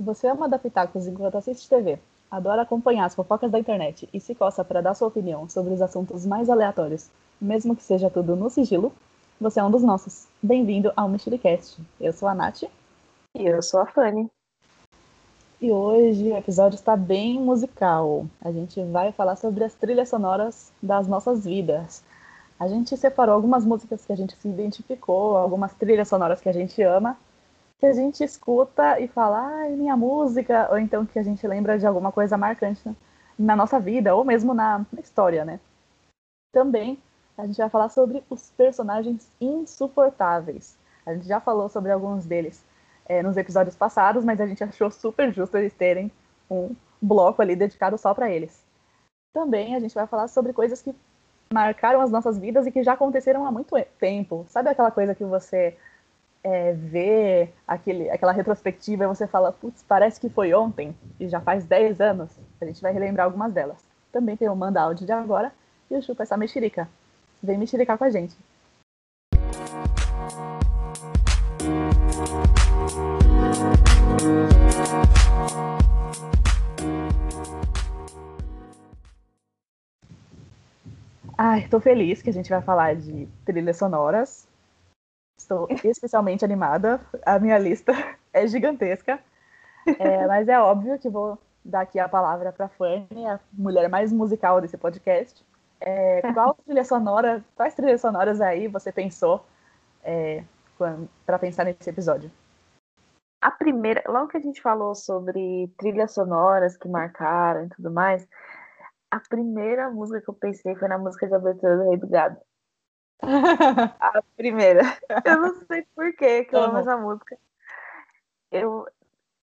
Se você ama dar pitacos enquanto assiste TV, adora acompanhar as fofocas da internet e se coça para dar sua opinião sobre os assuntos mais aleatórios, mesmo que seja tudo no sigilo, você é um dos nossos. Bem-vindo ao Mexericast. Eu sou a Nath. E eu sou a Fanny. E hoje o episódio está bem musical. A gente vai falar sobre as trilhas sonoras das nossas vidas. A gente separou algumas músicas que a gente se identificou, algumas trilhas sonoras que a gente ama, que a gente escuta e fala, ai, minha música, ou então que a gente lembra de alguma coisa marcante na nossa vida, ou mesmo na, na história, né? Também a gente vai falar sobre os personagens insuportáveis. A gente já falou sobre alguns deles é, nos episódios passados, mas a gente achou super justo eles terem um bloco ali dedicado só para eles. Também a gente vai falar sobre coisas que marcaram as nossas vidas e que já aconteceram há muito tempo. Sabe aquela coisa que você é, aquele, aquela retrospectiva e você fala, putz, parece que foi ontem e já faz 10 anos? A gente vai relembrar algumas delas. Também tem o Manda Áudio de agora e o Chupa essa mexerica. Vem mexericar com a gente. Ai, tô feliz que a gente vai falar de trilhas sonoras. Estou especialmente animada. A minha lista é gigantesca. É, mas é óbvio que vou dar aqui a palavra para a Fanny, a mulher mais musical desse podcast. É, qual trilha sonora, quais trilhas sonoras aí você pensou é, para pensar nesse episódio? A primeira, logo que a gente falou sobre trilhas sonoras que marcaram e tudo mais, a primeira música que eu pensei foi na música de abertura do Rei do Gado. a primeira. Eu não sei por que eu amo essa música. Eu,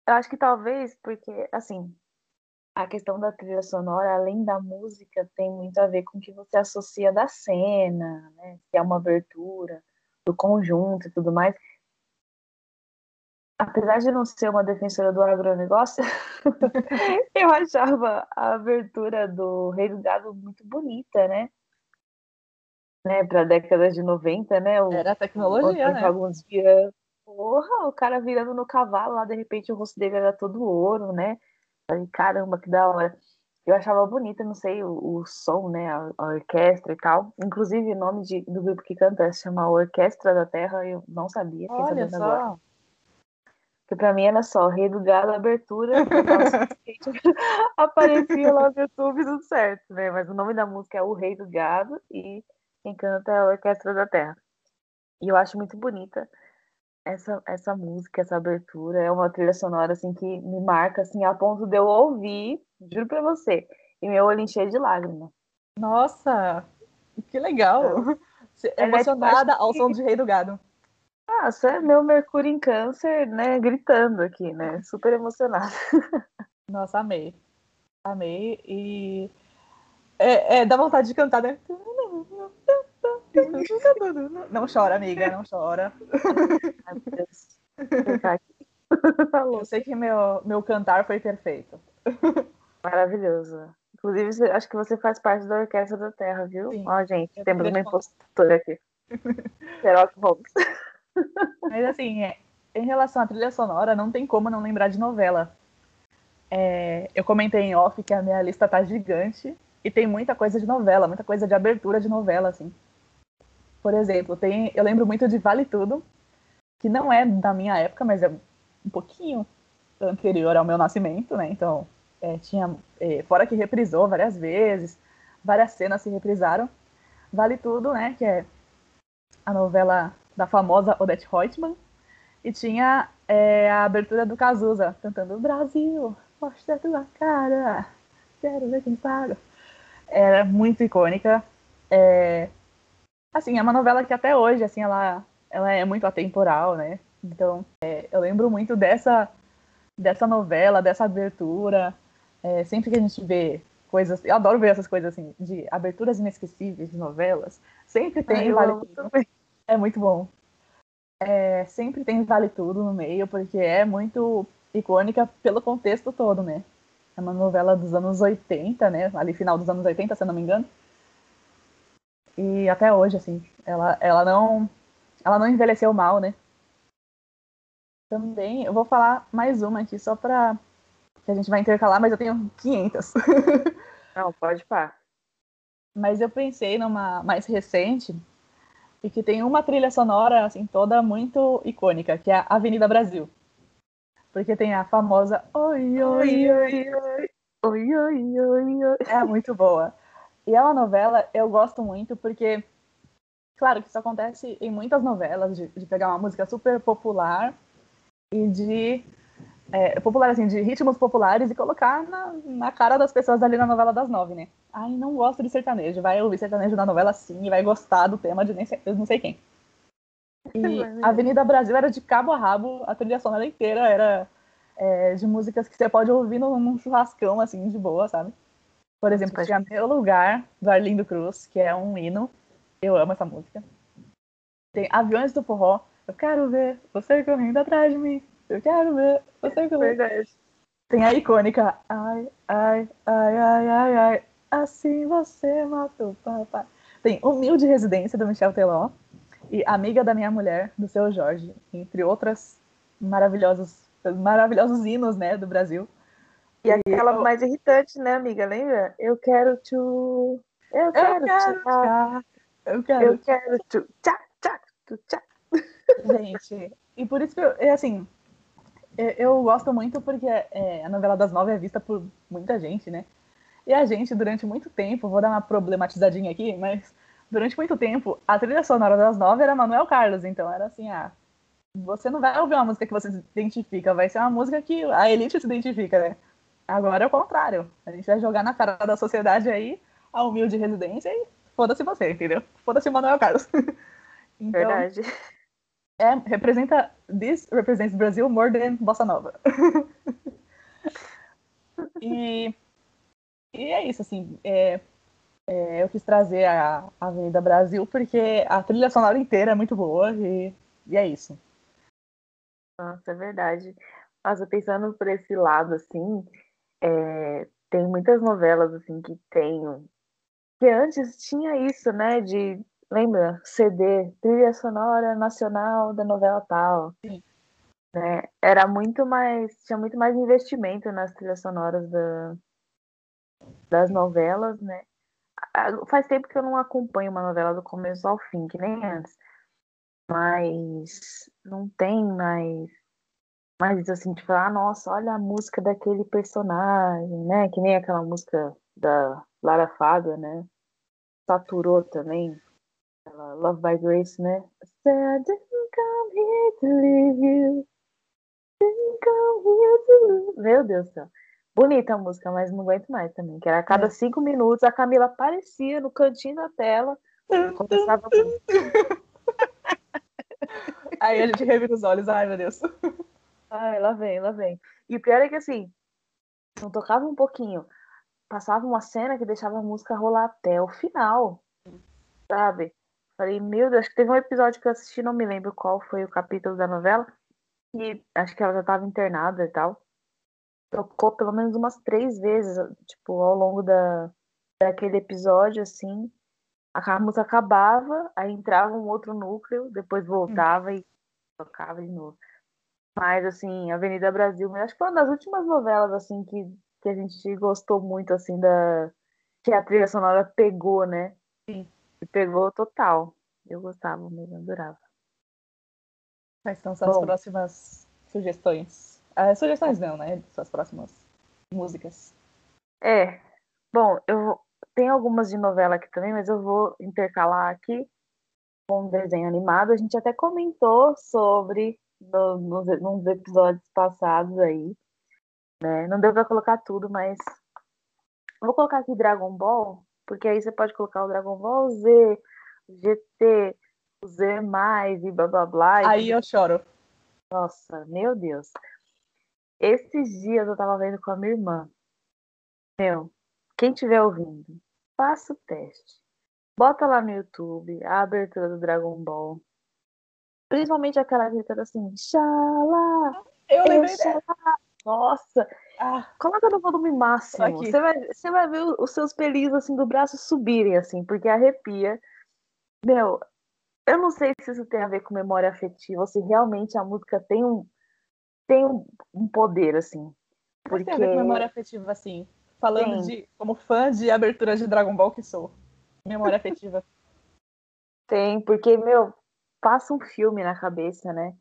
eu acho que talvez porque, assim, a questão da trilha sonora, além da música, tem muito a ver com o que você associa da cena, né? Se é uma abertura do conjunto e tudo mais. Apesar de não ser uma defensora do agronegócio, eu achava a abertura do Rei do Gado muito bonita, né? Né, para décadas de 90, né? O, era tecnologia, né? Alguns dias, porra, o cara virando no cavalo lá, de repente o rosto dele era todo ouro, né? Falei, caramba, que da hora. Eu achava bonita, não sei, o, o som, né, a, a, orquestra e tal. Inclusive, o nome de, do grupo que canta se chama Orquestra da Terra, eu não sabia. Olha só. Agora. Porque pra mim era só Rei do Gado, abertura, aparecia lá no YouTube, tudo certo, né? Mas o nome da música é O Rei do Gado e quem canta é a Orquestra da Terra. E eu acho muito bonita essa, essa música, essa abertura, é uma trilha sonora assim que me marca assim a ponto de eu ouvir, juro para você, e meu olho encher de lágrimas. Nossa, que legal! É, Emocionada ao som de Rei do Gado. Ah, isso é meu Mercúrio em Câncer, né, gritando aqui, né, super emocionada. Nossa, amei. Amei e é, é, dá vontade de cantar, né? Não chora, amiga, não chora. Ai, meu Deus. Eu sei que meu, meu cantar foi perfeito. Maravilhoso. Inclusive, acho que você faz parte da Orquestra da Terra, viu? Sim. Ó, gente, temos uma impostora aqui. Sherlock Holmes. Mas assim, é, em relação à trilha sonora, não tem como não lembrar de novela. É, eu comentei em off que a minha lista tá gigante e tem muita coisa de novela, muita coisa de abertura de novela, assim. Por exemplo, tem, eu lembro muito de Vale Tudo, que não é da minha época, mas é um pouquinho anterior ao meu nascimento, né? Então, é, tinha, é, fora que reprisou várias vezes, várias cenas se reprisaram. Vale Tudo, né? Que é a novela da famosa Odette Reutemann. E tinha é, a abertura do Cazuza, cantando Brasil, mostra tua cara, quero ver quem paga. Era muito icônica. É, assim, é uma novela que até hoje, assim, ela, ela é muito atemporal, né? Então, é, eu lembro muito dessa, dessa novela, dessa abertura. É, sempre que a gente vê coisas, eu adoro ver essas coisas assim, de aberturas inesquecíveis de novelas. Sempre tem Vale Tudo. É muito bom. É, sempre tem Vale Tudo no meio, porque é muito icônica pelo contexto todo, né? É uma novela dos anos 80, né? Ali final dos anos 80, se eu não me engano. E até hoje, assim, ela, ela não ela não envelheceu mal, né? Também, eu vou falar mais uma aqui só pra. que a gente vai intercalar, mas eu tenho 500. Não, pode pá. mas eu pensei numa mais recente e que tem uma trilha sonora assim toda muito icônica, que é a Avenida Brasil. Porque tem a famosa Oi, oi, oi, oi. Oi, oi, oi, oi. É muito boa. E é uma novela, eu gosto muito, porque, claro que isso acontece em muitas novelas, de, de pegar uma música super popular e de. É, popular, assim, de ritmos populares e colocar na, na cara das pessoas ali na novela das nove, né? Ai, não gosto de sertanejo. Vai ouvir sertanejo na novela sim e vai gostar do tema de nem sei, não sei quem. E Avenida Brasil era de cabo a rabo, a trilha sonora inteira era é, de músicas que você pode ouvir num, num churrascão, assim, de boa, sabe? Por exemplo, tinha Meu Lugar, do Arlindo Cruz, que é um hino. Eu amo essa música. Tem Aviões do Forró. Eu quero ver você correndo atrás de mim. Eu quero ver você correndo. Verdade. Tem a icônica Ai, ai, ai, ai, ai, ai. Assim você matou papai. Tem Humilde Residência, do Michel Teló. E Amiga da Minha Mulher, do Seu Jorge. Entre outras maravilhosos, maravilhosos hinos, né, do Brasil. E aquela eu... mais irritante, né, amiga? Lembra? Eu quero te. Eu quero, eu quero tchá. Eu quero. Eu quero te. Tchá, tchá, tchá. Gente, e por isso que eu, é assim, eu, eu gosto muito porque é, a novela das nove é vista por muita gente, né? E a gente, durante muito tempo, vou dar uma problematizadinha aqui, mas durante muito tempo, a trilha sonora das nove era Manuel Carlos, então era assim, ah, você não vai ouvir uma música que você se identifica, vai ser uma música que a elite se identifica, né? Agora é o contrário. A gente vai jogar na cara da sociedade aí a humilde residência e foda-se você, entendeu? Foda-se o Manuel Carlos. então, Verdade. É, representa. This represents Brazil more than Bossa Nova. e, e é isso, assim. É, é, eu quis trazer a, Avenida Brasil porque a trilha sonora inteira é muito boa e, e é isso. Nossa, é verdade. Nossa, pensando por esse lado, assim, é, tem muitas novelas assim que tem que antes tinha isso, né? De lembra CD, trilha sonora nacional da novela tal. Sim. Né? Era muito mais, tinha muito mais investimento nas trilhas sonoras da, das novelas, né? Faz tempo que eu não acompanho uma novela do começo ao fim, que nem antes. Mas não tem mais mas assim, tipo, ah, nossa, olha a música daquele personagem, né? Que nem aquela música da Lara Faga, né? Saturou também. Aquela Love by Grace, né? Didn't come here to leave you. Didn't come here to Meu Deus do céu. Bonita a música, mas não aguento mais também. Que era a cada é. cinco minutos a Camila aparecia no cantinho da tela. Começava a. Aí a gente revira os olhos, ai meu Deus. Ai, lá vem, lá vem. E o pior é que assim, não tocava um pouquinho, passava uma cena que deixava a música rolar até o final, sabe? Falei, meu Deus, acho que teve um episódio que eu assisti, não me lembro qual foi o capítulo da novela, e acho que ela já estava internada e tal. Tocou pelo menos umas três vezes, tipo, ao longo da, daquele episódio, assim. A música acabava, aí entrava um outro núcleo, depois voltava hum. e tocava de novo. Mas, assim, Avenida Brasil, acho que foi uma das últimas novelas, assim, que, que a gente gostou muito, assim, da... Que a trilha sonora pegou, né? Sim. E pegou total. Eu gostava mesmo, adorava. Quais são suas próximas sugestões? Ah, sugestões não, né? Suas próximas músicas. É. Bom, eu tenho algumas de novela aqui também, mas eu vou intercalar aqui com um desenho animado. A gente até comentou sobre no, nos, nos episódios passados aí. Né? Não deu pra colocar tudo, mas. Vou colocar aqui Dragon Ball, porque aí você pode colocar o Dragon Ball Z, GT, o Z e blá blá blá. Aí eu choro. Nossa, meu Deus. Esses dias eu tava vendo com a minha irmã. Meu, quem estiver ouvindo, faça o teste. Bota lá no YouTube a abertura do Dragon Ball. Principalmente aquela gritando assim, xalá! Eu lembrei. Nossa! Ah. Coloca no volume máximo. Você vai, você vai ver os seus pelinhos assim do braço subirem, assim, porque arrepia. Meu, eu não sei se isso tem a ver com memória afetiva, ou se realmente a música tem um, tem um poder, assim. Porque... Tem a ver com memória afetiva, assim. Falando Sim. de como fã de abertura de Dragon Ball que sou. Memória afetiva. Tem, porque, meu, passa um filme na cabeça, né?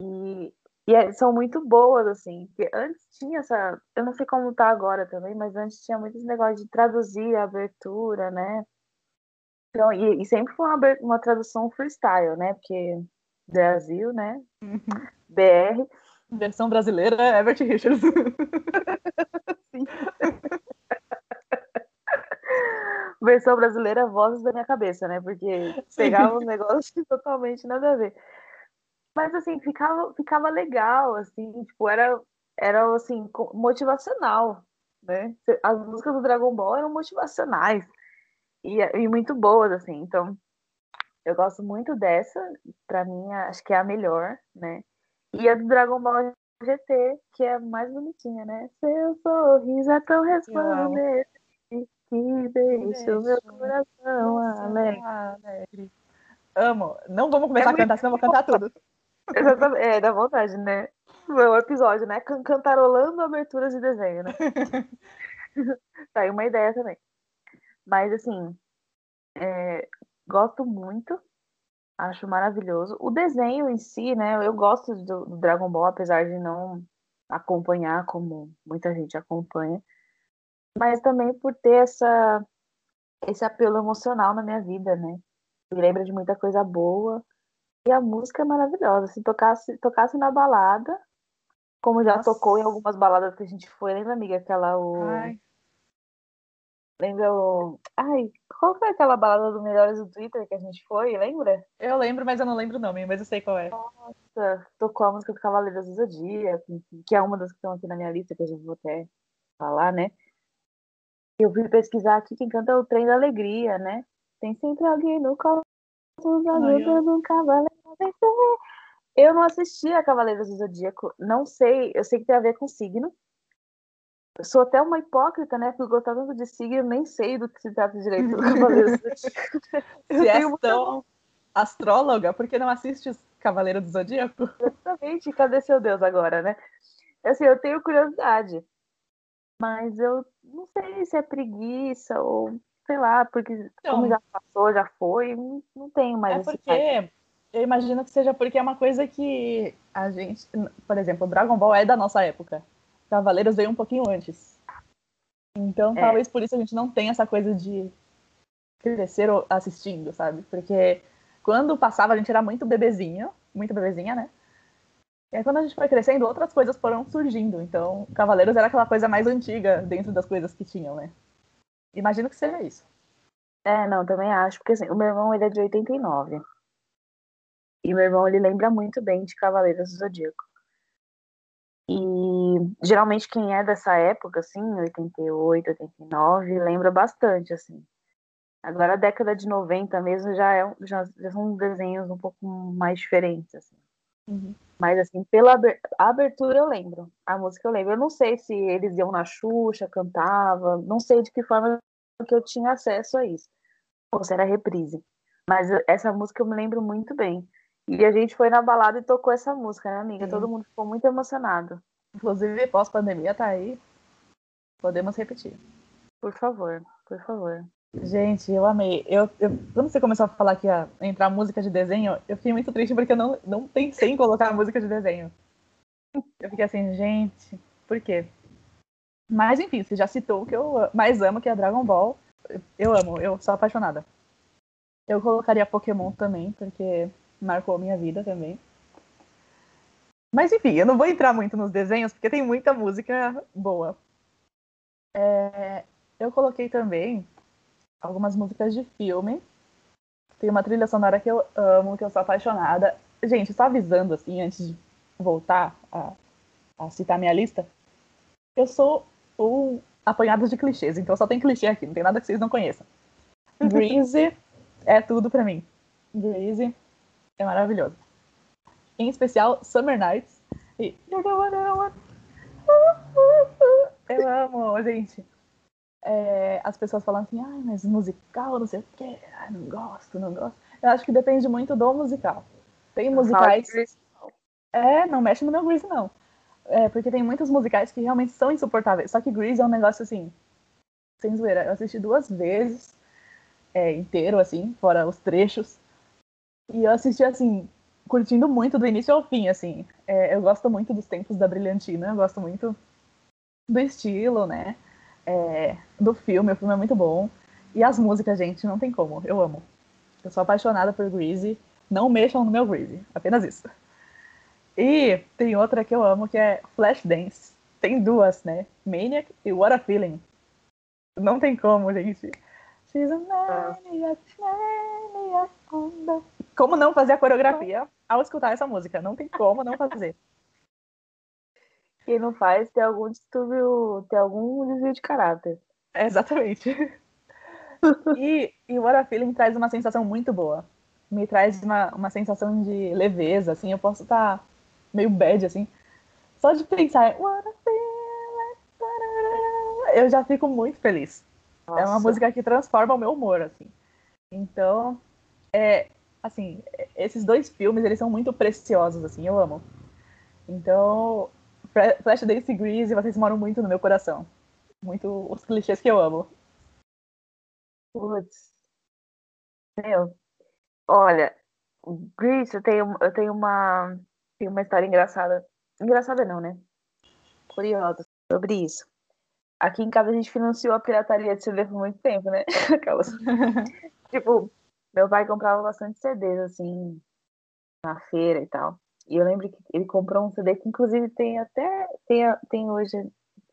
E, e é, são muito boas, assim. Porque antes tinha essa. Eu não sei como tá agora também, mas antes tinha muito esse negócio de traduzir a abertura, né? Então, e, e sempre foi uma, uma tradução freestyle, né? Porque Brasil, né? BR. Versão brasileira, Everett Richards. Sim. Versão brasileira, vozes da minha cabeça, né? Porque pegava um negócio totalmente nada a ver. Mas assim, ficava, ficava legal, assim, tipo, era, era assim, motivacional, né? As músicas do Dragon Ball eram motivacionais e, e muito boas, assim. Então, eu gosto muito dessa, pra mim, acho que é a melhor, né? E a do Dragon Ball GT, que é mais bonitinha, né? Seu sorriso é tão resplandecente que deixa o meu coração alegre. Amo. Não vamos começar é a cantar, senão vou cantar tudo. Exatamente. É, dá vontade, né? O episódio, né? Cantarolando aberturas de desenho, né? tá aí uma ideia também. Mas, assim, é, gosto muito. Acho maravilhoso. O desenho em si, né? Eu gosto do, do Dragon Ball, apesar de não acompanhar como muita gente acompanha. Mas também por ter essa, esse apelo emocional na minha vida, né? Me lembra de muita coisa boa. E a música é maravilhosa. Se tocasse, tocasse na balada, como já Nossa. tocou em algumas baladas que a gente foi, lembra, amiga? Aquela. O... Ai. Lembra o. Ai, qual foi aquela balada do Melhores do Twitter que a gente foi? Lembra? Eu lembro, mas eu não lembro o nome, mas eu sei qual é. Nossa, tocou a música do Cavaleiros do Zodíaco, que é uma das que estão aqui na minha lista, que eu já vou até falar, né? Eu fui pesquisar aqui quem canta é o Trem da Alegria, né? Tem sempre alguém no colo nos ajudando um cavaleiro. Eu não assisti a Cavaleiros do Zodíaco, não sei, eu sei que tem a ver com signo, sou até uma hipócrita, né? Porque gostar tanto de signo, eu nem sei do que se trata direito do Cavaleiro do Zodíaco. Se é tão astróloga, por que não assiste os Cavaleiros do Zodíaco? Exatamente, cadê seu Deus agora, né? Assim, eu tenho curiosidade, mas eu não sei se é preguiça ou sei lá, porque então, como já passou, já foi, não, não tenho mais. É porque eu imagino que seja porque é uma coisa que a gente, por exemplo, o Dragon Ball é da nossa época. Cavaleiros veio um pouquinho antes. Então, é. talvez por isso a gente não tenha essa coisa de crescer assistindo, sabe? Porque quando passava, a gente era muito bebezinho, muito bebezinha, né? E aí, quando a gente foi crescendo, outras coisas foram surgindo. Então, Cavaleiros era aquela coisa mais antiga dentro das coisas que tinham, né? Imagino que seja isso. É, não, também acho, porque assim, o meu irmão ele é de 89. E meu irmão ele lembra muito bem de Cavaleiros do Zodíaco. E geralmente quem é dessa época, assim, 88, 89, lembra bastante, assim. Agora a década de 90 mesmo já, é, já, já são desenhos um pouco mais diferentes, assim. Uhum. Mas assim, pela abertura eu lembro. A música eu lembro. Eu não sei se eles iam na Xuxa, cantava, não sei de que forma que eu tinha acesso a isso. Ou se era reprise. Mas essa música eu me lembro muito bem. E a gente foi na balada e tocou essa música, né, amiga? Sim. Todo mundo ficou muito emocionado. Inclusive, pós-pandemia tá aí. Podemos repetir. Por favor, por favor. Gente, eu amei. Eu, eu, quando você começou a falar que ia entrar música de desenho, eu fiquei muito triste porque eu não, não pensei em colocar música de desenho. Eu fiquei assim, gente, por quê? Mas enfim, você já citou o que eu mais amo, que é Dragon Ball. Eu amo, eu sou apaixonada. Eu colocaria Pokémon também, porque marcou a minha vida também. Mas enfim, eu não vou entrar muito nos desenhos, porque tem muita música boa. É, eu coloquei também algumas músicas de filme. Tem uma trilha sonora que eu amo, que eu sou apaixonada. Gente, só avisando, assim, antes de voltar a, a citar minha lista, eu sou um apanhado de clichês, então só tem clichê aqui, não tem nada que vocês não conheçam. Breezy é tudo pra mim. Breezy é maravilhoso. Em especial, Summer Nights e You're the one I want. Eu amo, gente. É, as pessoas falam assim, ai, mas musical, não sei o quê, ai, não gosto, não gosto. Eu acho que depende muito do musical. Tem musicais. É, não mexe no meu Grease, não. É, porque tem muitos musicais que realmente são insuportáveis. Só que Grease é um negócio assim, sem zoeira. Eu assisti duas vezes, é, inteiro, assim, fora os trechos. E eu assisti, assim, curtindo muito do início ao fim, assim. É, eu gosto muito dos tempos da Brilhantina, eu gosto muito do estilo, né? É, do filme, o filme é muito bom. E as músicas, gente, não tem como, eu amo. Eu sou apaixonada por Greasy. Não mexam no meu Greasy, apenas isso. E tem outra que eu amo, que é Flashdance. Tem duas, né? Maniac e What a Feeling. Não tem como, gente. She's a maniac, maniac Como não fazer a coreografia ao escutar essa música? Não tem como não fazer. Quem não faz tem algum distúrbio, tem algum desvio de caráter. É, exatamente. e, e What a Feeling traz uma sensação muito boa. Me traz uma, uma sensação de leveza, assim. Eu posso estar tá meio bad, assim. Só de pensar, What a Feeling, eu já fico muito feliz. Nossa. É uma música que transforma o meu humor, assim. Então, é, assim, esses dois filmes, eles são muito preciosos, assim, eu amo. Então, Flashdance e Grease, vocês moram muito no meu coração. Muito os clichês que eu amo. Putz. Meu, olha, Grease, eu tenho, eu tenho uma, tenho uma história engraçada. Engraçada não, né? Curiosa sobre isso. Aqui em casa a gente financiou a pirataria de CD por muito tempo, né? Aquelas. tipo, meu pai comprava bastante CDs, assim, na feira e tal. E eu lembro que ele comprou um CD que inclusive tem até tem, tem hoje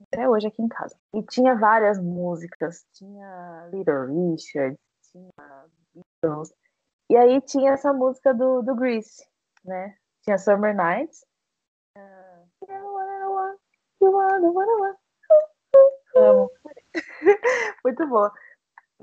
até hoje aqui em casa. E tinha várias músicas, tinha Little Richard, tinha Beatles. E aí tinha essa música do, do Grease, né? Tinha Summer Nights. Amo. Muito boa.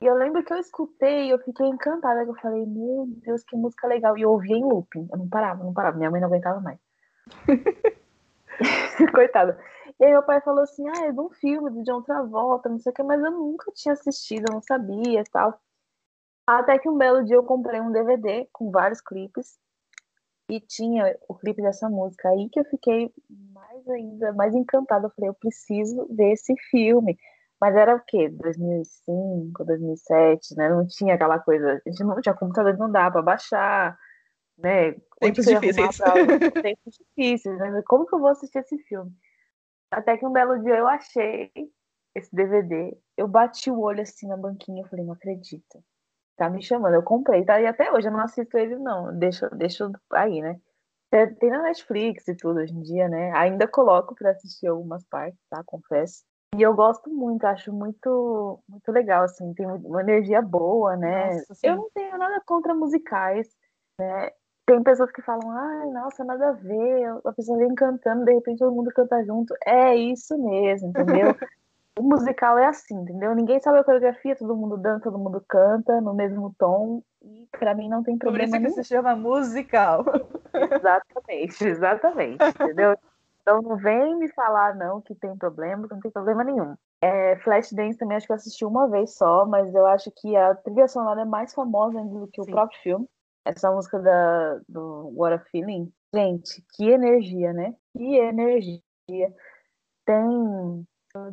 E eu lembro que eu escutei eu fiquei encantada. Eu falei, meu Deus, que música legal. E eu ouvia em looping. Eu não parava, não parava. Minha mãe não aguentava mais. Coitada. E aí meu pai falou assim, ah, é de um filme do John Travolta, não sei o que, mas eu nunca tinha assistido, eu não sabia e tal. Até que um belo dia eu comprei um DVD com vários clipes e tinha o clipe dessa música. Aí que eu fiquei mais ainda, mais encantada. Eu falei, eu preciso ver esse filme. Mas era o quê? 2005, 2007, né? Não tinha aquela coisa. A gente não tinha computador, não dá para baixar, né? Tempos difíceis. Pra... Tempos difíceis, né? Como que eu vou assistir esse filme? Até que um belo dia eu achei esse DVD. Eu bati o olho assim na banquinha. Eu falei, não acredito. Tá me chamando. Eu comprei, tá? E até hoje eu não assisto ele, não. Deixa, deixa aí, né? Tem na Netflix e tudo hoje em dia, né? Ainda coloco para assistir algumas partes, tá? Confesso. E eu gosto muito, acho muito, muito legal, assim, tem uma energia boa, né? Nossa, eu não tenho nada contra musicais, né? Tem pessoas que falam, ai, nossa, nada a ver, a pessoa vem cantando, de repente todo mundo canta junto. É isso mesmo, entendeu? o musical é assim, entendeu? Ninguém sabe a coreografia, todo mundo dança, todo mundo canta no mesmo tom, e para mim não tem problema. Por isso que se chama musical. exatamente, exatamente, entendeu? Então não vem me falar não que tem problema, que não tem problema nenhum. É, Flashdance também acho que eu assisti uma vez só, mas eu acho que a trilha sonora é mais famosa ainda do que Sim. o próprio filme. Essa música da, do What a Feeling. Gente, que energia, né? Que energia. Tem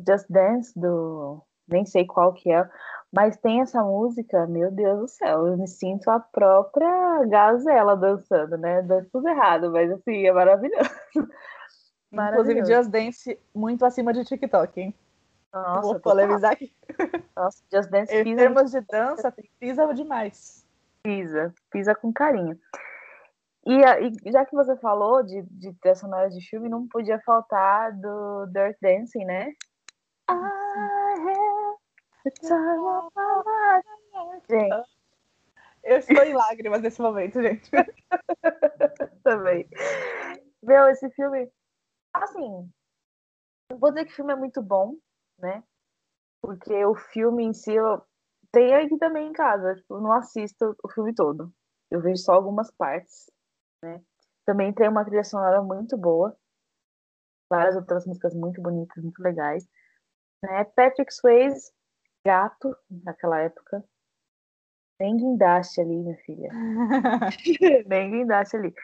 Just Dance do. Nem sei qual que é, mas tem essa música, meu Deus do céu, eu me sinto a própria gazela dançando, né? Danço tudo errado, mas assim, é maravilhoso. Inclusive, Just Dance muito acima de TikTok, hein? Nossa, Vou polemizar aqui. Nossa, Just Dance pisa. Em termos de dança, pisa demais. Pisa, pisa com carinho. E, e já que você falou de, de trilha de filme, não podia faltar do Dirt Dancing, né? I have the time of my life. Gente. Eu estou em lágrimas nesse momento, gente. Também. Meu, esse filme Assim, não vou dizer que o filme é muito bom, né? Porque o filme em si, eu tenho aqui também em casa. Tipo, eu não assisto o filme todo. Eu vejo só algumas partes, né? Também tem uma trilha sonora muito boa. Várias outras músicas muito bonitas, muito legais. Né? Patrick Swayze, gato, naquela época. Nem guindaste ali, minha filha. Nem guindaste ali.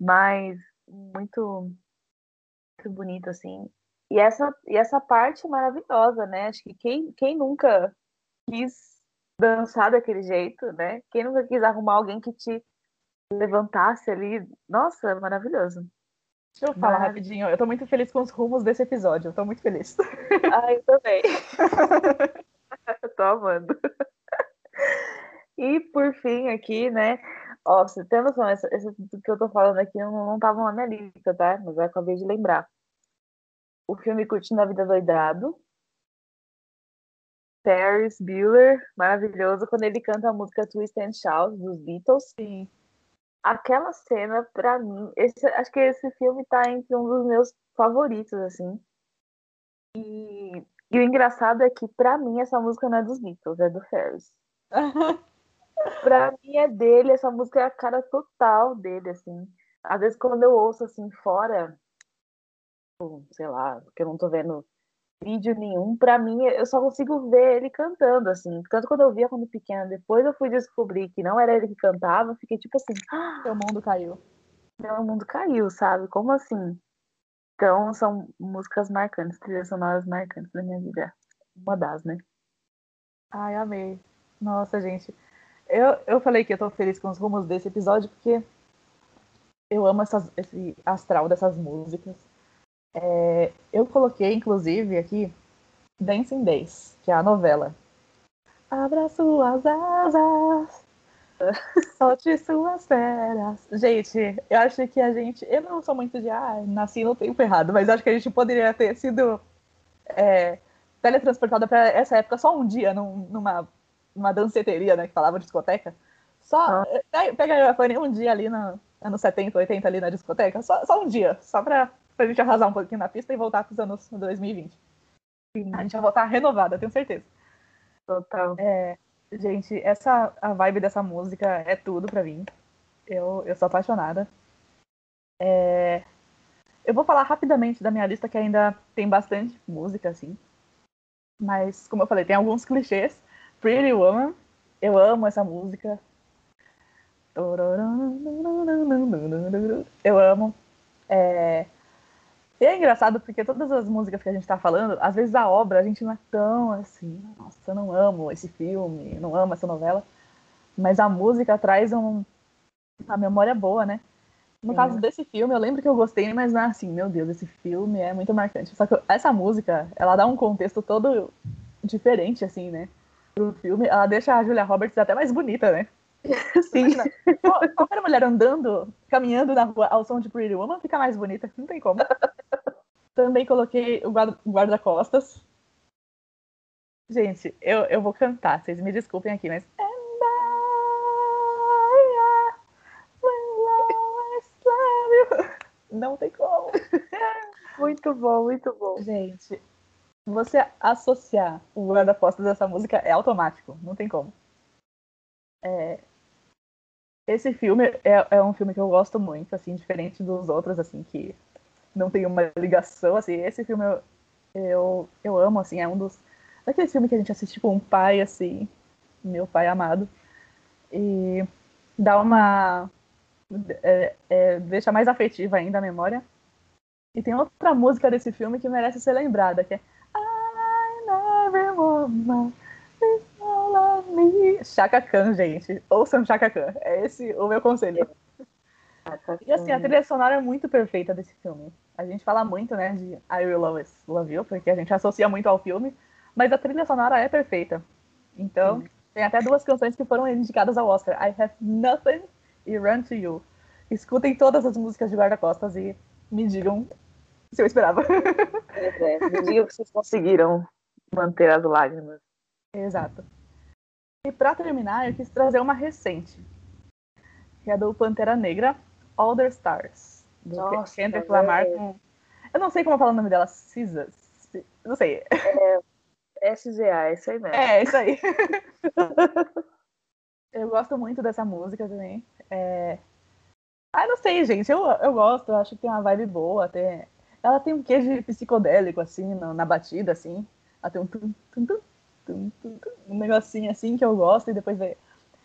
Mas muito bonito, assim. E essa, e essa parte maravilhosa, né? Acho que quem, quem nunca quis dançar daquele jeito, né? Quem nunca quis arrumar alguém que te levantasse ali? Nossa, maravilhoso. Deixa eu falar rapidinho. Eu tô muito feliz com os rumos desse episódio. Eu tô muito feliz. Ah, eu também. eu tô amando. E por fim, aqui, né? Ó, você tem noção, esse, esse que eu tô falando aqui não, não tava na minha lista, tá? Mas eu acabei de lembrar. O filme Curtindo a Vida Doidado. Paris Bueller, maravilhoso, quando ele canta a música Twist and Shout dos Beatles. Sim. Aquela cena, pra mim, esse, acho que esse filme tá entre um dos meus favoritos, assim. E, e o engraçado é que, pra mim, essa música não é dos Beatles, é do Ferris. pra mim é dele, essa música é a cara total dele, assim. Às vezes quando eu ouço assim fora, sei lá, que eu não tô vendo vídeo nenhum, pra mim eu só consigo ver ele cantando, assim. Tanto quando eu via quando pequena, depois eu fui descobrir que não era ele que cantava, fiquei tipo assim, ah, meu mundo caiu. Meu mundo caiu, sabe? Como assim? Então são músicas marcantes, trilhas sonoras marcantes da minha vida. Uma das, né? Ai, amei. Nossa, gente. Eu, eu falei que eu tô feliz com os rumos desse episódio porque eu amo essas, esse astral dessas músicas. É, eu coloquei, inclusive, aqui Dancing Days, que é a novela. Abra suas asas, solte suas feras. Gente, eu acho que a gente. Eu não sou muito de. Ah, nasci no tempo errado, mas acho que a gente poderia ter sido é, teletransportada para essa época só um dia, num, numa uma danceteria, né, que falava discoteca. Só ah. Eh, pega a um dia ali no anos 70, 80 ali na discoteca, só, só um dia, só pra, pra gente arrasar um pouquinho na pista e voltar pros anos 2020. Sim. A gente vai voltar renovada, tenho certeza. Total. É, gente, essa a vibe dessa música é tudo pra mim. Eu, eu sou apaixonada. É, eu vou falar rapidamente da minha lista, que ainda tem bastante música, assim. Mas, como eu falei, tem alguns clichês. Pretty Woman. Eu amo essa música. Eu amo. É... E é engraçado porque todas as músicas que a gente tá falando, às vezes a obra a gente não é tão assim, nossa, eu não amo esse filme, não amo essa novela. Mas a música traz um, uma memória boa, né? No caso desse filme, eu lembro que eu gostei, mas não é assim, meu Deus, esse filme é muito marcante. Só que essa música, ela dá um contexto todo diferente, assim, né? Pro filme, ela deixa a Julia Roberts até mais bonita, né? Sim. qualquer mulher andando, caminhando na rua ao som de Pretty Woman fica mais bonita, não tem como. Também coloquei o guarda-costas. Gente, eu, eu vou cantar, vocês me desculpem aqui, mas. Não tem como. Muito bom, muito bom. Gente, você associar o guarda-costas dessa música é automático, não tem como. É... Esse filme é, é, um filme que eu gosto muito, assim, diferente dos outros, assim, que não tem uma ligação, assim, esse filme eu, eu, eu amo, assim, é um dos... Daqueles filmes que a gente assiste com um pai, assim, meu pai amado, e dá uma... É, é, deixa mais afetiva ainda a memória. E tem outra música desse filme que merece ser lembrada, que é woman, Chaka Khan, gente. Ouçam Chaka Khan. É esse o meu conselho. E assim, a trilha sonora é muito perfeita desse filme. A gente fala muito, né, de I Will Always Love You, porque a gente associa muito ao filme, mas a trilha sonora é perfeita. Então, Sim. tem até duas canções que foram indicadas ao Oscar: I Have Nothing e Run to You. Escutem todas as músicas de Guarda-Costas e me digam se eu esperava. É, é, me digam que vocês conseguiram manter as lágrimas. Exato. E para terminar, eu quis trazer uma recente, que é do Pantera Negra, All the Stars. Do Nossa, Kendrick Lamar com... Eu não sei como falar o nome dela, Cisa. Não sei. É, SGA, é isso aí mesmo. É, isso aí. eu gosto muito dessa música também. É... Ah, não sei, gente. Eu, eu gosto, eu acho que tem uma vibe boa. Tem... Ela tem um queijo psicodélico, assim, na, na batida, assim. Tem um tum, tum, tum, tum, tum, tum, um negocinho assim que eu gosto e depois vem.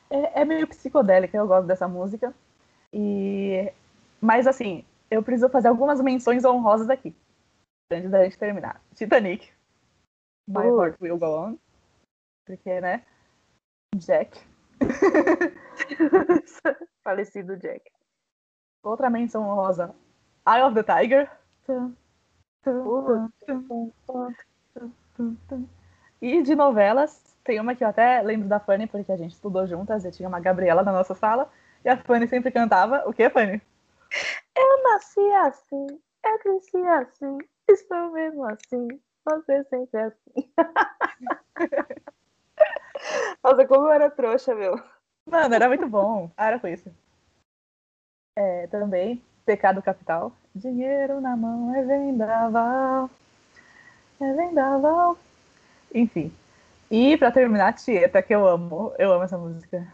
É, é meio psicodélica, eu gosto dessa música. E mas assim, eu preciso fazer algumas menções honrosas aqui. Antes da gente terminar. Titanic. My uh. Heart Will Go On. Porque, né? Jack. Falecido Jack. Outra menção honrosa. Eye of the Tiger. E de novelas, tem uma que eu até lembro da Fanny, porque a gente estudou juntas, e tinha uma Gabriela na nossa sala, e a Fanny sempre cantava. O que, Fanny? Eu nasci assim, eu cresci assim, estou mesmo assim, você sempre é assim. Nossa, como eu era trouxa, meu. Mano, era muito bom. Ah, era com isso. É, também, Pecado Capital. Dinheiro na mão é vendaval. É vendaval. Enfim. E pra terminar, Tieta, que eu amo. Eu amo essa música.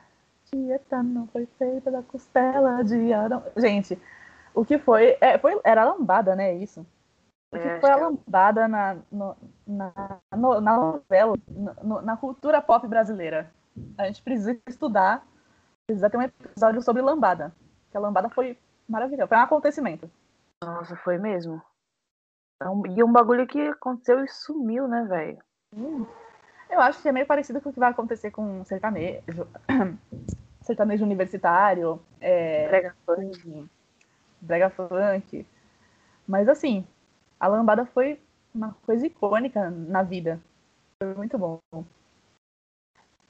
Tieta não foi feita da costela de Adão. Gente, o que foi. É, foi era lambada, né? Isso. O que é, foi a lambada na, no, na, no, na novela, no, na cultura pop brasileira. A gente precisa estudar, precisa ter um episódio sobre lambada. Que a lambada foi maravilhosa, foi um acontecimento. Nossa, foi mesmo. É e um bagulho que aconteceu e sumiu, né, velho? Hum. Eu acho que é meio parecido com o que vai acontecer com sertanejo. sertanejo universitário. É, brega funk. Brega funk. Mas assim, a lambada foi uma coisa icônica na vida. Foi muito bom.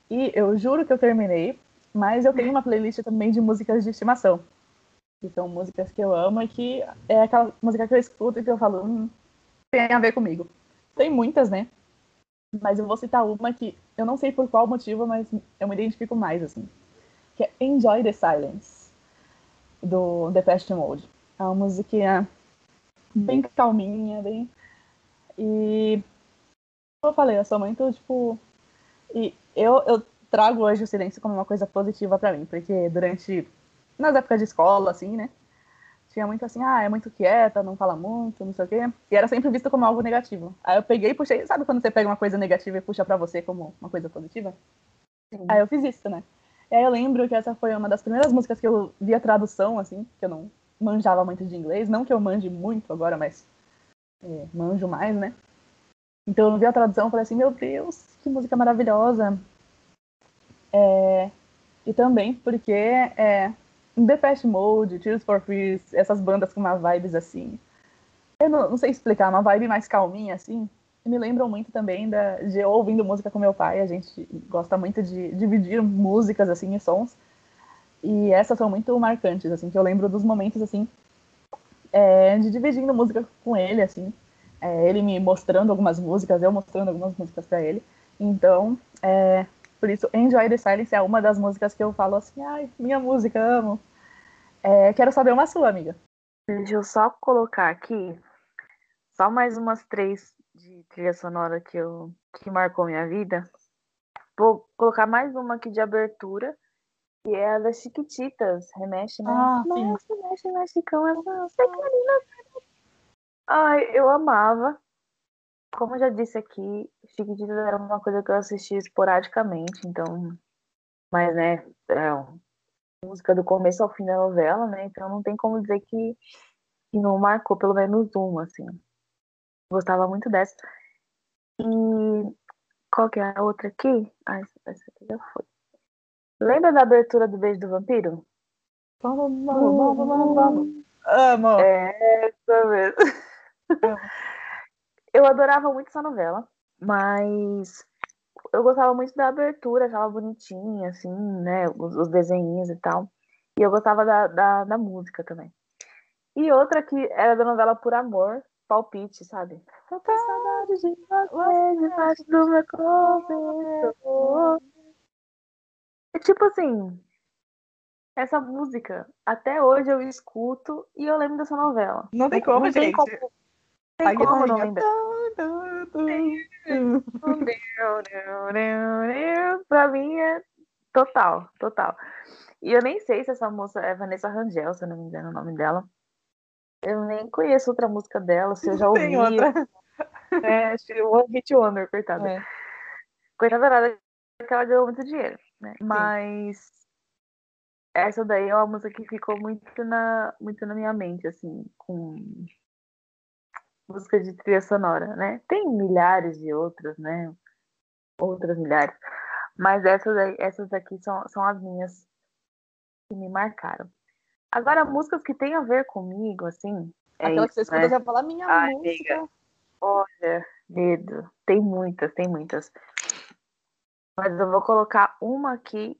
E eu juro que eu terminei, mas eu tenho uma playlist também de músicas de estimação. Que são músicas que eu amo e que é aquela música que eu escuto e que eu falo, hum, tem a ver comigo. Tem muitas, né? Mas eu vou citar uma que eu não sei por qual motivo, mas eu me identifico mais, assim. Que é Enjoy the Silence, do The Past Mode. É uma musiquinha bem calminha, bem. E. Como eu falei, eu sou muito, tipo. E eu, eu trago hoje o silêncio como uma coisa positiva para mim, porque durante. Nas épocas de escola, assim, né? tinha muito assim, ah, é muito quieta, não fala muito, não sei o quê. E era sempre visto como algo negativo. Aí eu peguei e puxei, sabe quando você pega uma coisa negativa e puxa para você como uma coisa positiva? Sim. Aí eu fiz isso, né? E aí eu lembro que essa foi uma das primeiras músicas que eu vi a tradução, assim, que eu não manjava muito de inglês. Não que eu manje muito agora, mas é, manjo mais, né? Então eu vi a tradução e falei assim, meu Deus, que música maravilhosa. É, e também porque é, Depeche Mode, Tears for Fears, essas bandas com uma vibes assim. Eu não, não, sei explicar, uma vibe mais calminha assim. Me lembram muito também da, de eu ouvindo música com meu pai. A gente gosta muito de dividir músicas assim e sons. E essas são muito marcantes, assim, que eu lembro dos momentos assim é, de dividindo música com ele, assim. É, ele me mostrando algumas músicas, eu mostrando algumas músicas para ele. Então, é, por isso, Enjoy the Silence é uma das músicas que eu falo assim, ai, minha música, amo. É, quero saber uma sua, amiga. Deixa eu só colocar aqui só mais umas três de trilha sonora que, eu, que marcou minha vida. Vou colocar mais uma aqui de abertura, que é a das Chiquititas. Remexe, né? Ah, mexe, sim. mexe, pequenina. Ai, eu amava. Como eu já disse aqui, Chiquititas era uma coisa que eu assistia esporadicamente, então. Mas, né, é música do começo ao fim da novela, né? Então não tem como dizer que, que não marcou pelo menos uma, assim. Gostava muito dessa. E qual que é a outra aqui? Ah, essa aqui já foi. Lembra da abertura do Beijo do Vampiro? Vamos, vamos, vamos, vamos, vamos. Amo! É essa mesmo. Eu adorava muito essa novela, mas eu gostava muito da abertura, achava bonitinha, assim, né? Os, os desenhos e tal. E eu gostava da, da, da, música também. E outra que era da novela Por Amor, Palpite, sabe? Tô saudade de você debaixo do meu cobertor. E tipo assim, essa música, até hoje eu escuto e eu lembro dessa novela. Não tem como, não gente. Tem como, tem como não lembrar. Pra mim é total, total. E eu nem sei se essa moça é Vanessa Rangel, se eu não me engano o nome dela. Eu nem conheço outra música dela, se eu já ouvi. Tem outra. É, One Hit Wonder, coitada. É. Coitada nada que ela ganhou muito dinheiro, né? Sim. Mas essa daí é uma música que ficou muito na, muito na minha mente, assim, com música de trilha sonora, né? Tem milhares de outras, né? Outras milhares. Mas essas, aí, essas aqui são, são as minhas que me marcaram. Agora, músicas que tem a ver comigo, assim. É Aquela isso, que você escuta né? já falar minha Ai, música. Amiga, olha, dedo. Tem muitas, tem muitas. Mas eu vou colocar uma aqui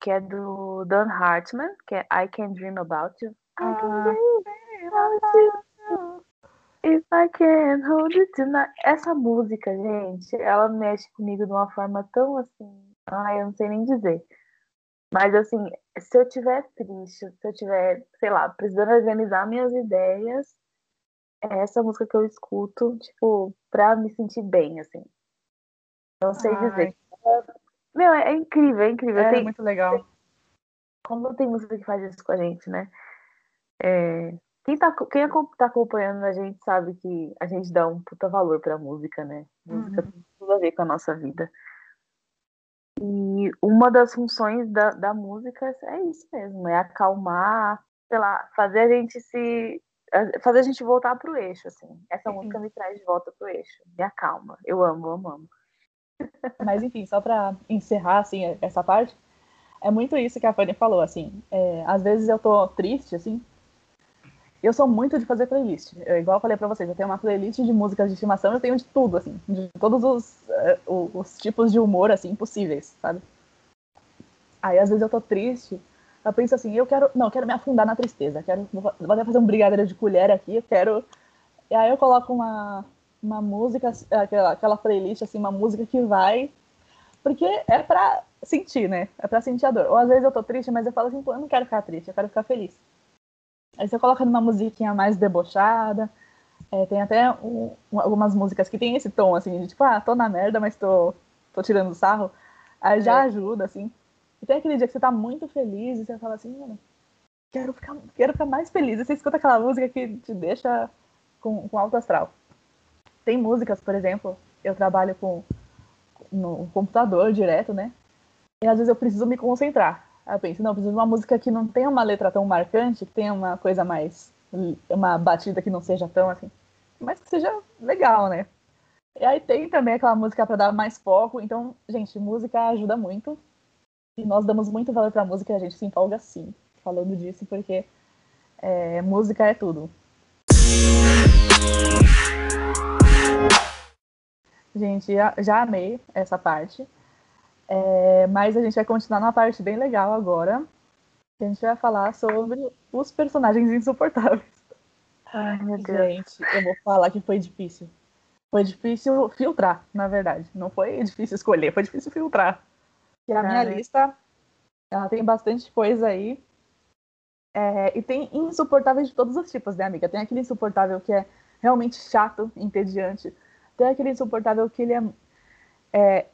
que é do Dan Hartman, que é I Can Dream About You. I can dream about you. If I can hold it tonight. Essa música, gente, ela mexe comigo de uma forma tão assim. Ai, eu não sei nem dizer. Mas assim, se eu tiver triste, se eu tiver, sei lá, precisando organizar minhas ideias, é essa música que eu escuto, tipo, pra me sentir bem, assim. Não sei Ai. dizer. Meu, é, é incrível, é incrível. É, tem, muito legal. Como tem música que faz isso com a gente, né? É, quem tá, quem tá acompanhando a gente sabe que a gente dá um puta valor pra música, né? Música uhum. tem tudo a ver com a nossa vida. E uma das funções da, da música é isso mesmo, é acalmar, sei lá, fazer a gente se. fazer a gente voltar pro eixo, assim. Essa uhum. música me traz de volta pro eixo, me acalma. Eu amo, amo, amo. Mas enfim, só pra encerrar, assim, essa parte, é muito isso que a Fanny falou, assim. É, às vezes eu tô triste, assim, eu sou muito de fazer playlist. Eu, igual eu falei pra vocês, eu tenho uma playlist de músicas de estimação, eu tenho de tudo, assim, de todos os, uh, os tipos de humor, assim, possíveis, sabe? Aí às vezes eu tô triste, eu penso assim, eu quero, não, eu quero me afundar na tristeza, quero, vou até fazer um brigadeiro de colher aqui, eu quero... E aí eu coloco uma, uma música, aquela, aquela playlist, assim, uma música que vai... Porque é pra sentir, né? É pra sentir a dor. Ou às vezes eu tô triste, mas eu falo assim, eu não quero ficar triste, eu quero ficar feliz. Aí você coloca numa musiquinha mais debochada. É, tem até um, algumas músicas que tem esse tom, assim, de tipo, ah, tô na merda, mas tô, tô tirando sarro. Aí já é. ajuda, assim. E tem aquele dia que você tá muito feliz e você fala assim, mano, quero ficar, quero ficar mais feliz. E você escuta aquela música que te deixa com, com alto astral. Tem músicas, por exemplo, eu trabalho com no computador direto, né? E às vezes eu preciso me concentrar. Aí eu penso, não, eu preciso de uma música que não tenha uma letra tão marcante, que tenha uma coisa mais. uma batida que não seja tão assim. Mas que seja legal, né? E aí tem também aquela música para dar mais foco. Então, gente, música ajuda muito. E nós damos muito valor pra música e a gente se empolga sim, falando disso, porque é, música é tudo. Gente, já, já amei essa parte. É, mas a gente vai continuar numa parte bem legal agora. Que a gente vai falar sobre os personagens insuportáveis. Ai, meu Deus. Gente, eu vou falar que foi difícil. Foi difícil filtrar, na verdade. Não foi difícil escolher, foi difícil filtrar. E a minha lista, ela tem bastante coisa aí. É, e tem insuportáveis de todos os tipos, né, amiga? Tem aquele insuportável que é realmente chato, entediante. Tem aquele insuportável que ele é, é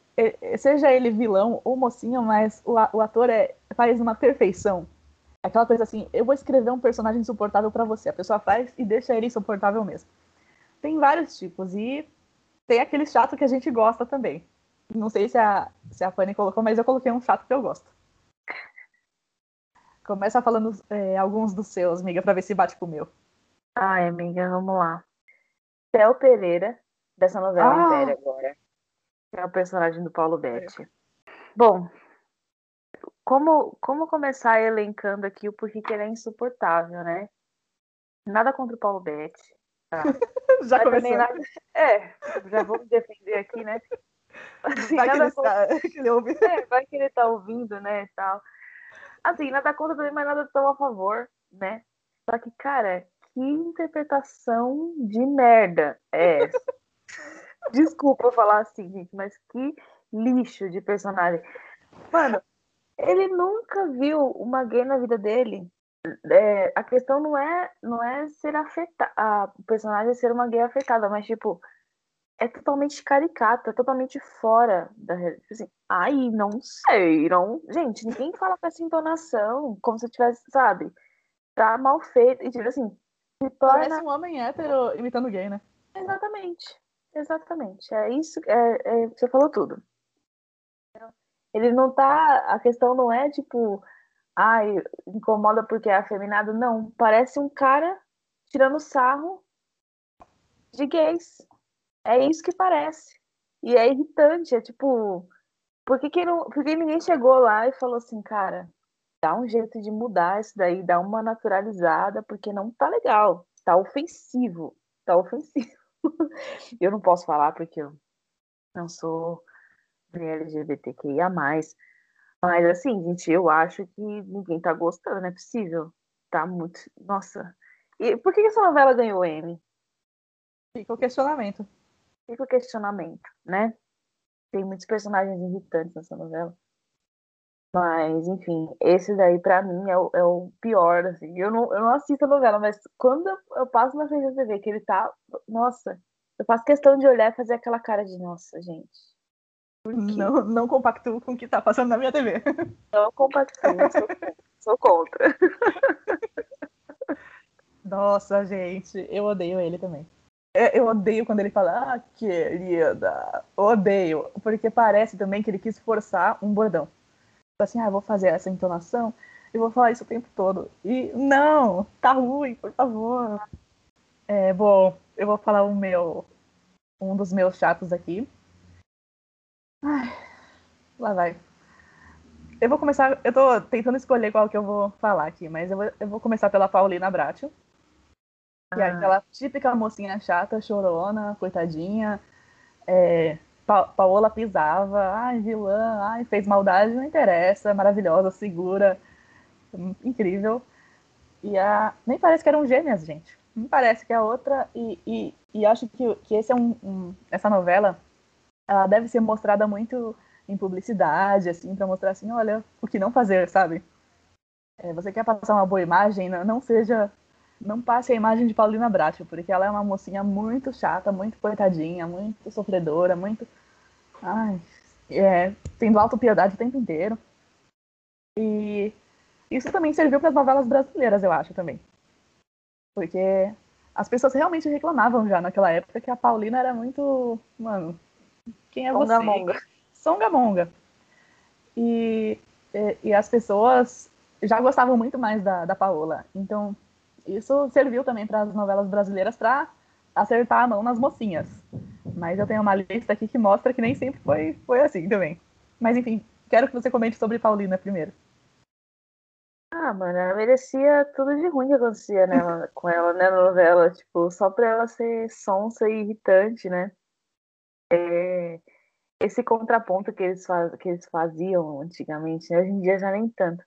seja ele vilão ou mocinho, mas o, o ator é, faz uma perfeição. Aquela coisa assim, eu vou escrever um personagem insuportável para você. A pessoa faz e deixa ele insuportável mesmo. Tem vários tipos e tem aquele chato que a gente gosta também. Não sei se a, se a Fanny colocou, mas eu coloquei um chato que eu gosto. Começa falando é, alguns dos seus, amiga, pra ver se bate com o meu. Ai, amiga, vamos lá. Theo Pereira, dessa novela ah, Império agora é o personagem do Paulo Betti. Bom, como, como começar elencando aqui o porquê que ele é insuportável, né? Nada contra o Paulo Betti. Tá? já começou. Nada... É, já vou me defender aqui, né? Assim, vai, que ele contra... está... que ele ouve. É, vai que ele tá ouvindo, né, tal. Assim, nada contra também, mas nada tão a favor, né? Só que, cara, que interpretação de merda é essa? Desculpa falar assim, gente, mas que lixo de personagem. Mano, ele nunca viu uma gay na vida dele. É, a questão não é, não é ser afetada, o personagem ser uma gay afetada, mas tipo, é totalmente caricata, é totalmente fora da realidade. Tipo assim, ai, não sei, não. Gente, ninguém fala com essa entonação, como se tivesse, sabe? Tá mal feito. E tipo assim, se torna. Parece um homem hétero imitando gay, né? Exatamente. Exatamente. É isso. É, é, você falou tudo. Ele não tá. A questão não é tipo. ai, incomoda porque é afeminado. Não, parece um cara tirando sarro de gays. É isso que parece. E é irritante, é tipo, por que, que, não, por que ninguém chegou lá e falou assim, cara, dá um jeito de mudar isso daí, dá uma naturalizada, porque não tá legal, tá ofensivo, tá ofensivo. eu não posso falar porque eu não sou LGBTQIA+, mas assim, gente, eu acho que ninguém tá gostando, não é possível. Tá muito. Nossa. E por que essa novela ganhou M? Fica o questionamento. Fica o questionamento, né? Tem muitos personagens irritantes nessa novela. Mas, enfim, esse daí pra mim é o, é o pior, assim. Eu não, eu não assisto a novela, mas quando eu, eu passo na frente da TV que ele tá. Nossa, eu faço questão de olhar e fazer aquela cara de nossa, gente. Não, não compactuo com o que tá passando na minha TV. Não compactuo, sou, sou contra. Nossa, gente, eu odeio ele também. É, eu odeio quando ele fala, ah, querida. Odeio. Porque parece também que ele quis forçar um bordão. Tipo assim, ah, eu vou fazer essa entonação e vou falar isso o tempo todo. E não, tá ruim, por favor. É, bom, eu vou falar o meu. Um dos meus chatos aqui. Ai, lá vai. Eu vou começar. Eu tô tentando escolher qual que eu vou falar aqui, mas eu vou, eu vou começar pela Paulina Bratio. Que é ah. aquela típica mocinha chata, chorona, coitadinha. É, pa Paola pisava, ai, vilã, ai, fez maldade, não interessa, maravilhosa, segura, incrível. E a. Nem parece que eram gêmeas, gente. Nem parece que é outra. E, e, e acho que, que esse é um, um, essa novela ela deve ser mostrada muito em publicidade, assim, para mostrar assim, olha, o que não fazer, sabe? É, você quer passar uma boa imagem, não, não, seja, não passe a imagem de Paulina Bracho, porque ela é uma mocinha muito chata, muito coitadinha, muito sofredora, muito, ai, é, tendo autopiedade o tempo inteiro. E isso também serviu para as novelas brasileiras, eu acho também, porque as pessoas realmente reclamavam já naquela época que a Paulina era muito, mano, quem é Songamonga. você? Songamonga. E, e, e, as pessoas já gostavam muito mais da, da Paola. Então, isso serviu também para as novelas brasileiras para acertar a mão nas mocinhas. Mas eu tenho uma lista aqui que mostra que nem sempre foi, foi assim também. Mas enfim, quero que você comente sobre Paulina primeiro. Ah, mano, ela merecia tudo de ruim que acontecia nela, com ela, né, na novela. Tipo, só pra ela ser sonsa e irritante, né? é, esse contraponto que eles, faz, que eles faziam antigamente, né? hoje em dia já nem tanto,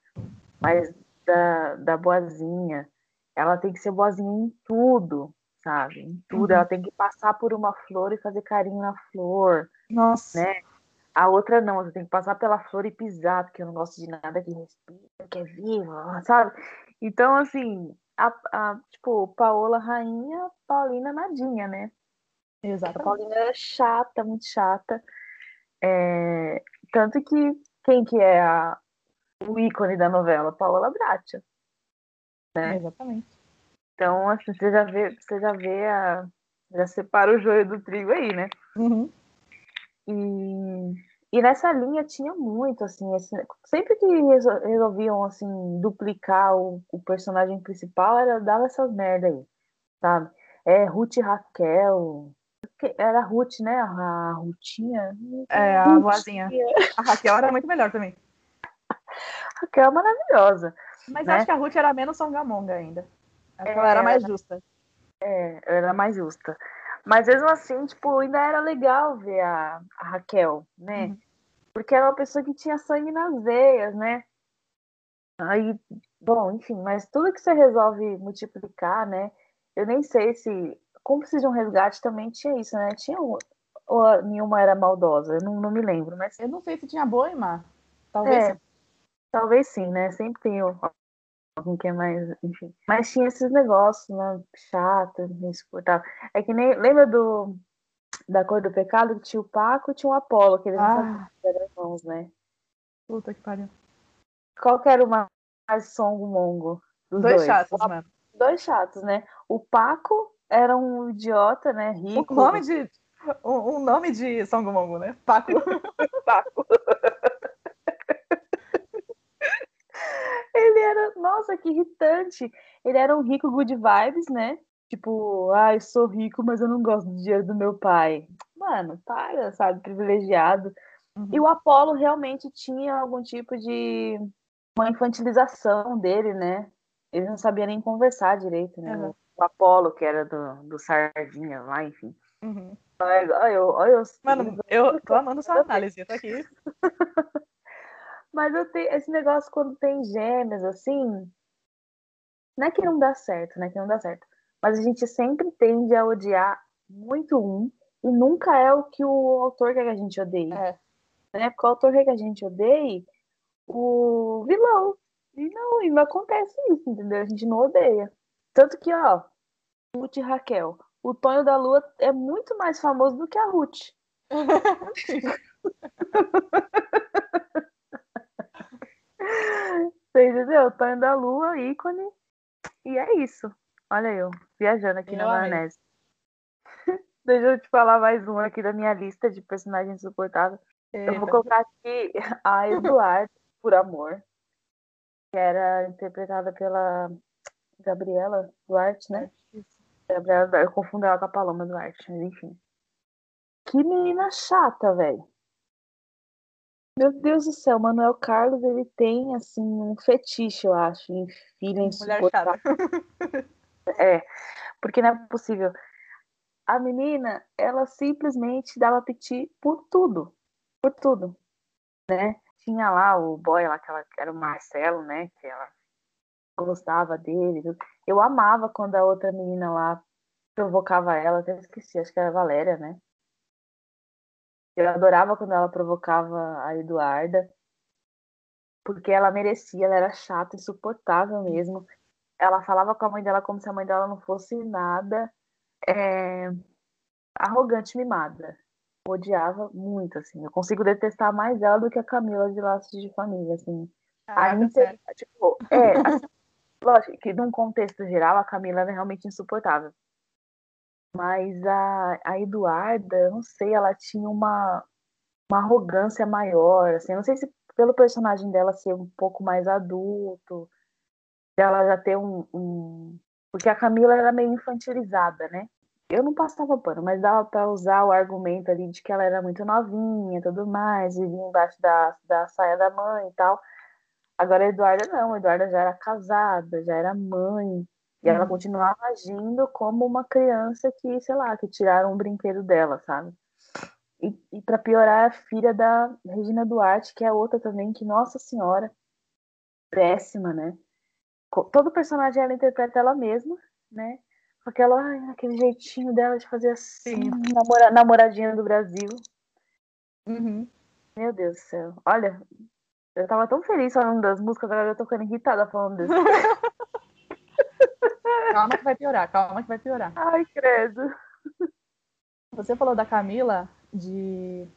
mas da, da boazinha, ela tem que ser boazinha em tudo, sabe? Em tudo, uhum. ela tem que passar por uma flor e fazer carinho na flor. Nossa. Né? A outra não, você tem que passar pela flor e pisar, porque eu não gosto de nada que respira, que é viva, sabe? Então, assim, a, a, tipo, Paola rainha, Paulina nadinha, né? Exato. A Paulina era chata, muito chata. É... Tanto que quem que é a... o ícone da novela? Paola Bratia. Né? exatamente. Então, assim, você já vê, você já vê a. Já separa o joio do trigo aí, né? Uhum. E, e nessa linha tinha muito, assim, assim sempre que resolviam, assim, duplicar o, o personagem principal, era dava essas merda aí, sabe? É, Ruth e Raquel, era a Ruth, né? A Rutinha. É, a vozinha. A Raquel era muito melhor também. A Raquel é maravilhosa. Mas né? acho que a Ruth era menos songamonga ainda. Acho é, ela era mais justa. É, ela era mais justa. Mas mesmo assim, tipo, ainda era legal ver a, a Raquel, né? Uhum. Porque era uma pessoa que tinha sangue nas veias, né? Aí, bom, enfim, mas tudo que você resolve multiplicar, né? Eu nem sei se Cúmplice de um Resgate também tinha isso, né? Tinha ou nenhuma era maldosa, eu não, não me lembro, mas. Eu não sei se tinha boa e má. Talvez é. Talvez sim, né? Sempre tem alguém que é mais, enfim. Mas tinha esses negócios, né? Chato, insuportável. É que nem. Lembra do. Da cor do pecado que tinha o Paco e tinha o Apolo, que eles ah. eram irmãos, né? Puta que pariu. Qual que era o mais songo mongo? Dos dois, dois chatos, mano. Dois chatos, né? O Paco era um idiota, né? Rico. Um nome de. Um, um nome de Songomongo, né? Paco. Paco. era, irritante. Ele era um rico good vibes, né? Tipo, ai, ah, sou rico, mas eu não gosto do dinheiro do meu pai. Mano, para, sabe, privilegiado. Uhum. E o Apolo realmente tinha algum tipo de uma infantilização dele, né? Ele não sabia nem conversar direito, né? Uhum. O Apolo, que era do, do Sardinha lá, enfim. Uhum. Olha, eu, olha, eu, Mano, eu tô amando sua análise, eu tô aqui. Mas eu tenho esse negócio quando tem gêmeos, assim. Não é que não dá certo, né? Que não dá certo. Mas a gente sempre tende a odiar muito um e nunca é o que o autor quer que a gente odeie. É. Né? Porque o autor quer que a gente odeie o vilão. E não, e não acontece isso, entendeu? A gente não odeia. Tanto que, ó, Ruth e Raquel. O Tonho da Lua é muito mais famoso do que a Ruth. Você entendeu? Tonho da Lua, ícone. E é isso. Olha eu, viajando aqui eu na maionese. Deixa eu te falar mais um aqui da minha lista de personagens insuportáveis. Eu vou colocar aqui a Eduardo, por amor, que era interpretada pela Gabriela Duarte, né? Gabriela Duarte, eu confundo ela com a Paloma Duarte, mas enfim. Que menina chata, velho. Meu Deus do céu, Manuel Carlos, ele tem, assim, um fetiche, eu acho, em filha insuportável. é, porque não é possível. A menina, ela simplesmente dava piti por tudo, por tudo, né? Tinha lá o boy lá, que ela, era o Marcelo, né, que ela gostava dele. Eu amava quando a outra menina lá provocava ela, até esqueci, acho que era a Valéria, né? Eu adorava quando ela provocava a Eduarda, porque ela merecia, ela era chata, insuportável mesmo. Ela falava com a mãe dela como se a mãe dela não fosse nada é, arrogante, mimada. Odiava muito, assim. Eu consigo detestar mais ela do que a Camila de Laços de Família, assim. Ah, a inter... tipo, é, assim, lógico que num contexto geral a Camila era realmente insuportável. Mas a, a Eduarda, não sei, ela tinha uma, uma arrogância maior, assim, não sei se pelo personagem dela ser um pouco mais adulto, ela já ter um, um... Porque a Camila era meio infantilizada, né? Eu não passava pano, mas dava para usar o argumento ali de que ela era muito novinha tudo mais, vivia embaixo da, da saia da mãe e tal. Agora a Eduarda não, a Eduarda já era casada, já era mãe, e ela uhum. continuava agindo como uma criança que, sei lá, que tiraram um brinquedo dela, sabe? E, e para piorar, a filha da Regina Duarte, que é outra também, que, nossa senhora, péssima, né? Todo personagem ela interpreta ela mesma, né? Com aquela, ai, aquele jeitinho dela de fazer assim, namora, namoradinha do Brasil. Uhum. Meu Deus do céu. Olha, eu tava tão feliz falando das músicas, agora eu tô ficando irritada falando disso. Calma que vai piorar, calma que vai piorar. Ai, credo. Você falou da Camila de.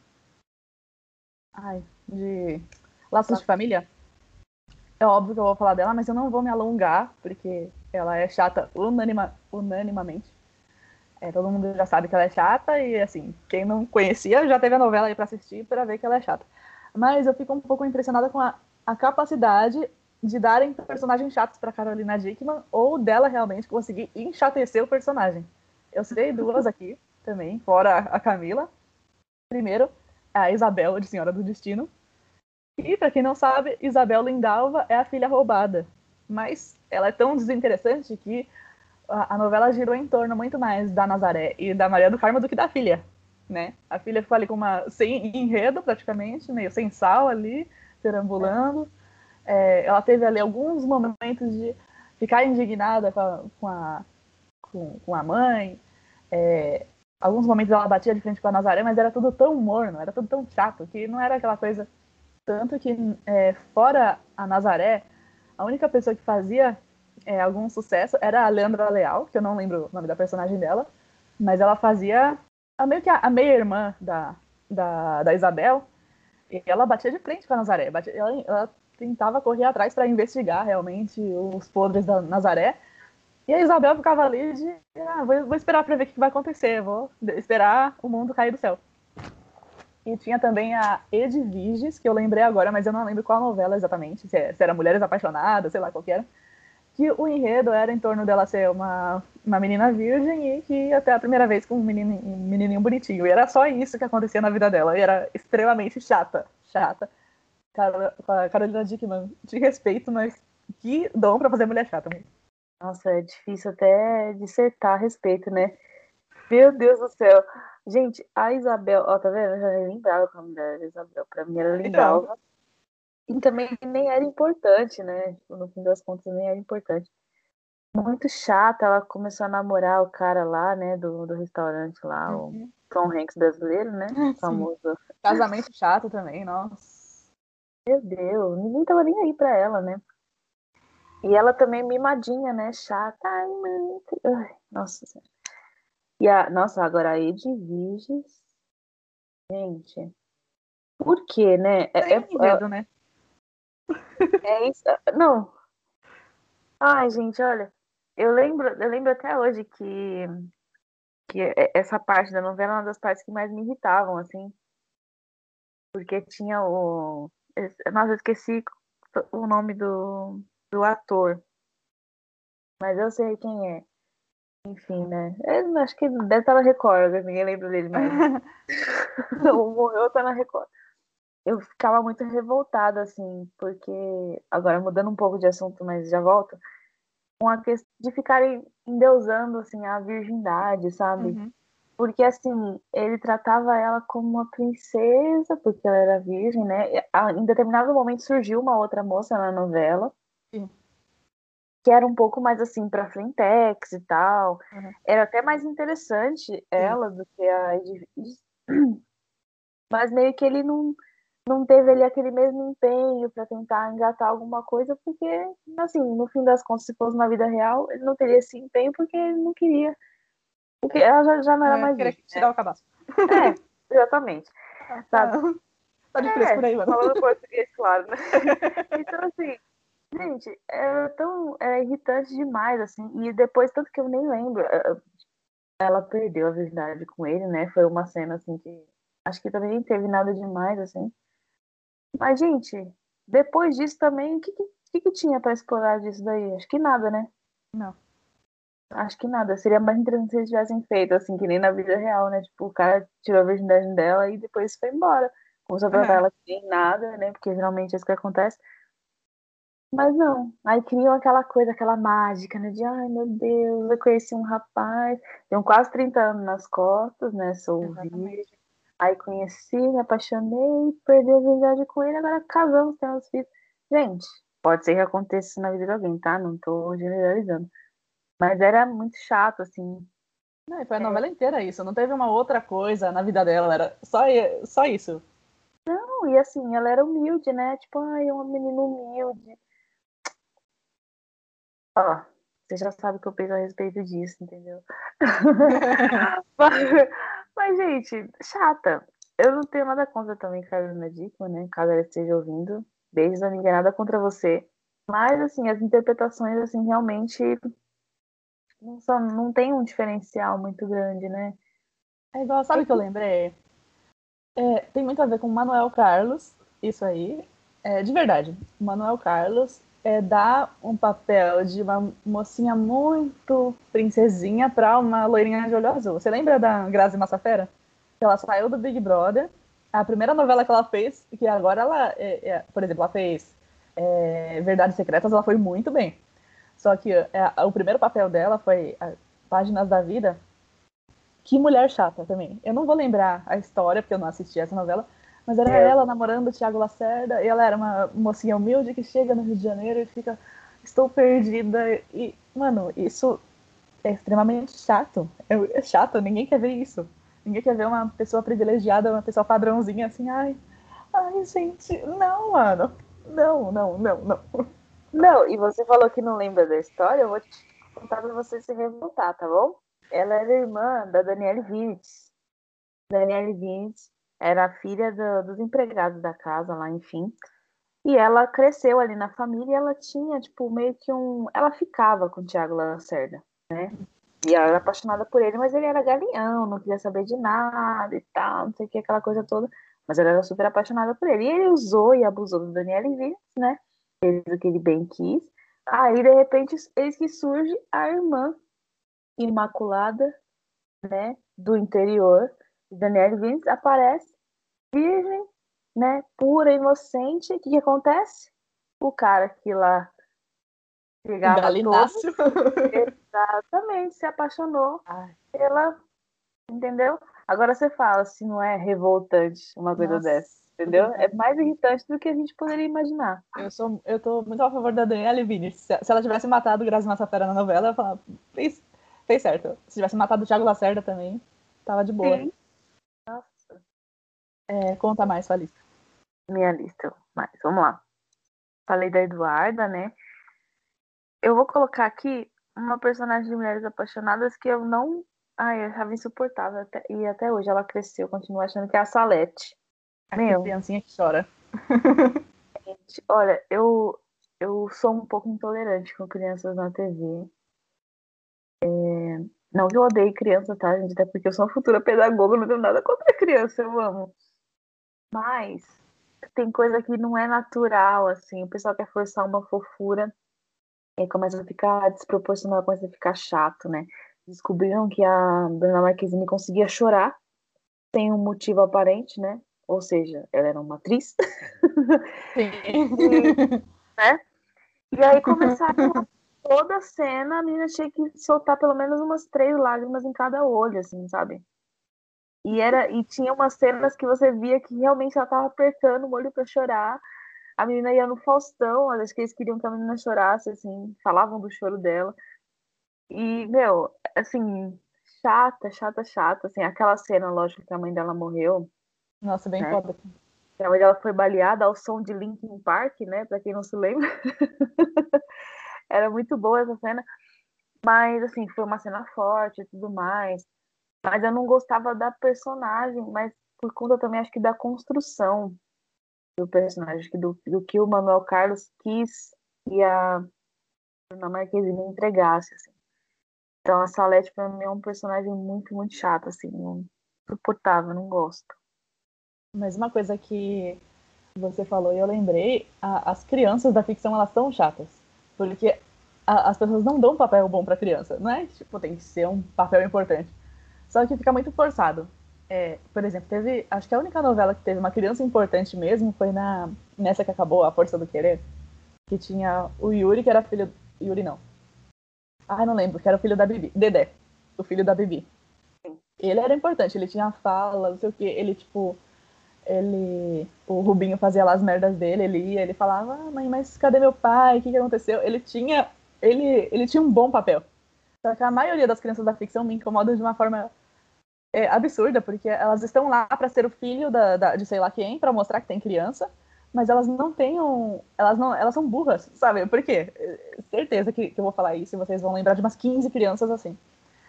Ai, de. Laços de Família. É óbvio que eu vou falar dela, mas eu não vou me alongar, porque ela é chata unanima, unanimamente. É, todo mundo já sabe que ela é chata, e assim, quem não conhecia já teve a novela aí pra assistir para ver que ela é chata. Mas eu fico um pouco impressionada com a, a capacidade de darem personagens chatos para Carolina Dickman ou dela realmente conseguir enchatecer o personagem. Eu sei duas aqui também, fora a Camila. Primeiro, a Isabel de Senhora do Destino. E, para quem não sabe, Isabel Lindalva é a filha roubada. Mas ela é tão desinteressante que a, a novela girou em torno muito mais da Nazaré e da Maria do Carmo do que da filha. Né? A filha ficou ali com uma sem enredo praticamente, meio sem sal ali, perambulando. É, ela teve ali alguns momentos de ficar indignada com a, com a, com, com a mãe. É, alguns momentos ela batia de frente com a Nazaré, mas era tudo tão morno, era tudo tão chato, que não era aquela coisa. Tanto que, é, fora a Nazaré, a única pessoa que fazia é, algum sucesso era a Leandra Leal, que eu não lembro o nome da personagem dela, mas ela fazia a, meio que a, a meia-irmã da, da, da Isabel, e ela batia de frente com a Nazaré. Batia, ela, ela tentava correr atrás para investigar realmente os podres da Nazaré. E a Isabel ficava ali de, ah, vou, vou esperar para ver o que vai acontecer, vou esperar o mundo cair do céu. E tinha também a Edviges, que eu lembrei agora, mas eu não lembro qual novela exatamente, se, é, se era Mulheres Apaixonadas, sei lá qual era. Que o enredo era em torno dela ser uma, uma menina virgem e que até a primeira vez com um menininho, um menininho bonitinho. E era só isso que acontecia na vida dela. E era extremamente chata, chata. Carolina Dickman, de respeito, mas que dom pra fazer mulher chata. Nossa, é difícil até dissertar a respeito, né? Meu Deus do céu. Gente, a Isabel, ó, tá vendo? Eu já lembrava o nome dela, Isabel. Pra mim era legal. Então. E também nem era importante, né? Tipo, no fim das contas, nem era importante. Muito chata, ela começou a namorar o cara lá, né, do, do restaurante lá, uhum. o Tom Hanks brasileiro, né? Famoso. Casamento chato também, nossa. Meu Deus, ninguém tava nem aí pra ela, né? E ela também mimadinha, né? Chata. Ai, mãe. Ai, nossa. E a, nossa, agora a Edviges. Gente. Por quê, né? É, é, medo, né? É isso. Não. Ai, gente, olha. Eu lembro, eu lembro até hoje que, que essa parte da novela é uma das partes que mais me irritavam, assim. Porque tinha o. Nossa, eu esqueci o nome do, do ator. Mas eu sei quem é. Enfim, né? Eu acho que deve estar na Record, ninguém lembra dele mais. o Morreu tá na Record. Eu ficava muito revoltada, assim, porque. Agora, mudando um pouco de assunto, mas já volto. Com a questão de ficarem endeusando, assim, a virgindade, sabe? Uhum. Porque, assim, ele tratava ela como uma princesa, porque ela era virgem, né? Em determinado momento surgiu uma outra moça na novela Sim. Que era um pouco mais assim para frentex e tal. Uhum. Era até mais interessante ela do que a. Mas meio que ele não, não teve ali aquele mesmo empenho para tentar engatar alguma coisa, porque, assim, no fim das contas, se fosse na vida real, ele não teria esse empenho porque ele não queria. Porque ela já, já não era é, mais. Queria tirar né? o cabaço. É, exatamente. Tá, tá de é, por aí, mano. Falando português, claro, né? Então, assim, Gente, era tão era irritante demais, assim. E depois, tanto que eu nem lembro. Eh, eh, ela perdeu a verdade com ele, né? Foi uma cena, assim, que. Acho que também nem teve nada demais, assim. Mas, gente, depois disso também, o que, que, que tinha para explorar disso daí? Acho que nada, né? Não. Acho que nada. Seria mais interessante se eles tivessem feito, assim, que nem na vida real, né? Tipo, o cara tirou a virgindade dela e depois foi embora. Começou a tratar ela sem nada, né? Porque geralmente é isso que acontece. Mas não, aí criam aquela coisa, aquela mágica, né? De ai meu Deus, eu conheci um rapaz, tenho quase 30 anos nas costas, né? Sou virgem. Aí conheci, me apaixonei, perdi a verdade com ele, agora casamos, temos filhos. Gente, pode ser que aconteça isso na vida de alguém, tá? Não tô generalizando. Mas era muito chato, assim. Não, foi a é. novela inteira isso, não teve uma outra coisa na vida dela, era só, só isso. Não, e assim, ela era humilde, né? Tipo, ai, é uma menina humilde Ó, você já sabe o que eu penso a respeito disso, entendeu? mas, mas, gente, chata. Eu não tenho nada contra também Carolina Dickman, né? Caso ela esteja ouvindo. Beijos, amiga, nada contra você. Mas, assim, as interpretações, assim, realmente não, são, não tem um diferencial muito grande, né? É igual, sabe o que eu lembrei? É, tem muito a ver com Manuel Carlos, isso aí. É, de verdade, Manuel Carlos é dar um papel de uma mocinha muito princesinha para uma loirinha de olho azul. Você lembra da Grazi Massafera? Ela saiu do Big Brother. A primeira novela que ela fez, que agora ela, é, é, por exemplo, ela fez é, Verdades Secretas, ela foi muito bem. Só que é, o primeiro papel dela foi Páginas da Vida. Que mulher chata também. Eu não vou lembrar a história, porque eu não assisti essa novela, mas era é. ela namorando o Thiago Lacerda, e ela era uma mocinha humilde que chega no Rio de Janeiro e fica, estou perdida. E, mano, isso é extremamente chato. É, é chato, ninguém quer ver isso. Ninguém quer ver uma pessoa privilegiada, uma pessoa padrãozinha assim, ai, ai, gente, não, mano. Não, não, não, não. Não, e você falou que não lembra da história, eu vou te contar pra você se revoltar, tá bom? Ela era irmã da Danielle Vinitz. Danielle Vinitz era filha do, dos empregados da casa lá, enfim. E ela cresceu ali na família e ela tinha, tipo, meio que um. Ela ficava com o Tiago Lacerda, né? E ela era apaixonada por ele, mas ele era galinhão, não queria saber de nada e tal, não sei o que, aquela coisa toda. Mas ela era super apaixonada por ele. E ele usou e abusou do Daniel Vinicius, né? Fez o que ele bem quis. Aí, de repente, eis que surge a irmã imaculada, né? Do interior. Daniel Vinicius aparece virgem, né? Pura, inocente. O que, que acontece? O cara que lá pegava Galinácio. exatamente, se apaixonou Ai. pela, entendeu? Agora você fala se não é revoltante uma coisa Nossa. dessa, entendeu? É mais irritante do que a gente poderia imaginar. Eu sou, eu tô muito a favor da Daniela Vini. Se, se ela tivesse matado o Grazi Massafera na novela, eu falava, fez, fez certo. Se tivesse matado o Thiago Lacerda também, tava de boa. Sim. Nossa. É, conta mais sua lista. Minha lista, mais, vamos lá. Falei da Eduarda, né? Eu vou colocar aqui uma personagem de Mulheres Apaixonadas que eu não Ai, eu achava insuportável. Até, e até hoje ela cresceu, continua achando que é a Salete. Meu. criancinha que chora. Gente, olha, eu, eu sou um pouco intolerante com crianças na TV. É, não que eu odeie criança, tá, gente? Até porque eu sou uma futura pedagoga, não tenho nada contra criança, eu amo. Mas tem coisa que não é natural, assim. O pessoal quer forçar uma fofura e começa a ficar desproporcional, começa a ficar chato, né? descobriram que a Bruna Marquezine conseguia chorar sem um motivo aparente, né? Ou seja, ela era uma atriz. Sim. e, né? e aí começaram toda a cena, a menina tinha que soltar pelo menos umas três lágrimas em cada olho, assim, sabe? E era e tinha umas cenas que você via que realmente ela tava apertando o olho para chorar. A menina ia no Faustão, acho que eles queriam que a menina chorasse, assim, falavam do choro dela. E, meu, assim, chata, chata, chata. Assim, aquela cena, lógico, que a mãe dela morreu. Nossa, bem né? foda. A mãe dela foi baleada ao som de Linkin Park, né? Pra quem não se lembra. Era muito boa essa cena. Mas, assim, foi uma cena forte e tudo mais. Mas eu não gostava da personagem, mas por conta também, acho que da construção do personagem, do, do que o Manuel Carlos quis e a Bruna Marquezine entregasse, assim. Então a Salete pra mim é um personagem muito, muito chato, assim, insuportável, não gosto. Mas uma coisa que você falou e eu lembrei, a, as crianças da ficção elas são chatas. Porque a, as pessoas não dão um papel bom pra criança. Não é tipo, tem que ser um papel importante. Só que fica muito forçado. É, por exemplo, teve. Acho que a única novela que teve uma criança importante mesmo foi na nessa que acabou, A Força do Querer. Que tinha o Yuri, que era filho. Yuri não. Ah, não lembro, que era o filho da Bibi. Dedé, o filho da Bibi. Ele era importante, ele tinha fala, não sei o que, ele, tipo, ele, o Rubinho fazia lá as merdas dele, ele ia, ele falava, ah, mãe, mas cadê meu pai, o que, que aconteceu? Ele tinha, ele, ele tinha um bom papel. Só que a maioria das crianças da ficção me incomoda de uma forma é, absurda, porque elas estão lá para ser o filho da, da, de sei lá quem, para mostrar que tem criança, mas elas não têm um. Elas, não, elas são burras, sabe? Por quê? Certeza que, que eu vou falar isso e vocês vão lembrar de umas 15 crianças assim.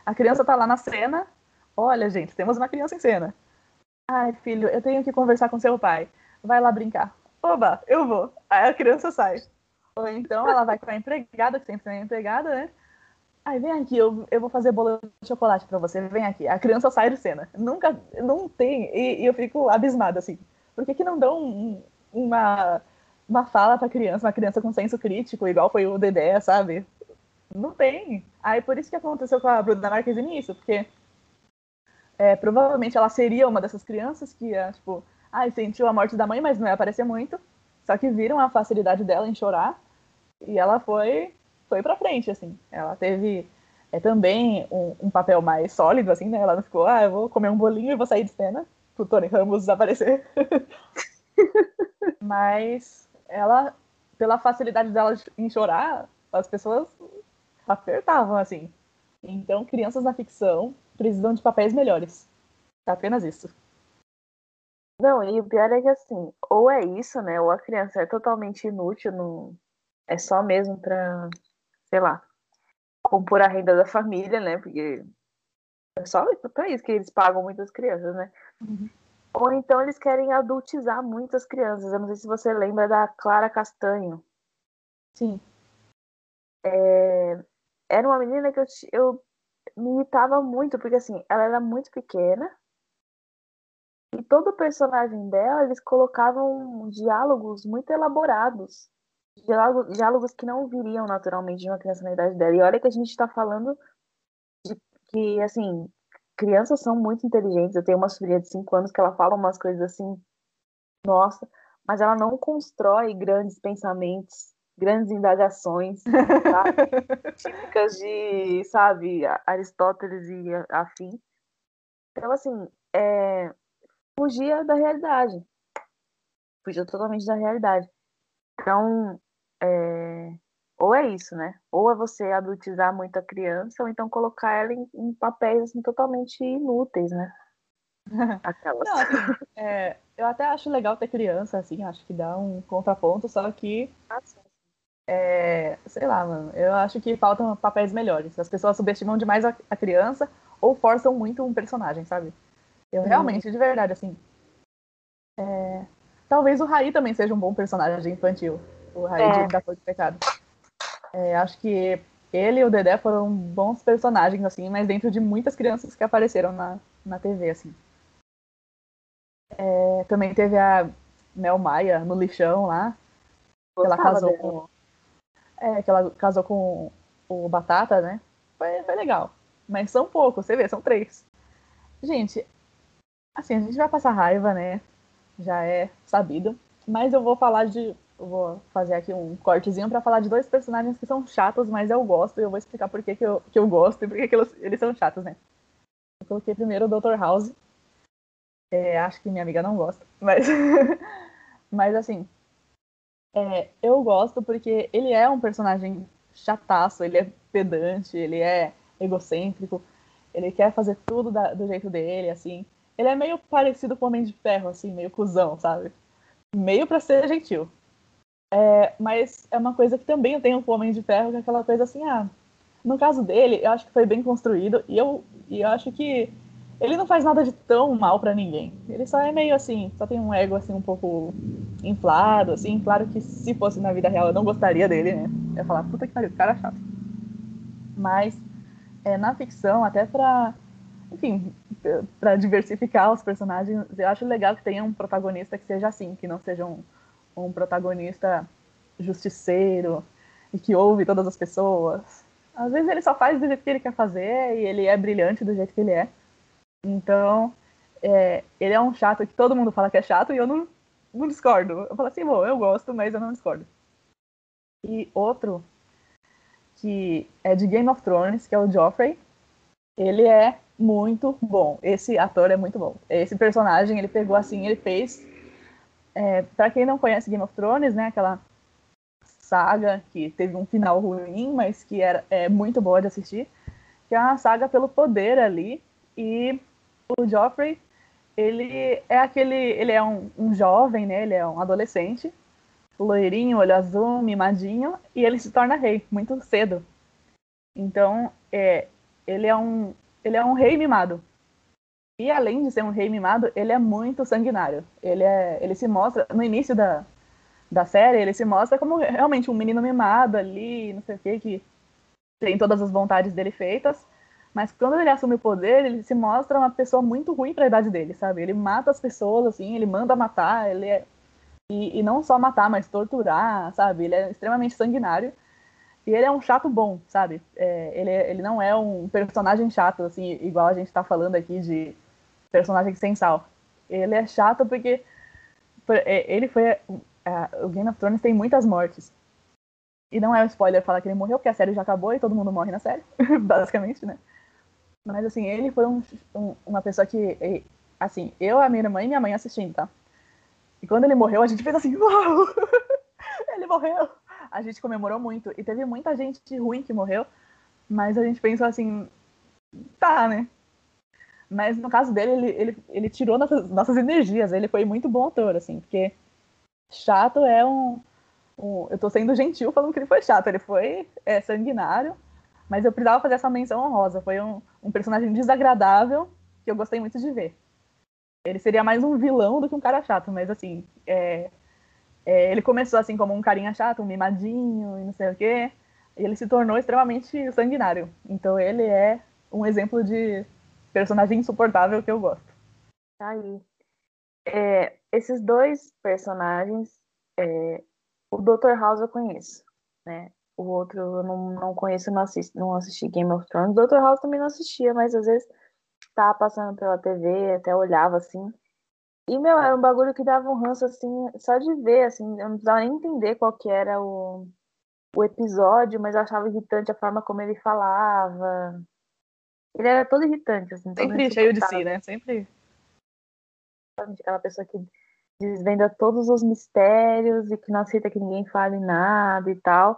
A criança tá lá na cena. Olha, gente, temos uma criança em cena. Ai, filho, eu tenho que conversar com seu pai. Vai lá brincar. Oba, eu vou. Aí a criança sai. Ou então ela vai com a empregada, que sempre tem empregada, né? Ai, vem aqui, eu, eu vou fazer bolo de chocolate para você, vem aqui. A criança sai de cena. Nunca, não tem. E, e eu fico abismada, assim. Por que, que não dão um, uma, uma fala pra criança, uma criança com senso crítico, igual foi o Dedé, sabe? Não tem. Aí por isso que aconteceu com a Bruna Marquezine isso, porque é, provavelmente ela seria uma dessas crianças que ia, tipo, ai, sentiu a morte da mãe, mas não ia aparecer muito. Só que viram a facilidade dela em chorar e ela foi foi pra frente, assim. Ela teve é, também um, um, papel mais sólido, assim, né? Ela não ficou, ah, eu vou comer um bolinho e vou sair de cena pro Tony Ramos desaparecer. Mas ela, pela facilidade dela em chorar, as pessoas apertavam, assim. Então, crianças na ficção precisam de papéis melhores. É apenas isso. Não, e o pior é que assim, ou é isso, né? Ou a criança é totalmente inútil, não... é só mesmo pra, sei lá, compor a renda da família, né? Porque é só pra isso que eles pagam muitas crianças, né? Uhum. Ou então eles querem adultizar muitas crianças. Eu não sei se você lembra da Clara Castanho. Sim. É... Era uma menina que eu, eu me irritava muito, porque assim, ela era muito pequena. E todo personagem dela, eles colocavam diálogos muito elaborados. Diálogos, diálogos que não viriam naturalmente de uma criança na idade dela. E olha que a gente está falando de que, assim, crianças são muito inteligentes. Eu tenho uma sobrinha de 5 anos que ela fala umas coisas assim, nossa, mas ela não constrói grandes pensamentos, grandes indagações, sabe? típicas de, sabe, Aristóteles e afim. Então, assim, é, fugia da realidade. Fugia totalmente da realidade. Então, é, ou é isso, né? Ou é você adultizar muito a criança, ou então colocar ela em, em papéis assim, totalmente inúteis, né? Aquelas. Não, assim, é, eu até acho legal ter criança, assim, acho que dá um contraponto, só que. É, sei lá, mano, eu acho que faltam papéis melhores. As pessoas subestimam demais a, a criança ou forçam muito um personagem, sabe? Eu uhum. realmente, de verdade, assim. É, talvez o Raí também seja um bom personagem infantil. O Raí é. de, da Cor do Pecado. É, acho que ele e o Dedé foram bons personagens, assim, mas dentro de muitas crianças que apareceram na, na TV, assim. É, também teve a Mel Maia no lixão lá. Que ela casou dela. com. É, que ela casou com o Batata, né? Foi, foi legal. Mas são poucos, você vê, são três. Gente, assim, a gente vai passar raiva, né? Já é sabido. Mas eu vou falar de vou fazer aqui um cortezinho para falar de dois personagens que são chatos, mas eu gosto, e eu vou explicar por que, que, eu, que eu gosto e por que, que eles, eles são chatos, né? Eu coloquei primeiro o Dr. House. É, acho que minha amiga não gosta, mas, mas assim, é, eu gosto porque ele é um personagem chataço, ele é pedante, ele é egocêntrico, ele quer fazer tudo da, do jeito dele, assim. Ele é meio parecido com o Homem de Ferro, assim, meio cuzão, sabe? Meio para ser gentil. É, mas é uma coisa que também eu tenho com o Homem de Ferro, que é aquela coisa assim, ah, no caso dele, eu acho que foi bem construído, e eu, e eu acho que ele não faz nada de tão mal para ninguém. Ele só é meio assim, só tem um ego assim um pouco inflado, assim, claro que se fosse na vida real eu não gostaria dele, né? Eu ia falar, puta que pariu, cara chato. Mas é, na ficção, até pra, enfim, para diversificar os personagens, eu acho legal que tenha um protagonista que seja assim, que não seja um um protagonista justiceiro e que ouve todas as pessoas. Às vezes ele só faz do jeito que ele quer fazer e ele é brilhante do jeito que ele é. Então, é, ele é um chato que todo mundo fala que é chato e eu não, não discordo. Eu falo assim, bom, eu gosto, mas eu não discordo. E outro que é de Game of Thrones, que é o Joffrey. Ele é muito bom. Esse ator é muito bom. Esse personagem, ele pegou assim, ele fez é, para quem não conhece Game of Thrones, né, aquela saga que teve um final ruim, mas que era é muito boa de assistir, que é uma saga pelo poder ali e o Joffrey ele é aquele ele é um, um jovem, né, ele é um adolescente, loirinho, olho azul, mimadinho e ele se torna rei muito cedo. Então é, ele é um ele é um rei mimado. E além de ser um rei mimado, ele é muito sanguinário. Ele, é, ele se mostra, no início da, da série, ele se mostra como realmente um menino mimado ali, não sei o que, que tem todas as vontades dele feitas. Mas quando ele assume o poder, ele se mostra uma pessoa muito ruim para a idade dele, sabe? Ele mata as pessoas, assim, ele manda matar, ele é... E, e não só matar, mas torturar, sabe? Ele é extremamente sanguinário. E ele é um chato bom, sabe? É, ele, ele não é um personagem chato, assim, igual a gente tá falando aqui de personagem sem sal. Ele é chato porque é, ele foi. o Game of Thrones tem muitas mortes. E não é um spoiler falar que ele morreu, porque a série já acabou e todo mundo morre na série, basicamente, né? Mas assim, ele foi um, um, uma pessoa que. Assim, eu, a minha irmã e minha mãe assistindo, tá? E quando ele morreu, a gente fez assim, uau! ele morreu! A gente comemorou muito. E teve muita gente ruim que morreu, mas a gente pensou assim, tá, né? Mas no caso dele, ele, ele, ele tirou nossas, nossas energias. Ele foi muito bom ator, assim, porque chato é um, um, Eu tô sendo gentil falando que ele foi chato. Ele foi é, sanguinário, mas eu precisava fazer essa menção honrosa. Foi um, um personagem desagradável que eu gostei muito de ver. Ele seria mais um vilão do que um cara chato, mas assim. É, é, ele começou assim como um carinha chato, um mimadinho e não sei o quê. E ele se tornou extremamente sanguinário. Então ele é um exemplo de personagem insuportável que eu gosto. Tá aí. É, esses dois personagens, é, o Dr. House eu conheço, né? O outro eu não, não conheço, não assisti, não assisti Game of Thrones. Dr. House também não assistia, mas às vezes tava passando pela TV, até olhava assim. E, meu, era um bagulho que dava um ranço, assim, só de ver, assim, eu não precisava nem entender qual que era o, o episódio, mas eu achava irritante a forma como ele falava. Ele era todo irritante, assim. Sempre cheio de si, né? Sempre. Aquela pessoa que desvenda todos os mistérios e que não aceita que ninguém fale nada e tal.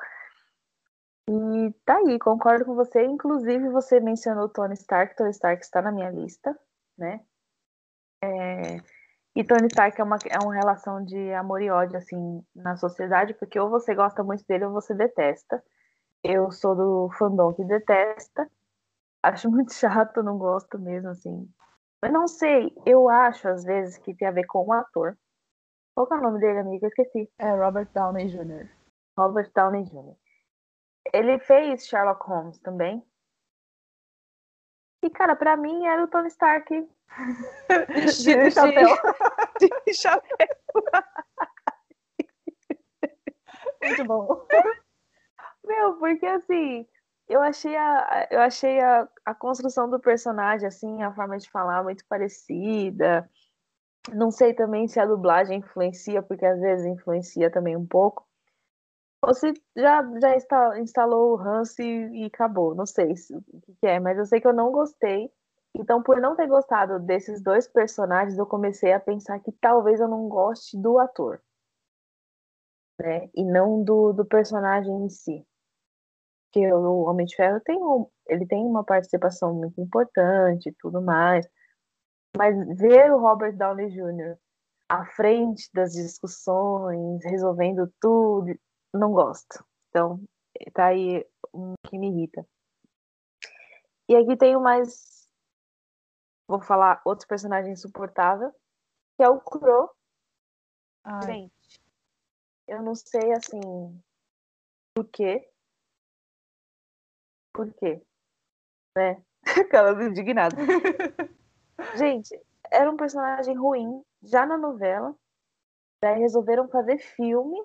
E tá aí, concordo com você. Inclusive, você mencionou Tony Stark. Tony Stark está na minha lista, né? É... E Tony Stark é uma, é uma relação de amor e ódio, assim, na sociedade, porque ou você gosta muito dele ou você detesta. Eu sou do fandom que detesta. Acho muito chato, não gosto mesmo, assim. Eu não sei, eu acho, às vezes, que tem a ver com o ator. Qual é o nome dele, amiga? Eu esqueci. É Robert Downey Jr. Robert Downey Jr. Ele fez Sherlock Holmes também. E, cara, pra mim era o Tony Stark. Vestido de chapéu. De chapéu. Muito bom. Meu, porque assim, eu achei a, eu achei a, a construção do personagem, assim, a forma de falar muito parecida. Não sei também se a dublagem influencia, porque às vezes influencia também um pouco. Ou se já, já instalou o Hans e, e acabou. Não sei se, o que, que é, mas eu sei que eu não gostei. Então, por não ter gostado desses dois personagens, eu comecei a pensar que talvez eu não goste do ator. Né? E não do, do personagem em si. Porque o Homem de Ferro tem, um, ele tem uma participação muito importante e tudo mais. Mas ver o Robert Downey Jr. à frente das discussões, resolvendo tudo, não gosto. Então, tá aí um que me irrita. E aqui tenho mais. Vou falar outro personagem insuportável, que é o Crow. Gente, eu não sei assim. Por quê? Por quê? Né? Aquelas indignadas. Gente, era um personagem ruim já na novela. Daí resolveram fazer filme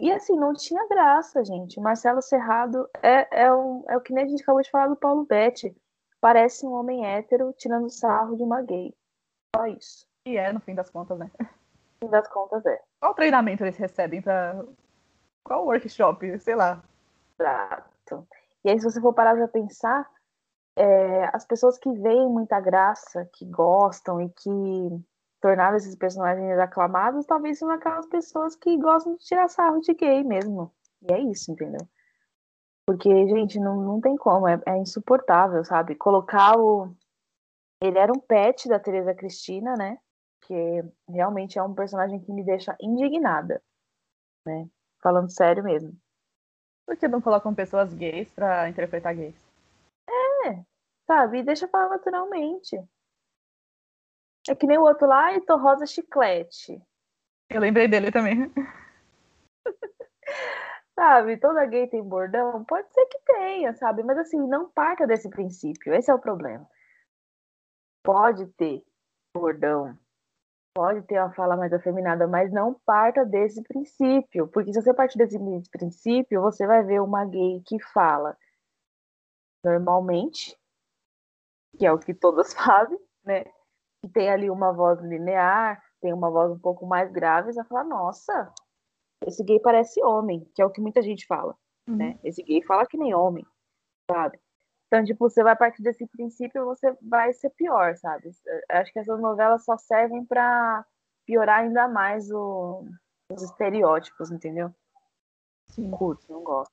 e assim, não tinha graça, gente. Marcelo Serrado é, é, um, é o que nem a gente acabou de falar do Paulo Betti. Parece um homem hétero tirando sarro de uma gay. Só isso. E é, no fim das contas, né? No fim das contas, é. Qual treinamento eles recebem pra. Qual workshop? Sei lá. Exato. E aí, se você for parar pra pensar, é, as pessoas que veem muita graça, que gostam e que tornar esses personagens aclamados, talvez são aquelas pessoas que gostam de tirar sarro de gay mesmo. E é isso, entendeu? Porque, gente, não, não tem como, é, é insuportável, sabe? Colocar o. Ele era um pet da Teresa Cristina, né? Que realmente é um personagem que me deixa indignada, né? Falando sério mesmo. Por que não colocam pessoas gays pra interpretar gays? É, sabe? E deixa falar naturalmente. É que nem o outro lá, e tô rosa chiclete. Eu lembrei dele também. sabe, toda gay tem bordão? Pode ser que tenha, sabe? Mas assim, não parta desse princípio. Esse é o problema. Pode ter bordão, pode ter uma fala mais afeminada, mas não parta desse princípio. Porque se você partir desse princípio, você vai ver uma gay que fala normalmente, que é o que todas fazem, né? Que tem ali uma voz linear, tem uma voz um pouco mais grave, você vai falar, nossa, esse gay parece homem, que é o que muita gente fala, uhum. né? Esse gay fala que nem homem, sabe? Então, tipo, você vai partir desse princípio, você vai ser pior, sabe? Acho que essas novelas só servem para piorar ainda mais o, os estereótipos, entendeu? Sim. Curto, não gosto.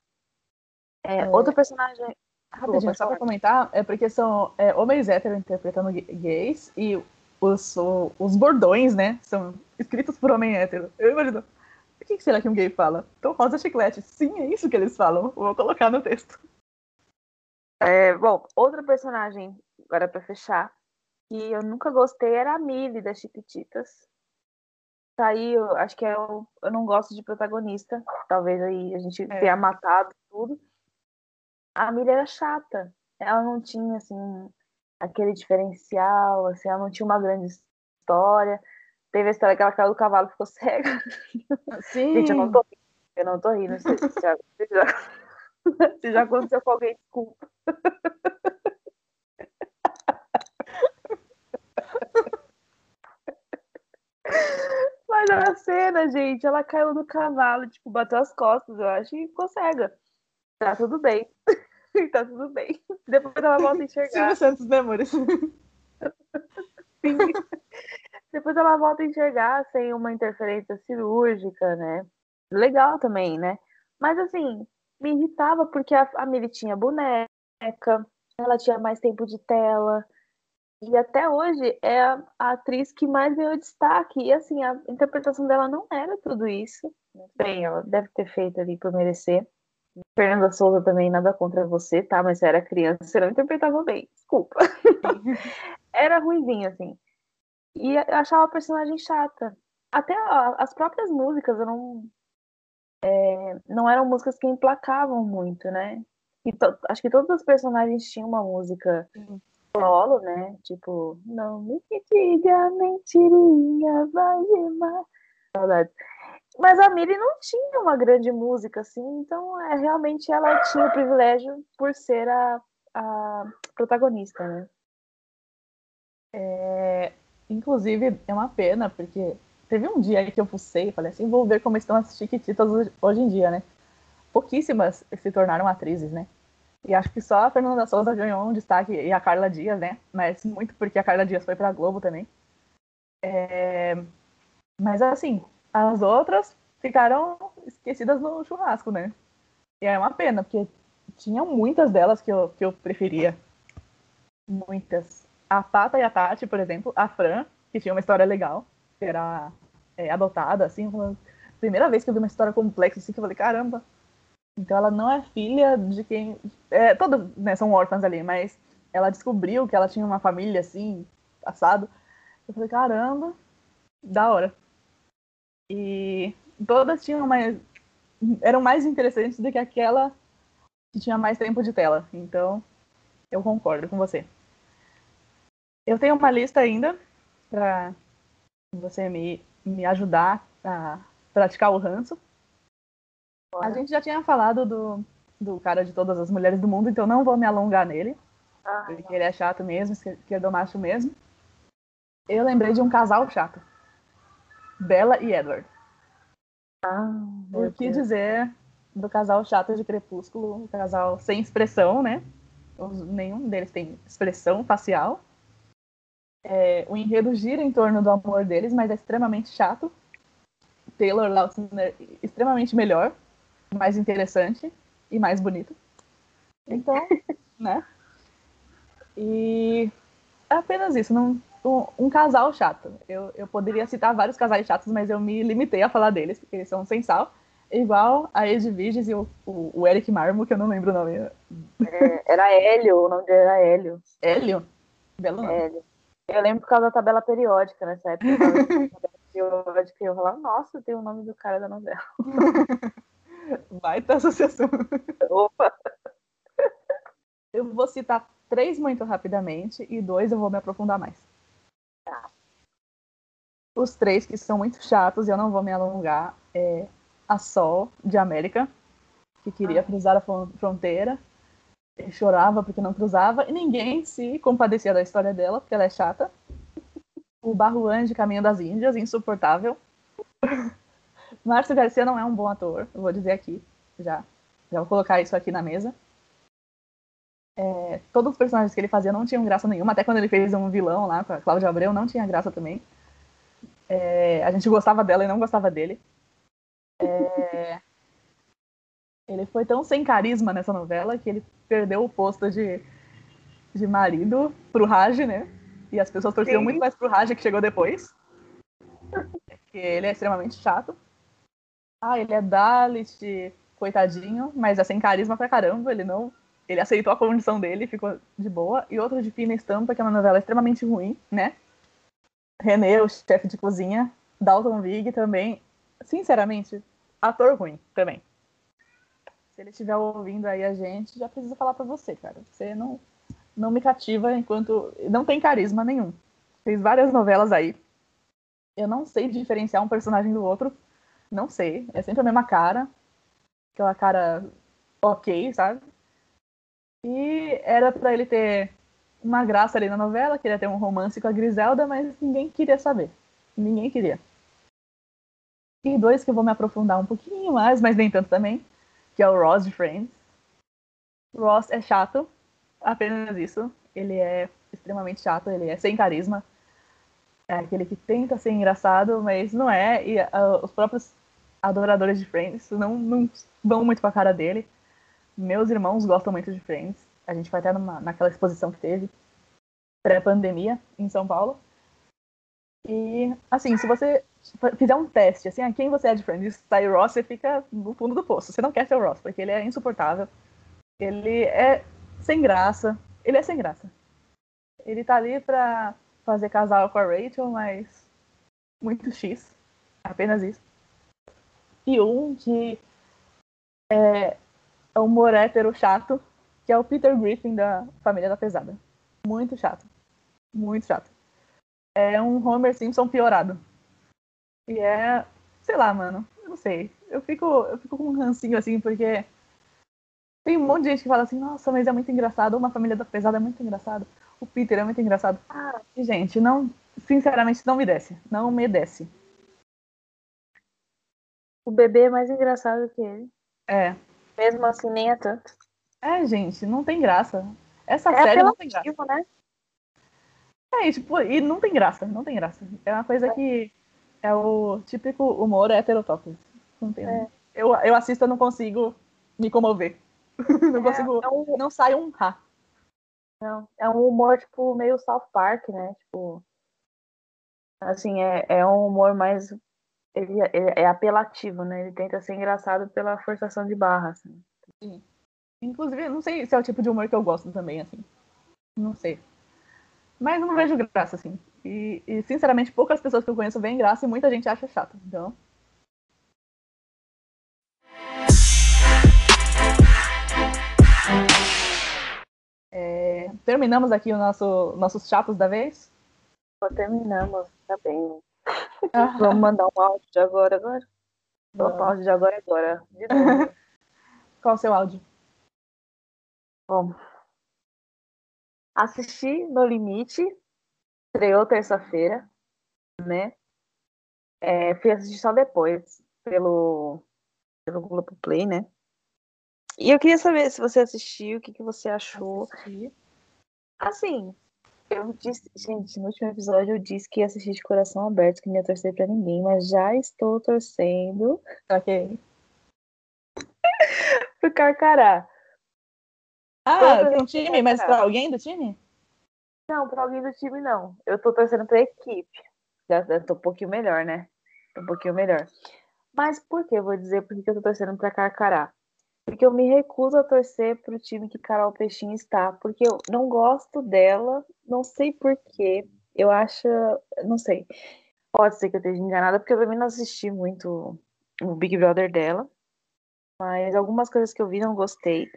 É, é... Outro personagem. Rapidinho, só pra comentar, é porque são é, homens héteros interpretando gays e os, os bordões, né, são escritos por homem hétero. Eu imagino, o que será que um gay fala? Tô rosa chiclete. Sim, é isso que eles falam. Vou colocar no texto. É, bom, outra personagem, agora para fechar, que eu nunca gostei era a Millie das Chiquititas. Tá aí, eu acho que é eu, eu não gosto de protagonista. Talvez aí a gente é. tenha matado tudo. A Millie era chata. Ela não tinha, assim, aquele diferencial, assim, ela não tinha uma grande história. teve a história que ela caiu do cavalo e ficou cega. Sim. Gente, eu não tô rindo. Eu não tô rindo. Se, se já, se já, se já aconteceu com alguém, desculpa. Mas a cena, gente, ela caiu do cavalo, tipo, bateu as costas, eu acho, e ficou cega. Tá tudo bem. tá tudo bem. Depois ela volta a enxergar. Silvio Santos, né, amores? Sim. Depois ela volta a enxergar sem uma interferência cirúrgica, né? Legal também, né? Mas assim, me irritava porque a, a Miri tinha boneca, ela tinha mais tempo de tela. E até hoje é a, a atriz que mais ganhou destaque. E assim, a interpretação dela não era tudo isso. Bem, ela deve ter feito ali por merecer. Fernanda Souza também, nada contra você, tá? Mas você era criança, você não interpretava bem. Desculpa. era ruimzinho, assim. E eu achava a personagem chata. Até a, as próprias músicas, eu não. É, não eram músicas que emplacavam muito, né? E acho que todos os personagens tinham uma música solo, né? Tipo, não me diga mentirinha, vai demais. Saudades. Mas a Miri não tinha uma grande música, assim, então é, realmente ela tinha o privilégio por ser a, a protagonista, né? É, inclusive, é uma pena, porque teve um dia que eu fucei e falei assim, vou ver como estão as chiquititas hoje em dia, né? Pouquíssimas se tornaram atrizes, né? E acho que só a Fernanda Souza ganhou um destaque e a Carla Dias, né? Mas muito porque a Carla Dias foi pra Globo também. É... Mas assim, as outras ficaram esquecidas no churrasco, né? E é uma pena, porque tinham muitas delas que eu, que eu preferia. Muitas. A Tata e a Tati, por exemplo, a Fran, que tinha uma história legal, que era é, adotada, assim, primeira vez que eu vi uma história complexa, assim, que eu falei, caramba. Então ela não é filha de quem. É, todas né, são órfãs ali, mas ela descobriu que ela tinha uma família, assim, passado. Eu falei, caramba, da hora. E todas tinham mais. eram mais interessantes do que aquela que tinha mais tempo de tela. Então, eu concordo com você. Eu tenho uma lista ainda para você me, me ajudar a praticar o ranço. A gente já tinha falado do, do cara de todas as mulheres do mundo, então não vou me alongar nele. Ah, porque ele é chato mesmo, esquerdo macho mesmo. Eu lembrei de um casal chato. Bella e Edward. ah, O que dizer do casal chato de Crepúsculo, um casal sem expressão, né? Nenhum deles tem expressão facial. É, o enredo gira em torno do amor deles, mas é extremamente chato. Taylor Lautner extremamente melhor, mais interessante e mais bonito. Então, né? E é apenas isso, não, um, um casal chato. Eu, eu poderia citar vários casais chatos, mas eu me limitei a falar deles, porque eles são sem sal. Igual a Edviges e o, o, o Eric Marmo, que eu não lembro o nome. É, era Hélio, o nome dele era Hélio. Hélio? Belo nome. Hélio. Eu lembro por causa da tabela periódica nessa época. eu periódica e eu falava, nossa, tem o nome do cara da novela. Vai ter associação. Opa! Eu vou citar três muito rapidamente e dois eu vou me aprofundar mais. Os três que são muito chatos e eu não vou me alongar é a Sol, de América, que queria Ah. cruzar a fron- fronteira, chorava porque não cruzava, e ninguém se compadecia da história dela, porque ela é chata. O Barruan de Caminho das Índias, insuportável. Márcio Garcia não é um bom ator, eu vou dizer aqui, já. Já vou colocar isso aqui na mesa. É, todos os personagens que ele fazia não tinham graça nenhuma, até quando ele fez um vilão lá com a Cláudia Abreu, não tinha graça também. É, a gente gostava dela e não gostava dele. É, ele foi tão sem carisma nessa novela que ele perdeu o posto de, de marido pro Raj, né? E as pessoas torciam Sim. muito mais pro Raj que chegou depois. Porque ele é extremamente chato. Ah, ele é Dalit, coitadinho, mas é sem carisma pra caramba. Ele não. Ele aceitou a condição dele, ficou de boa. E outro de Fina Estampa, que é uma novela extremamente ruim, né? René, o chefe de cozinha. Dalton Vig também. Sinceramente, ator ruim também. Se ele estiver ouvindo aí a gente, já precisa falar pra você, cara. Você não, não me cativa enquanto. Não tem carisma nenhum. Fez várias novelas aí. Eu não sei diferenciar um personagem do outro. Não sei. É sempre a mesma cara. Aquela cara ok, sabe? E era para ele ter uma graça ali na novela, queria ter um romance com a Griselda, mas ninguém queria saber. Ninguém queria. E dois que eu vou me aprofundar um pouquinho mais, mas nem tanto também, que é o Ross de Friends. Ross é chato, apenas isso. Ele é extremamente chato, ele é sem carisma. É aquele que tenta ser engraçado, mas não é. E uh, os próprios adoradores de Friends não, não vão muito com a cara dele. Meus irmãos gostam muito de Friends. A gente vai até numa, naquela exposição que teve pré-pandemia em São Paulo. E, assim, se você fizer um teste, assim, a ah, quem você é de Friends, sai Ross, você fica no fundo do poço. Você não quer ser o Ross, porque ele é insuportável. Ele é sem graça. Ele é sem graça. Ele tá ali pra fazer casal com a Rachel, mas muito X. Apenas isso. E um que é humor hétero chato, que é o Peter Griffin da Família da Pesada. Muito chato. Muito chato. É um Homer Simpson piorado. E é, sei lá, mano, eu não sei. Eu fico, eu fico com um rancinho assim, porque tem um monte de gente que fala assim, nossa, mas é muito engraçado, uma família da pesada é muito engraçado, o Peter é muito engraçado. Ah, gente, não, sinceramente, não me desce. Não me desce. O bebê é mais engraçado que ele. É. Mesmo assim, nem é tanto. É, gente, não tem graça. Essa é série não tem graça. Né? É, tipo, e não tem graça, não tem graça. É uma coisa é. que é o típico humor heterotópico. Não tem. É. Eu, eu assisto e não consigo me comover. não é, consigo. É um... Não sai um rá. Não, é um humor, tipo, meio South Park, né? Tipo. Assim, é, é um humor mais. Ele, ele é apelativo, né? Ele tenta ser engraçado pela forçação de barra, assim. Sim. Inclusive, não sei se é o tipo de humor que eu gosto também, assim. Não sei. Mas eu não vejo graça, assim. E, e, sinceramente, poucas pessoas que eu conheço veem graça e muita gente acha chato. Então. É, terminamos aqui o nosso nossos chatos da vez? terminamos, tá bem. Ah. Vamos mandar um áudio de agora, agora? Vamos áudio de agora, agora. De Qual o seu áudio? Bom, assisti No Limite, estreou terça-feira, né? É, fui assistir só depois, pelo, pelo Globoplay, né? E eu queria saber se você assistiu, o que, que você achou. Assisti. Assim, eu disse, gente, no último episódio eu disse que ia assistir de coração aberto, que não ia torcer pra ninguém, mas já estou torcendo. Ok. pro Carcará. Ah, um time, mas pra alguém do time? Não, pra alguém do time não. Eu tô torcendo pra equipe. Já, já tô um pouquinho melhor, né? Tô um pouquinho melhor. Mas por que eu vou dizer por que eu tô torcendo pra Carcará? Porque eu me recuso a torcer pro time que Carol Peixinho está. Porque eu não gosto dela, não sei porquê. Eu acho. Não sei. Pode ser que eu esteja enganada, porque eu também não assisti muito o Big Brother dela. Mas algumas coisas que eu vi não gostei.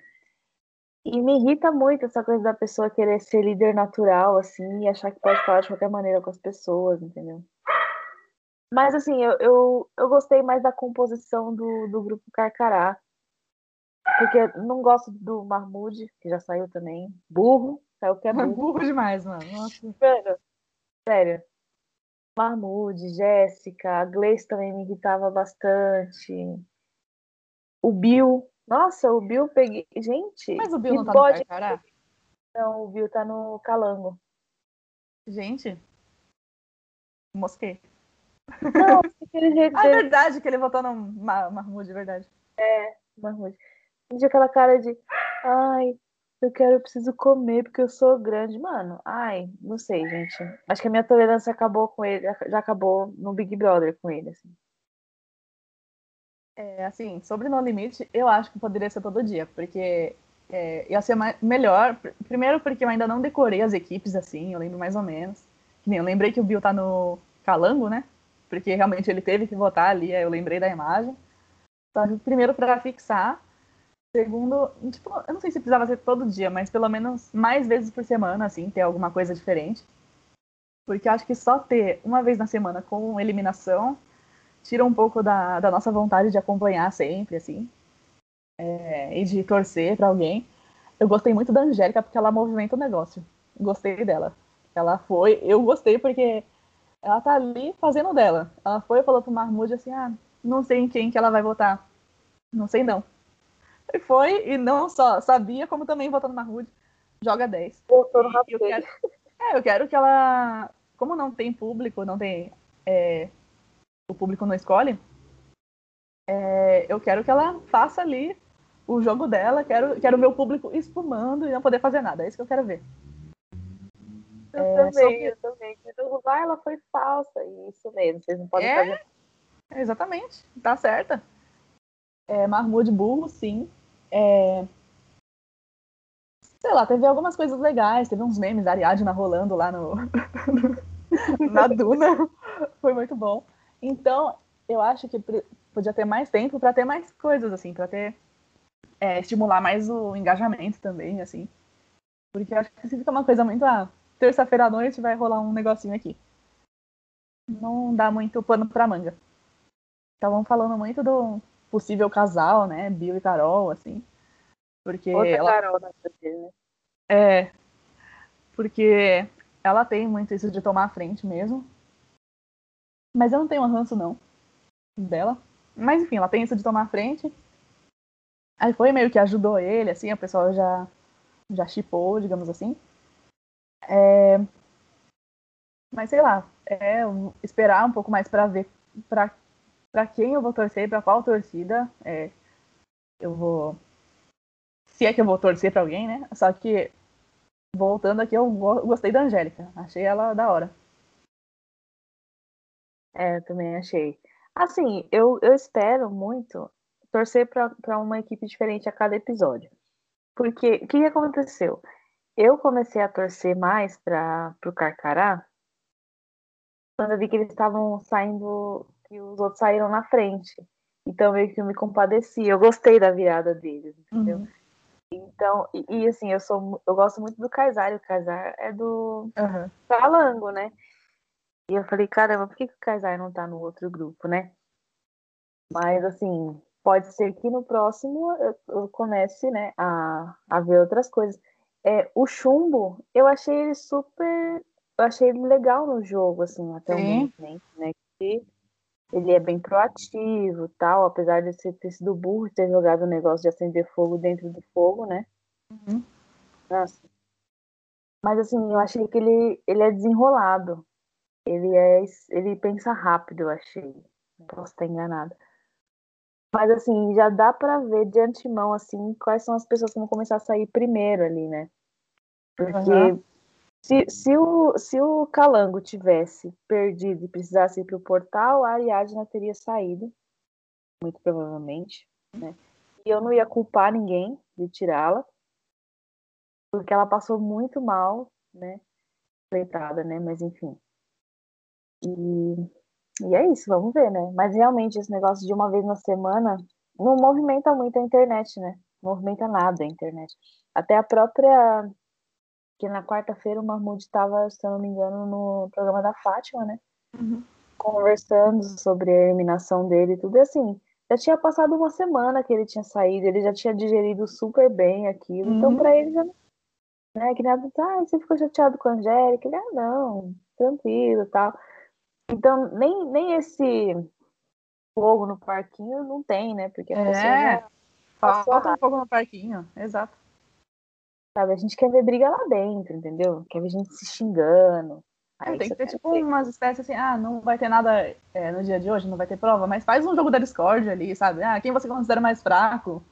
E me irrita muito essa coisa da pessoa querer ser líder natural, assim, e achar que pode falar de qualquer maneira com as pessoas, entendeu? Mas, assim, eu, eu, eu gostei mais da composição do, do grupo Carcará. Porque não gosto do Marmude, que já saiu também. Burro, saiu que é burro. burro demais, mano. Nossa. Sério. Sério. Marmude, Jéssica, a Gleice também me irritava bastante. O Bill, nossa, o Bill peguei. Gente. Mas o Bill não tá pode... no Carcará? Não, o Bill tá no Calango. Gente. Mosquei. Não, aquele jeito. ah, é verdade que ele votou no Mahmoud, é verdade. É, Mahmoud. Tinha aquela cara de. Ai, eu quero, eu preciso comer porque eu sou grande. Mano, ai, não sei, gente. Acho que a minha tolerância acabou com ele, já acabou no Big Brother com ele, assim. É, assim, sobre No Limite, eu acho que poderia ser todo dia, porque é, ia ser mais, melhor. Primeiro, porque eu ainda não decorei as equipes assim, eu lembro mais ou menos. Que nem eu lembrei que o Bill tá no Calango, né? Porque realmente ele teve que votar ali, eu lembrei da imagem. Então, primeiro, para fixar. Segundo, tipo, eu não sei se precisava ser todo dia, mas pelo menos mais vezes por semana, assim, ter alguma coisa diferente. Porque eu acho que só ter uma vez na semana com eliminação tira um pouco da, da nossa vontade de acompanhar sempre, assim. É, e de torcer para alguém. Eu gostei muito da Angélica porque ela movimenta o negócio. Gostei dela. Ela foi, eu gostei porque ela tá ali fazendo dela. Ela foi e falou pro Mahmoud assim: ah, não sei em quem que ela vai votar. Não sei não. E foi, e não só sabia, como também votou no Mahmoud. Joga 10. Votou no eu quero, é, eu quero que ela. Como não tem público, não tem. É, o público não escolhe. É, eu quero que ela faça ali o jogo dela. Quero, quero ver o público espumando e não poder fazer nada. É isso que eu quero ver. Eu é, também, sobre... eu também. Ah, ela foi falsa. Isso mesmo, vocês não podem é, fazer. Exatamente, tá certa. É, Mahmoud burro, sim. É... Sei lá, teve algumas coisas legais, teve uns memes da Ariadna rolando lá no... na Duna. Foi muito bom. Então, eu acho que podia ter mais tempo para ter mais coisas, assim, para ter. É, estimular mais o engajamento também, assim. Porque acho que se fica uma coisa muito. Ah, terça-feira à noite vai rolar um negocinho aqui. Não dá muito pano pra manga. Estavam falando muito do possível casal, né? Bill e Carol, assim. Porque. Outra ela... Carol na né? É. Porque ela tem muito isso de tomar a frente mesmo. Mas eu não tenho um ranço, não. Dela. Mas enfim, ela tem isso de tomar a frente. Aí foi meio que ajudou ele, assim, o pessoal já já chipou, digamos assim. É... Mas sei lá, é esperar um pouco mais para ver para para quem eu vou torcer, para qual torcida é, eu vou. Se é que eu vou torcer para alguém, né? Só que voltando aqui, eu gostei da Angélica. Achei ela da hora. É, eu também achei. Assim, eu, eu espero muito torcer para uma equipe diferente a cada episódio. Porque o que aconteceu? Eu comecei a torcer mais para o Carcará quando eu vi que eles estavam saindo, que os outros saíram na frente. Então meio que eu me compadeci. Eu gostei da virada deles, entendeu? Uhum. Então, e, e, assim, eu sou eu gosto muito do Kaysar, o Kaysar é do uhum. Né? E eu falei, caramba, por que, que o Kaysar não tá no outro grupo, né? Mas, assim, pode ser que no próximo eu, eu comece, né, a, a ver outras coisas. É, o Chumbo, eu achei ele super. Eu achei ele legal no jogo, assim, até o momento, né? Que ele é bem proativo tal, apesar de ter sido burro ter jogado o negócio de acender fogo dentro do fogo, né? Uhum. Nossa. Mas assim, eu achei que ele, ele é desenrolado. Ele é. Ele pensa rápido, eu achei. Posso estar enganada. Mas assim, já dá para ver de antemão assim quais são as pessoas que vão começar a sair primeiro ali, né? Porque uhum. Se, se, o, se o Calango tivesse perdido e precisasse ir para o portal, a Ariadna teria saído, muito provavelmente, né? E eu não ia culpar ninguém de tirá-la, porque ela passou muito mal, né? Coitada, né? Mas enfim. E, e é isso, vamos ver, né? Mas realmente esse negócio de uma vez na semana não movimenta muito a internet, né? Não movimenta nada a internet. Até a própria. Que na quarta-feira o Mahmoud estava, se eu não me engano, no programa da Fátima, né? Uhum. Conversando sobre a eliminação dele e tudo. E assim, já tinha passado uma semana que ele tinha saído, ele já tinha digerido super bem aquilo. Então, uhum. Então, para ele já. Né, que nada, ah, você ficou chateado com a Angélica? Ele, ah, não, tranquilo tal. Então, nem, nem esse fogo no parquinho não tem, né? Porque a é, falta um fogo no parquinho, exato. Sabe, a gente quer ver briga lá dentro, entendeu? Quer ver gente se xingando. É, tem que ter, tipo, ter. umas espécies assim, ah, não vai ter nada é, no dia de hoje, não vai ter prova, mas faz um jogo da Discord ali, sabe? Ah, quem você considera mais fraco?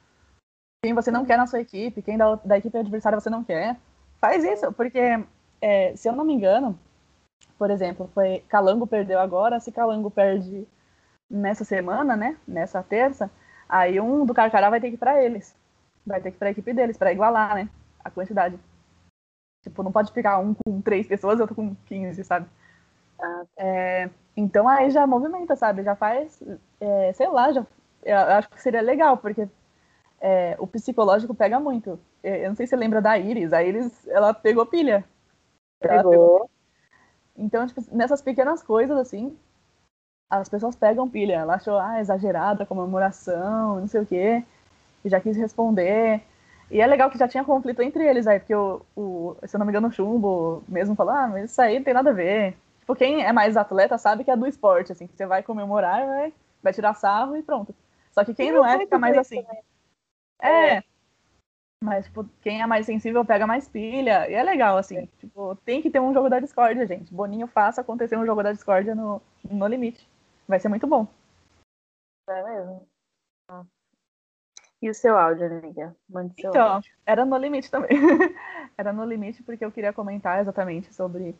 Quem você não quer na sua equipe? Quem da, da equipe adversária você não quer? Faz isso, porque, é, se eu não me engano, por exemplo, foi Calango perdeu agora, se Calango perde nessa semana, né? Nessa terça, aí um do Carcará vai ter que ir para eles. Vai ter que ir para a equipe deles, para igualar, né? A quantidade. Tipo, não pode ficar um com três pessoas e outro com 15, sabe? Ah. É, então aí já movimenta, sabe? Já faz, é, sei lá, já, eu acho que seria legal, porque é, o psicológico pega muito. Eu não sei se você lembra da Iris, a Iris, ela pegou pilha. Pegou. Ela pegou Então, tipo, nessas pequenas coisas, assim, as pessoas pegam pilha. Ela achou, ah, exagerada, comemoração, não sei o quê. E já quis responder. E é legal que já tinha conflito entre eles aí, porque o, o se eu não me engano, o Chumbo mesmo falou, ah, mas isso aí não tem nada a ver. Tipo, quem é mais atleta sabe que é do esporte, assim, que você vai comemorar, vai, vai tirar sarro e pronto. Só que quem não, não é, fica mais assim. Né? É. Mas, tipo, quem é mais sensível pega mais pilha. E é legal, assim. É. Tipo, tem que ter um jogo da discórdia, gente. Boninho faça acontecer um jogo da discórdia no, no limite. Vai ser muito bom. É mesmo. E o seu áudio, amiga? Mande seu então, áudio. era no limite também. era no limite porque eu queria comentar exatamente sobre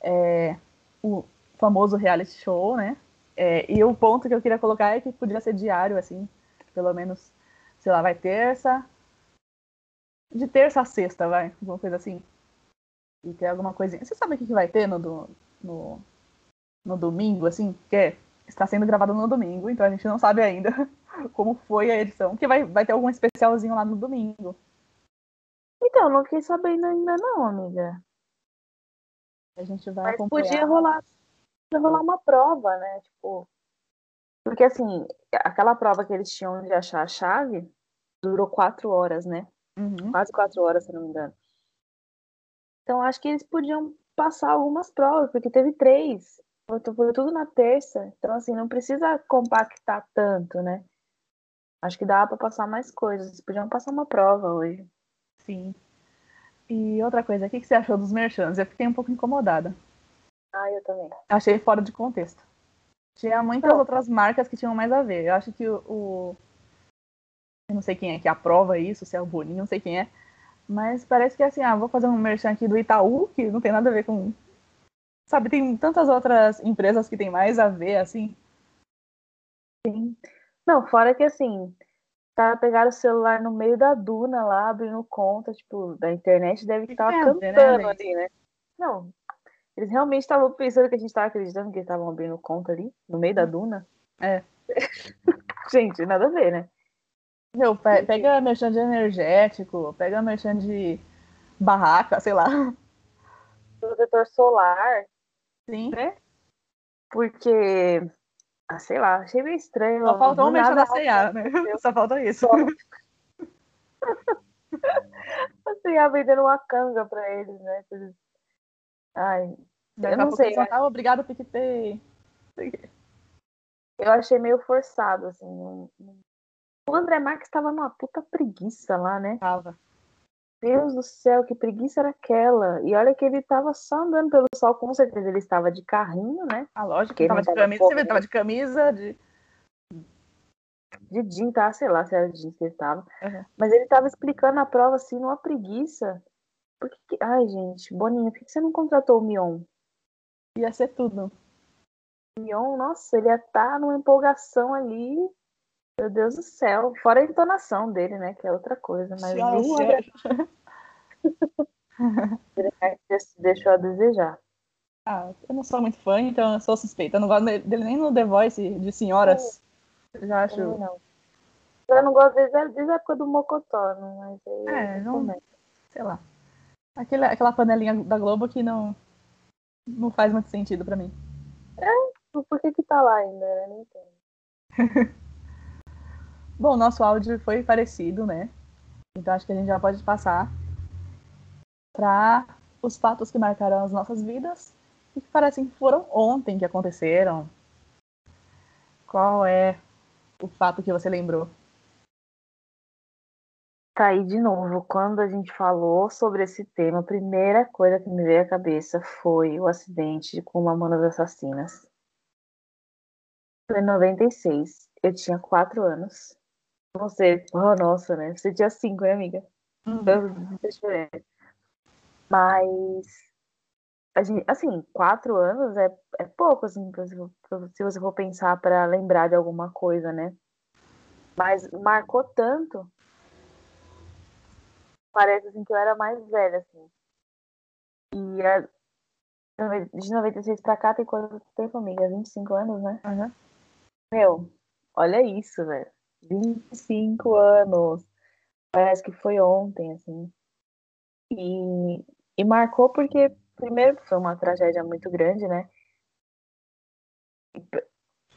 é, o famoso reality show, né? É, e o ponto que eu queria colocar é que podia ser diário, assim, pelo menos, sei lá, vai terça. De terça a sexta, vai, alguma coisa assim. E ter alguma coisinha. Você sabe o que, que vai ter no, no, no domingo, assim? Que está sendo gravado no domingo, então a gente não sabe ainda como foi a edição. Que vai, vai ter algum especialzinho lá no domingo. Então, não fiquei sabendo ainda não, amiga. A gente vai Mas acompanhar. podia rolar, podia rolar uma prova, né? Tipo, porque assim, aquela prova que eles tinham de achar a chave durou quatro horas, né? Uhum. Quase quatro horas, se não me engano. Então acho que eles podiam passar algumas provas, porque teve três. Foi tudo na terça. Então, assim, não precisa compactar tanto, né? Acho que dá para passar mais coisas. Podiam passar uma prova hoje. Sim. E outra coisa, o que você achou dos merchants? Eu fiquei um pouco incomodada. Ah, eu também. Achei fora de contexto. Tinha muitas oh. outras marcas que tinham mais a ver. Eu acho que o, o, Eu não sei quem é que aprova isso, se é o Boninho, não sei quem é. Mas parece que é assim, ah, vou fazer um merchan aqui do Itaú, que não tem nada a ver com. Sabe, tem tantas outras empresas que tem mais a ver, assim. Sim. Não, fora que assim, tá pegaram o celular no meio da duna lá, abrindo conta, tipo, da internet, deve estar né, cantando né, ali, né? Não, eles realmente estavam pensando que a gente estava acreditando que eles estavam abrindo conta ali, no meio da duna. É. gente, nada a ver, né? Meu, pe pega merchan de energético, pega merchan de barraca, sei lá. Protetor solar. Sim. Né? Porque ah, sei lá, achei meio estranho. Só faltou um merchan da C&A, né? Só falta isso. Só... a C&A vendendo uma canga pra eles, né? Ai, Daqui eu não sei. Só tá obrigado, PicPay. Eu achei meio forçado, assim. O André Marques tava numa puta preguiça lá, né? Tava. Deus do céu, que preguiça era aquela? E olha que ele tava só andando pelo sol, com certeza ele estava de carrinho, né? Ah, lógico, que ele tava de camisa, você tava de camisa, de... De jeans, tá? Sei lá se era de jeans que ele tava. Uhum. Mas ele tava explicando a prova, assim, numa preguiça. Por que... Ai, gente, Boninho, por que você não contratou o Mion? Ia ser tudo. Mion, nossa, ele ia estar tá numa empolgação ali. Meu Deus do céu. Fora a entonação dele, né? Que é outra coisa. Mas deixou a desejar. Ah, eu não sou muito fã, então eu sou suspeita. Eu não gosto dele nem no The Voice de senhoras. Eu já acho. Eu não. Eu não gosto desde, desde a época do Mocotó, mas aí é, não, sei lá. Aquele, aquela panelinha da Globo que não, não faz muito sentido para mim. É, por que que tá lá ainda? Eu não entendo. Bom, nosso áudio foi parecido, né? Então acho que a gente já pode passar para os fatos que marcaram as nossas vidas e que parecem que foram ontem que aconteceram. Qual é o fato que você lembrou? Tá aí de novo, quando a gente falou sobre esse tema, a primeira coisa que me veio à cabeça foi o acidente com uma Mamonas Assassinas. Foi em 96. Eu tinha quatro anos. Você, oh, nossa, né? Você tinha cinco, né, amiga? Uhum. Mas, gente, assim, quatro anos é, é pouco, assim, se você for pensar para lembrar de alguma coisa, né? Mas marcou tanto. Parece, assim, que eu era mais velha, assim. E a, de 96 pra cá tem quanto tempo, amiga? 25 anos, né? Uhum. Meu, olha isso, velho. 25 anos. Parece que foi ontem, assim. E, e marcou porque primeiro foi uma tragédia muito grande, né?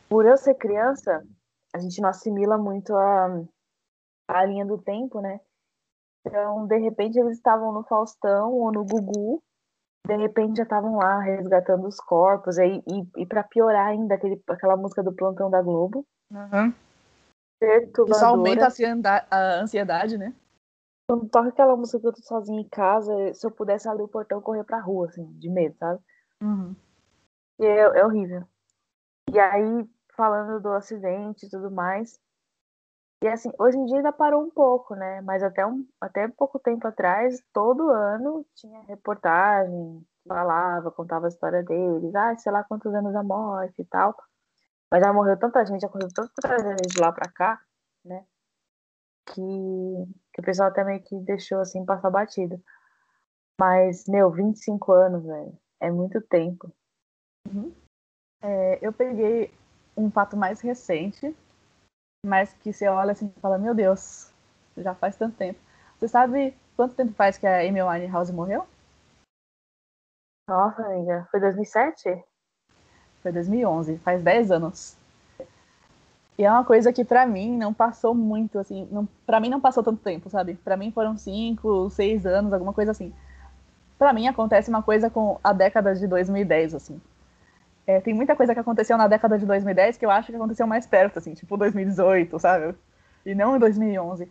Por eu ser criança, a gente não assimila muito a, a linha do tempo, né? Então, de repente, eles estavam no Faustão ou no Gugu, de repente já estavam lá resgatando os corpos, e, e, e para piorar ainda, aquele, aquela música do Plantão da Globo. Uhum. Isso aumenta a ansiedade, né? Quando toca aquela música que eu tô sozinha em casa, se eu pudesse abrir o portão, eu correr pra rua, assim, de medo, sabe? Uhum. E é, é horrível. E aí, falando do acidente e tudo mais, e assim, hoje em dia ainda parou um pouco, né? Mas até, um, até pouco tempo atrás, todo ano tinha reportagem, falava, contava a história deles, ah, sei lá quantos anos da morte e tal. Mas já morreu tanta gente, já correu tanta tragédia de lá pra cá, né? Que, que o pessoal até meio que deixou assim passar batido. Mas, meu, 25 anos, velho, é muito tempo. Uhum. É, eu peguei um fato mais recente, mas que você olha assim e fala, meu Deus, já faz tanto tempo. Você sabe quanto tempo faz que a Amy Winehouse morreu? Nossa, amiga, foi 2007? Foi 2011, faz 10 anos. E é uma coisa que para mim não passou muito, assim, não, para mim não passou tanto tempo, sabe? Para mim foram 5, 6 anos, alguma coisa assim. Para mim acontece uma coisa com a década de 2010, assim. É, tem muita coisa que aconteceu na década de 2010 que eu acho que aconteceu mais perto, assim, tipo 2018, sabe? E não em 2011.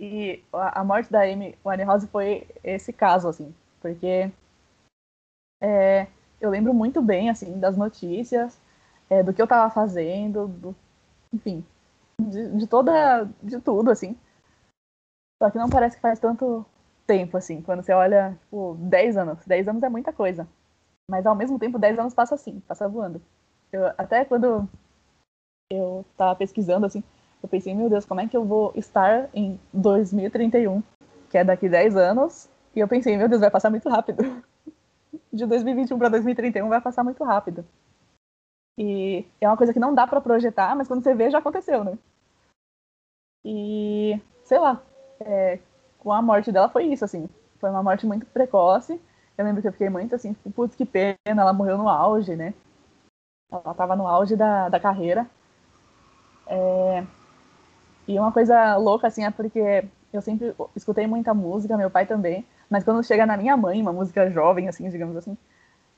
E a, a morte da Amy Winehouse foi esse caso, assim, porque é, eu lembro muito bem, assim, das notícias, é, do que eu tava fazendo, do, enfim, de, de, toda, de tudo, assim. Só que não parece que faz tanto tempo, assim, quando você olha, tipo, 10 anos. 10 anos é muita coisa. Mas ao mesmo tempo, 10 anos passa assim, passa voando. Eu, até quando eu tava pesquisando, assim, eu pensei, meu Deus, como é que eu vou estar em 2031, que é daqui 10 anos? E eu pensei, meu Deus, vai passar muito rápido. De 2021 para 2031 vai passar muito rápido. E é uma coisa que não dá para projetar, mas quando você vê, já aconteceu, né? E, sei lá, é, com a morte dela foi isso, assim. Foi uma morte muito precoce. Eu lembro que eu fiquei muito assim, putz, que pena, ela morreu no auge, né? Ela tava no auge da, da carreira. É... E uma coisa louca, assim, é porque eu sempre escutei muita música, meu pai também, mas quando chega na minha mãe, uma música jovem, assim, digamos assim,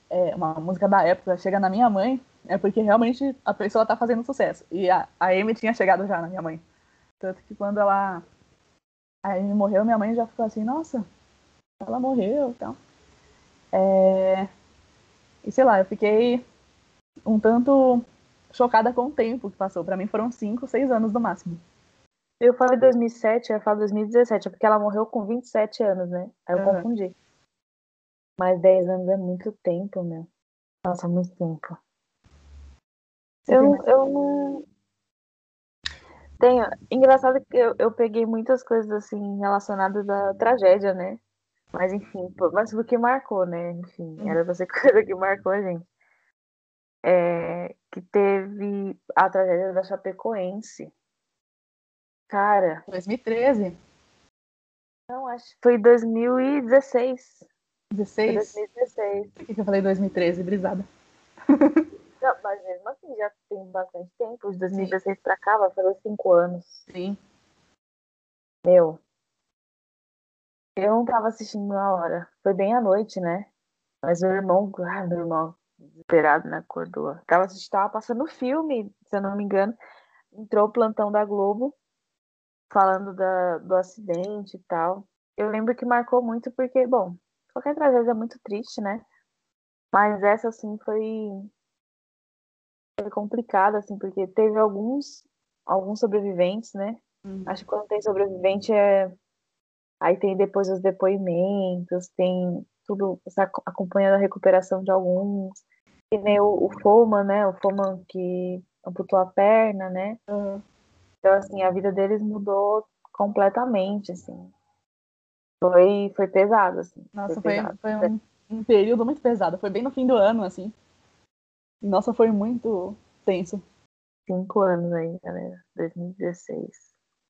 é uma música da época, chega na minha mãe, é porque realmente a pessoa tá fazendo sucesso. E a, a Amy tinha chegado já na minha mãe. Tanto que quando ela. A Amy morreu, minha mãe já ficou assim, nossa, ela morreu e tal. É... E sei lá, eu fiquei um tanto chocada com o tempo que passou. Para mim foram 5, 6 anos no máximo. Eu falei 2007, eu falo 2017, é porque ela morreu com 27 anos, né? Aí eu uhum. confundi. Mas 10 anos é muito tempo, né? Nossa, muito tempo. Eu, eu não. Tenho. Engraçado que eu, eu peguei muitas coisas assim relacionadas à tragédia, né? Mas enfim, mas o que marcou, né? Enfim, era você coisa que marcou a gente. É, que teve a tragédia da Chapecoense. Cara. 2013? Não, acho que foi 2016. 16? Foi 2016. Por que eu falei 2013, brisada? Não, mas mesmo assim, já tem bastante tempo. De 2016 Sim. pra cá, vai fazer cinco anos. Sim. Meu, eu não tava assistindo na hora. Foi bem à noite, né? Mas meu irmão, ah, meu irmão, desesperado, né? Acordou. Tava assistindo, tava passando filme, se eu não me engano. Entrou o plantão da Globo, falando da, do acidente e tal. Eu lembro que marcou muito porque, bom, qualquer tragédia é muito triste, né? Mas essa, assim, foi, foi complicada, assim, porque teve alguns, alguns sobreviventes, né? Uhum. Acho que quando tem sobrevivente é Aí tem depois os depoimentos, tem tudo, acompanhando a recuperação de alguns. E nem o, o Foman, né? O Foman que amputou a perna, né? Uhum. Então, assim, a vida deles mudou completamente, assim. Foi, foi pesado, assim. Nossa, foi, foi, foi um, um, período muito pesado. Foi bem no fim do ano, assim. Nossa, foi muito tenso. Cinco anos aí, galera. 2016.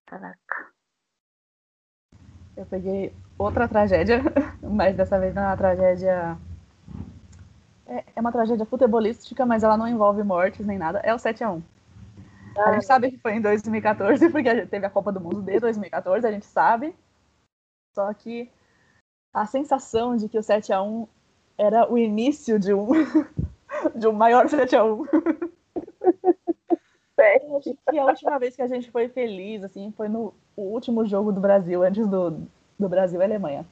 Caraca eu peguei outra tragédia, mas dessa vez não é uma tragédia é, é uma tragédia futebolística, mas ela não envolve mortes nem nada. É o 7x1. A gente sabe que foi em 2014, porque a gente teve a Copa do Mundo de 2014, a gente sabe. Só que a sensação de que o 7x1 era o início de um, de um maior 7x1. que a última vez que a gente foi feliz, assim, foi no último jogo do Brasil, antes do, do Brasil e Alemanha.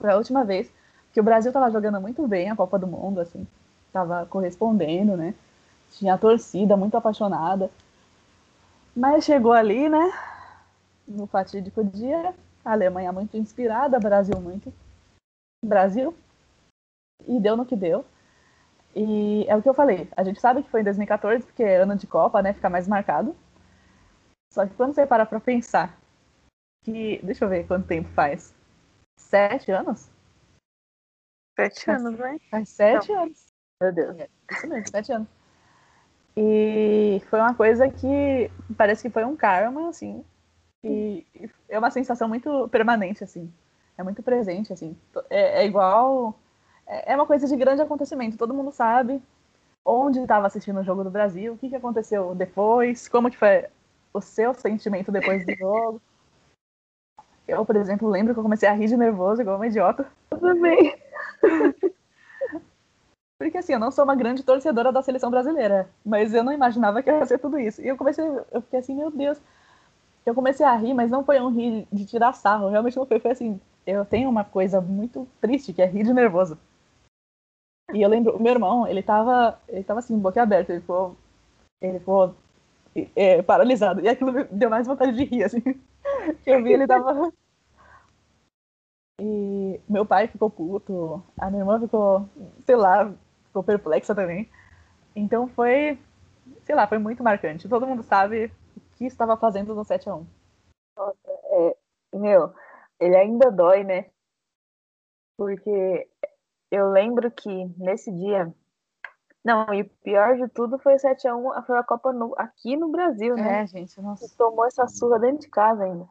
Foi a última vez que o Brasil tava jogando muito bem a Copa do Mundo, assim, tava correspondendo, né? Tinha a torcida muito apaixonada. Mas chegou ali, né? No fatídico dia, a Alemanha muito inspirada, Brasil muito. Brasil. E deu no que deu. E é o que eu falei. A gente sabe que foi em 2014, porque é ano de Copa, né? Fica mais marcado. Só que quando você para pra pensar que. Deixa eu ver quanto tempo faz. Sete anos? Sete anos, né? Faz sete Não. anos. Meu Deus. É, isso mesmo, sete anos. E foi uma coisa que parece que foi um karma, assim. E é uma sensação muito permanente, assim. É muito presente, assim. É, é igual. É, é uma coisa de grande acontecimento. Todo mundo sabe onde estava assistindo o jogo do Brasil, o que, que aconteceu depois, como que foi o seu sentimento depois do jogo. Eu, por exemplo, lembro que eu comecei a rir de nervoso, igual uma idiota. Eu também. Porque assim, eu não sou uma grande torcedora da seleção brasileira, mas eu não imaginava que ia ser tudo isso. E eu comecei, eu fiquei assim, meu Deus. Eu comecei a rir, mas não foi um rir de tirar sarro, realmente não foi, foi assim, eu tenho uma coisa muito triste, que é rir de nervoso. E eu lembro, o meu irmão, ele tava, ele tava assim, boca aberta, ele ficou, ele ficou é, paralisado. E aquilo me deu mais vontade de rir, assim. Eu vi, ele tava. E meu pai ficou puto, a minha irmã ficou, sei lá, ficou perplexa também. Então foi, sei lá, foi muito marcante. Todo mundo sabe o que estava fazendo no 7x1. Nossa, é, meu, ele ainda dói, né? Porque eu lembro que nesse dia. Não, e o pior de tudo foi o 7x1, foi a Copa no, aqui no Brasil, né? É, gente, nossa. tomou essa surra dentro de casa ainda.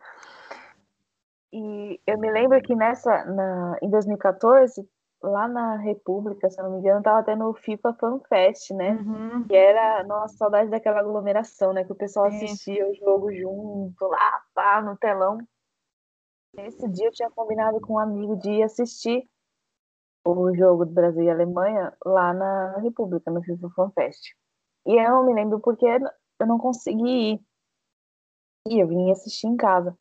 E eu me lembro que nessa, na, em 2014, lá na República, se eu não me engano, tava tendo o FIFA Fan Fest, né? Uhum. Que era, nossa, saudade daquela aglomeração, né? Que o pessoal assistia o jogo junto, lá, pá, no telão. Nesse dia eu tinha combinado com um amigo de ir assistir o jogo do Brasil e Alemanha lá na República, no FIFA Fan Fest. E eu não me lembro porque eu não consegui ir. E eu vim assistir em casa.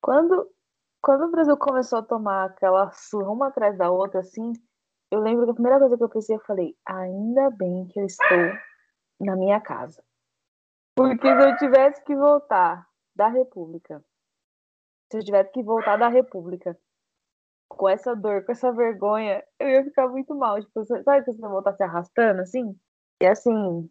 Quando, quando o Brasil começou a tomar aquela surra uma atrás da outra, assim, eu lembro que a primeira coisa que eu pensei, eu falei, ainda bem que eu estou na minha casa. Porque se eu tivesse que voltar da República, se eu tivesse que voltar da República com essa dor, com essa vergonha, eu ia ficar muito mal. Tipo, sabe que você voltar se arrastando assim? E assim,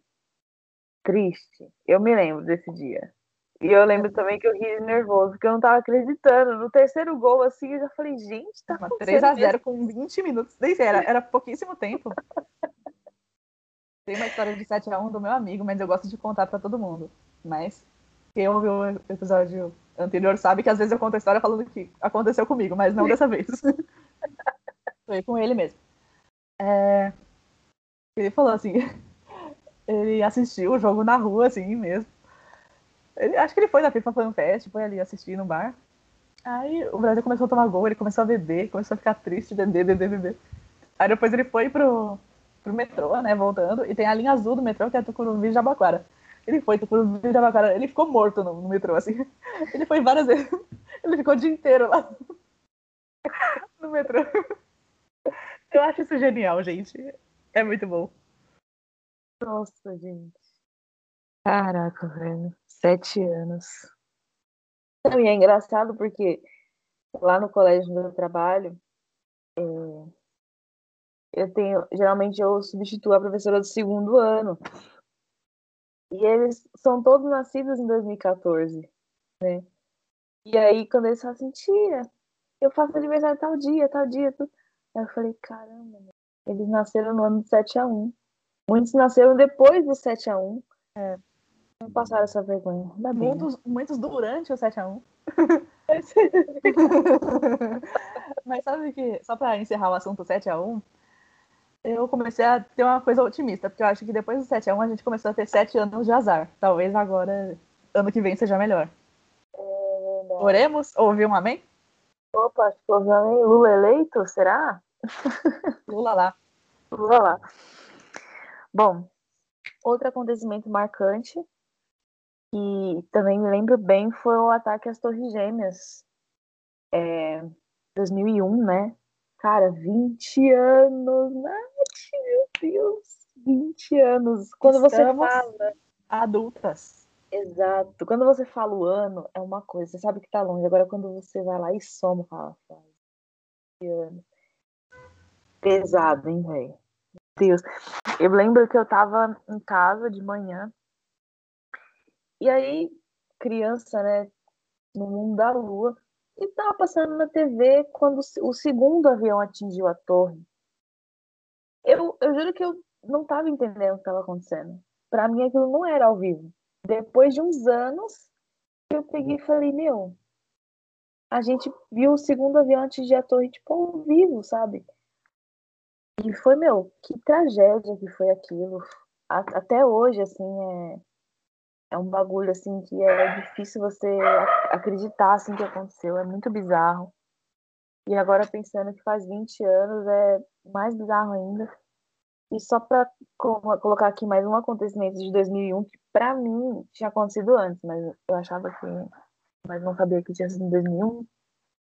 triste. Eu me lembro desse dia. E eu lembro também que eu ri nervoso, porque eu não tava acreditando. No terceiro gol, assim, eu já falei, gente, tá 3x0 com 20 minutos. Era, era pouquíssimo tempo. Tem uma história de 7x1 do meu amigo, mas eu gosto de contar pra todo mundo. Mas quem ouviu o episódio anterior sabe que às vezes eu conto a história falando que aconteceu comigo, mas não dessa vez. Foi com ele mesmo. É... Ele falou assim, ele assistiu o jogo na rua, assim mesmo. Ele, acho que ele foi na FIFA Fan Fest, foi ali assistir no bar. Aí o Brasil começou a tomar gol, ele começou a beber, começou a ficar triste, beber, beber, beber. Aí depois ele foi pro, pro metrô, né, voltando, e tem a linha azul do metrô, que é Tucuruvi Jabaquara. Ele foi Tucuruvi Jabaquara, ele ficou morto no, no, metrô, assim. Ele foi várias vezes, ele ficou o dia inteiro lá no metrô. Eu acho isso genial, gente. É muito bom. Nossa, gente. Caraca, velho. Sete anos. E é engraçado porque lá no colégio onde eu trabalho, é, eu tenho. Geralmente eu substituo a professora do segundo ano. E eles são todos nascidos em 2014, né? E aí, quando eles falam assim, tia, eu faço aniversário tal dia, tal dia, tudo. Aí eu falei, caramba, eles nasceram no ano de 7 a 1 Muitos nasceram depois do 7 a 1 é. Não passaram essa vergonha. Muitos, muitos durante o 7x1. Mas sabe que, só para encerrar o assunto 7x1, eu comecei a ter uma coisa otimista, porque eu acho que depois do 7 a 1 a gente começou a ter 7 anos de azar. Talvez agora, ano que vem, seja melhor. É Oremos? Ouvi um amém? Opa, acho que eu amém. Lula eleito, será? Lula lá. Lula lá. Bom, outro acontecimento marcante, que também me lembro bem, foi o ataque às Torres Gêmeas. É, 2001, né? Cara, 20 anos, Nath, meu Deus, 20 anos. Quando você Estamos fala. Adultas. Exato. Quando você fala o ano, é uma coisa, você sabe que tá longe. Agora, quando você vai lá e soma, fala, fala 20 anos. Pesado, hein, velho? Deus. Eu lembro que eu tava em casa de manhã. E aí, criança, né? No mundo da lua. E tava passando na TV quando o segundo avião atingiu a torre. Eu, eu juro que eu não tava entendendo o que estava acontecendo. Para mim aquilo não era ao vivo. Depois de uns anos, eu peguei e falei, meu, a gente viu o segundo avião atingir a torre, tipo, ao vivo, sabe? E foi, meu, que tragédia que foi aquilo. Até hoje, assim, é, é um bagulho, assim, que é difícil você acreditar, assim, que aconteceu. É muito bizarro. E agora, pensando que faz 20 anos, é mais bizarro ainda. E só para colocar aqui mais um acontecimento de 2001, que para mim tinha acontecido antes, mas eu achava que. Mas não sabia que tinha sido em 2001.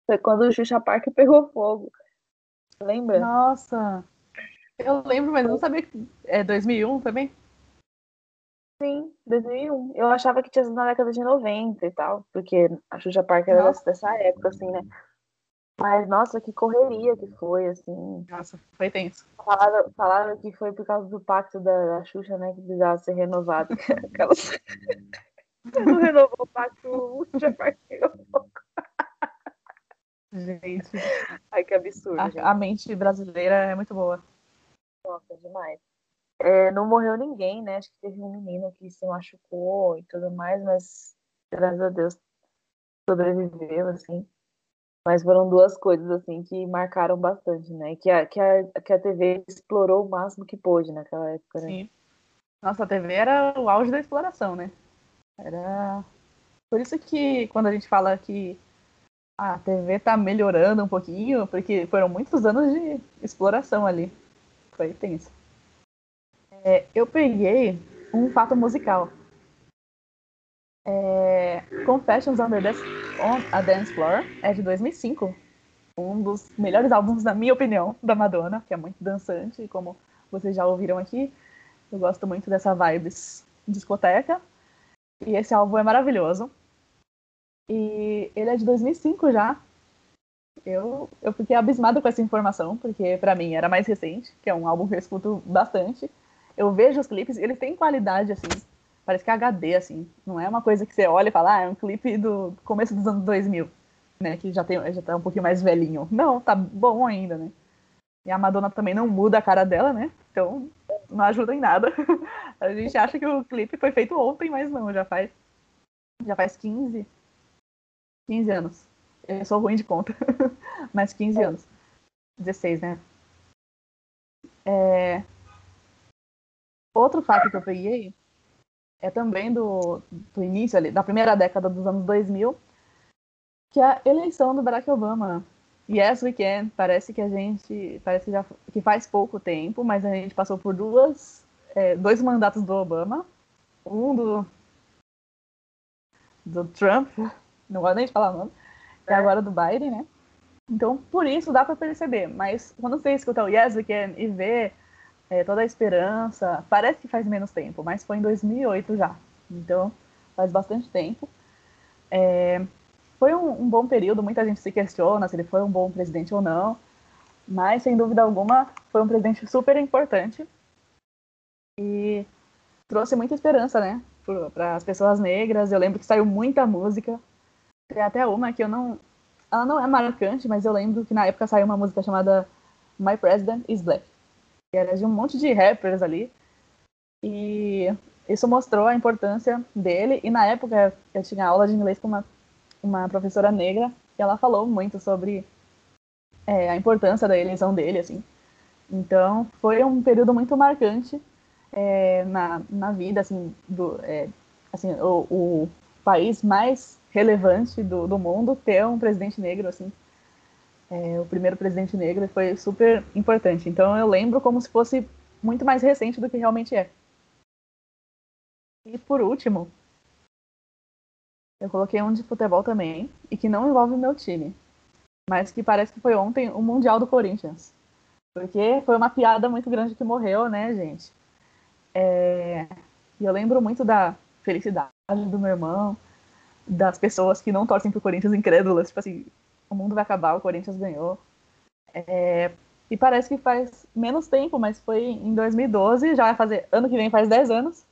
Foi quando o Xuxa Park pegou fogo. Lembra? Nossa! Eu lembro, mas não sabia que é 2001 também. Sim, 2001. Eu achava que tinha sido na década de 90 e tal, porque a Xuxa Park era nossa. dessa época, assim, né? Mas, nossa, que correria que foi, assim. Nossa, foi tenso. Falaram, falaram que foi por causa do pacto da, da Xuxa, né? Que precisava ser renovado. Aquelas... não renovou o pacto, o Xuxa Park pegou fogo. Gente. Ai, que absurdo. A, a, mente brasileira é muito boa. Nossa, demais. É, não morreu ninguém, né? Acho que teve um menino que se machucou e tudo mais, mas graças a Deus sobreviveu, assim. Mas foram duas coisas, assim, que marcaram bastante, né? Que a, que a, que a TV explorou o máximo que pôde naquela época, né? Sim. Nossa, a TV era o auge da exploração, né? Era. Por isso que quando a gente fala que a TV tá melhorando um pouquinho, porque foram muitos anos de exploração ali. Foi tenso. É, eu peguei um fato musical. É, Confessions on, the on a Dance Floor é de 2005. Um dos melhores álbuns, na minha opinião, da Madonna, que é muito dançante, como vocês já ouviram aqui. Eu gosto muito dessa vibes discoteca. E esse álbum é maravilhoso. E ele é de 2005 já. Eu, eu fiquei abismada com essa informação, porque para mim era mais recente, que é um álbum que eu escuto bastante. Eu vejo os clipes eles têm qualidade, assim, parece que é HD, assim. Não é uma coisa que você olha e fala, ah, é um clipe do começo dos anos 2000, né, que já, tem, já tá um pouquinho mais velhinho. Não, tá bom ainda, né. E a Madonna também não muda a cara dela, né, então não ajuda em nada. a gente acha que o clipe foi feito ontem, mas não, já faz, já faz 15, 15 anos. Eu sou ruim de conta. Mas 15 é. anos. 16, né? É... Outro fato que eu peguei é também do, do início ali, da primeira década dos anos 2000, que é a eleição do Barack Obama. Yes, we can. Parece que a gente, parece que já que faz pouco tempo, mas a gente passou por duas, é, dois mandatos do Obama, um do do Trump, não gosto nem de falar o nome, e agora do Biden, né? Então, por isso dá para perceber. Mas quando você escuta o Yes We Can e vê é, toda a esperança, parece que faz menos tempo, mas foi em 2008 já. Então, faz bastante tempo. É, foi um, um, bom período, muita gente se questiona se ele foi um bom presidente ou não, mas sem dúvida alguma foi um presidente super importante e trouxe muita esperança, né, para as pessoas negras. Eu lembro que saiu muita música tem até uma que eu não. Ela não é marcante, mas eu lembro que na época saiu uma música chamada My President is Black. Era de um monte de rappers ali. E isso mostrou a importância dele. E na época eu tinha aula de inglês com uma, uma professora negra. E ela falou muito sobre é, a importância da eleição dele, assim. Então, foi um período muito marcante é, na, na vida, assim, do, é, assim o, o, país mais relevante do, do mundo ter um presidente negro, assim, é, o primeiro presidente negro foi super importante. Então, eu lembro como se fosse muito mais recente do que realmente é. E por último, eu coloquei um de futebol também, e que não envolve o meu time, mas que parece que foi ontem o Mundial do Corinthians. Porque foi uma piada muito grande que morreu, né, gente? É... E eu lembro muito da felicidade do meu irmão, das pessoas que não torcem pro Corinthians incrédulas, tipo assim, o mundo vai acabar, o Corinthians ganhou. É... E parece que faz menos tempo, mas foi em 2012, já vai fazer, ano que vem faz 10 anos.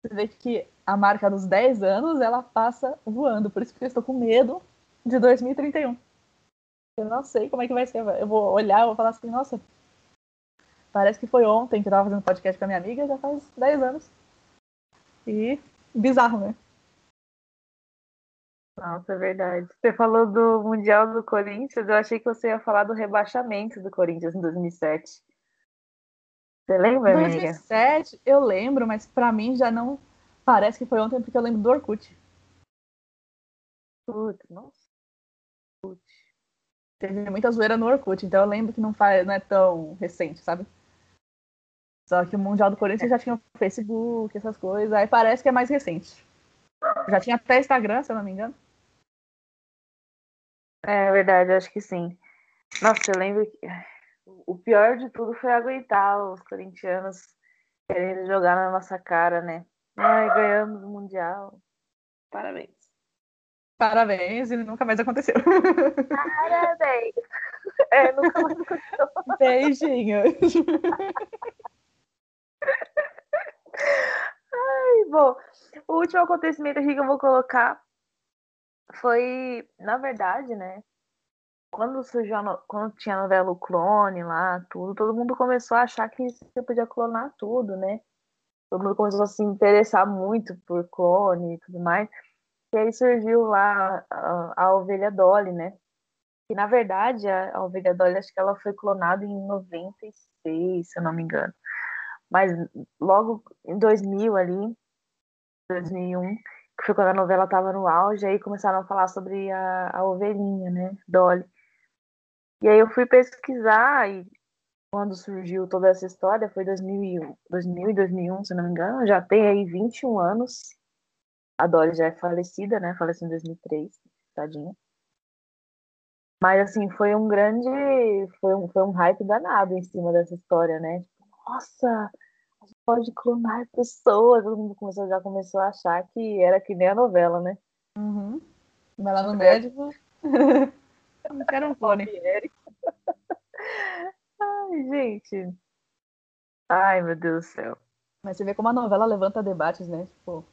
Você vê que a marca dos 10 anos, ela passa voando, por isso que eu estou com medo de 2031. Eu não sei como é que vai ser. Eu vou olhar e vou falar assim, nossa, parece que foi ontem que eu tava fazendo podcast com a minha amiga, já faz 10 anos. E bizarro, né? Nossa, é verdade. Você falou do Mundial do Corinthians, eu achei que você ia falar do rebaixamento do Corinthians em 2007. Você lembra, 2007, amiga? eu lembro, mas para mim já não parece que foi ontem porque eu lembro do Orkut. Putz, nossa. Teve muita zoeira no Orkut, então eu lembro que não, faz, não é tão recente, sabe? Só que o Mundial do Corinthians já tinha o Facebook, essas coisas, aí parece que é mais recente. Já tinha até Instagram, se eu não me engano. É verdade, acho que sim. Nossa, eu lembro que o pior de tudo foi aguentar os corintianos querendo jogar na nossa cara, né? Ai, ganhamos o Mundial. Parabéns. Parabéns, e nunca mais aconteceu. Parabéns. É, nunca mais aconteceu. Beijinhos. Ai, bom. O último acontecimento aqui que eu vou colocar foi, na verdade, né? Quando surgiu no... quando tinha a novela O Clone lá, tudo, todo mundo começou a achar que você podia clonar tudo, né? Todo mundo começou a se interessar muito por clone e tudo mais. E aí surgiu lá a, a ovelha Dolly, né? Que na verdade a, a ovelha Dolly acho que ela foi clonada em 96, se eu não me engano. Mas logo em 2000 ali, 2001, que foi quando a novela estava no auge, aí começaram a falar sobre a, a ovelhinha, né, Dolly. E aí eu fui pesquisar e quando surgiu toda essa história foi 2001, 2000 e 2001, se não me engano, já tem aí 21 anos. A Dolly já é falecida, né? Faleceu em 2003, tadinha. Mas assim, foi um grande, foi um, foi um hype danado em cima dessa história, né? Tipo, nossa, pode clonar pessoas. Todo mundo começou, já começou a achar que era que nem a novela, né? Uhum. Vai lá no médico. Eu não quero um clone. Ai, gente. Ai, meu Deus do céu. Mas você vê como a novela levanta debates, né? Tipo,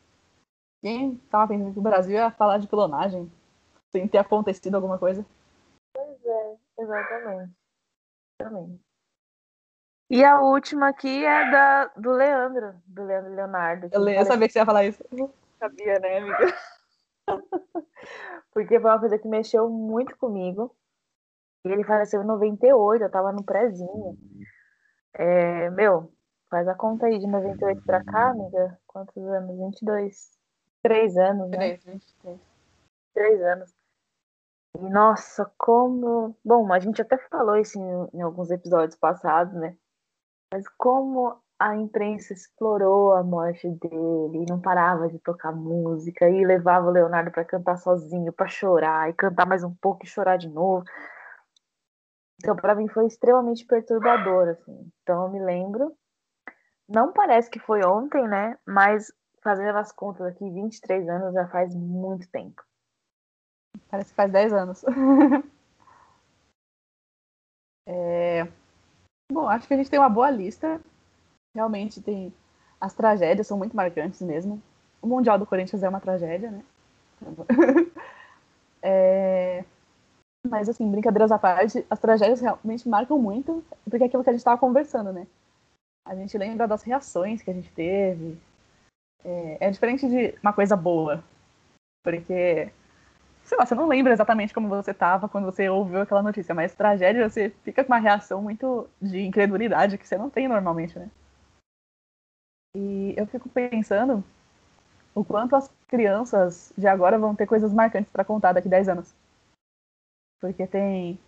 quem tava pensando que o Brasil ia falar de clonagem sem ter acontecido alguma coisa? Pois é, exatamente. Também. E a última aqui é da, do Leandro, do Leandro Leonardo. Eu, eu sabia que você ia falar isso. Sabia, né, amiga? Porque foi uma coisa que mexeu muito comigo. E ele faleceu em 98, eu tava no prézinho. É, meu, faz a conta aí de 98 pra cá, amiga. Quantos anos? 22. Três anos, né? Três, 23. Três anos. E, nossa, como. Bom, a gente até falou isso em, em alguns episódios passados, né? Mas como a imprensa explorou a morte dele, não parava de tocar música e levava o Leonardo para cantar sozinho, para chorar e cantar mais um pouco e chorar de novo. Então, para mim foi extremamente perturbador, assim. Então, eu me lembro. Não parece que foi ontem, né? Mas fazendo as contas aqui, 23 anos já faz muito tempo. Parece que faz 10 anos. é... Bom, acho que a gente tem uma boa lista. Realmente tem. As tragédias são muito marcantes mesmo. O Mundial do Corinthians é uma tragédia, né? é... Mas, assim, brincadeiras à parte, as tragédias realmente marcam muito, porque é aquilo que a gente estava conversando, né? A gente lembra das reações que a gente teve. É, é diferente de uma coisa boa, porque sei lá, você não lembra exatamente como você estava quando você ouviu aquela notícia, mas tragédia você fica com uma reação muito de incredulidade que você não tem normalmente, né? E eu fico pensando o quanto as crianças de agora vão ter coisas marcantes para contar daqui a 10 anos. Porque tem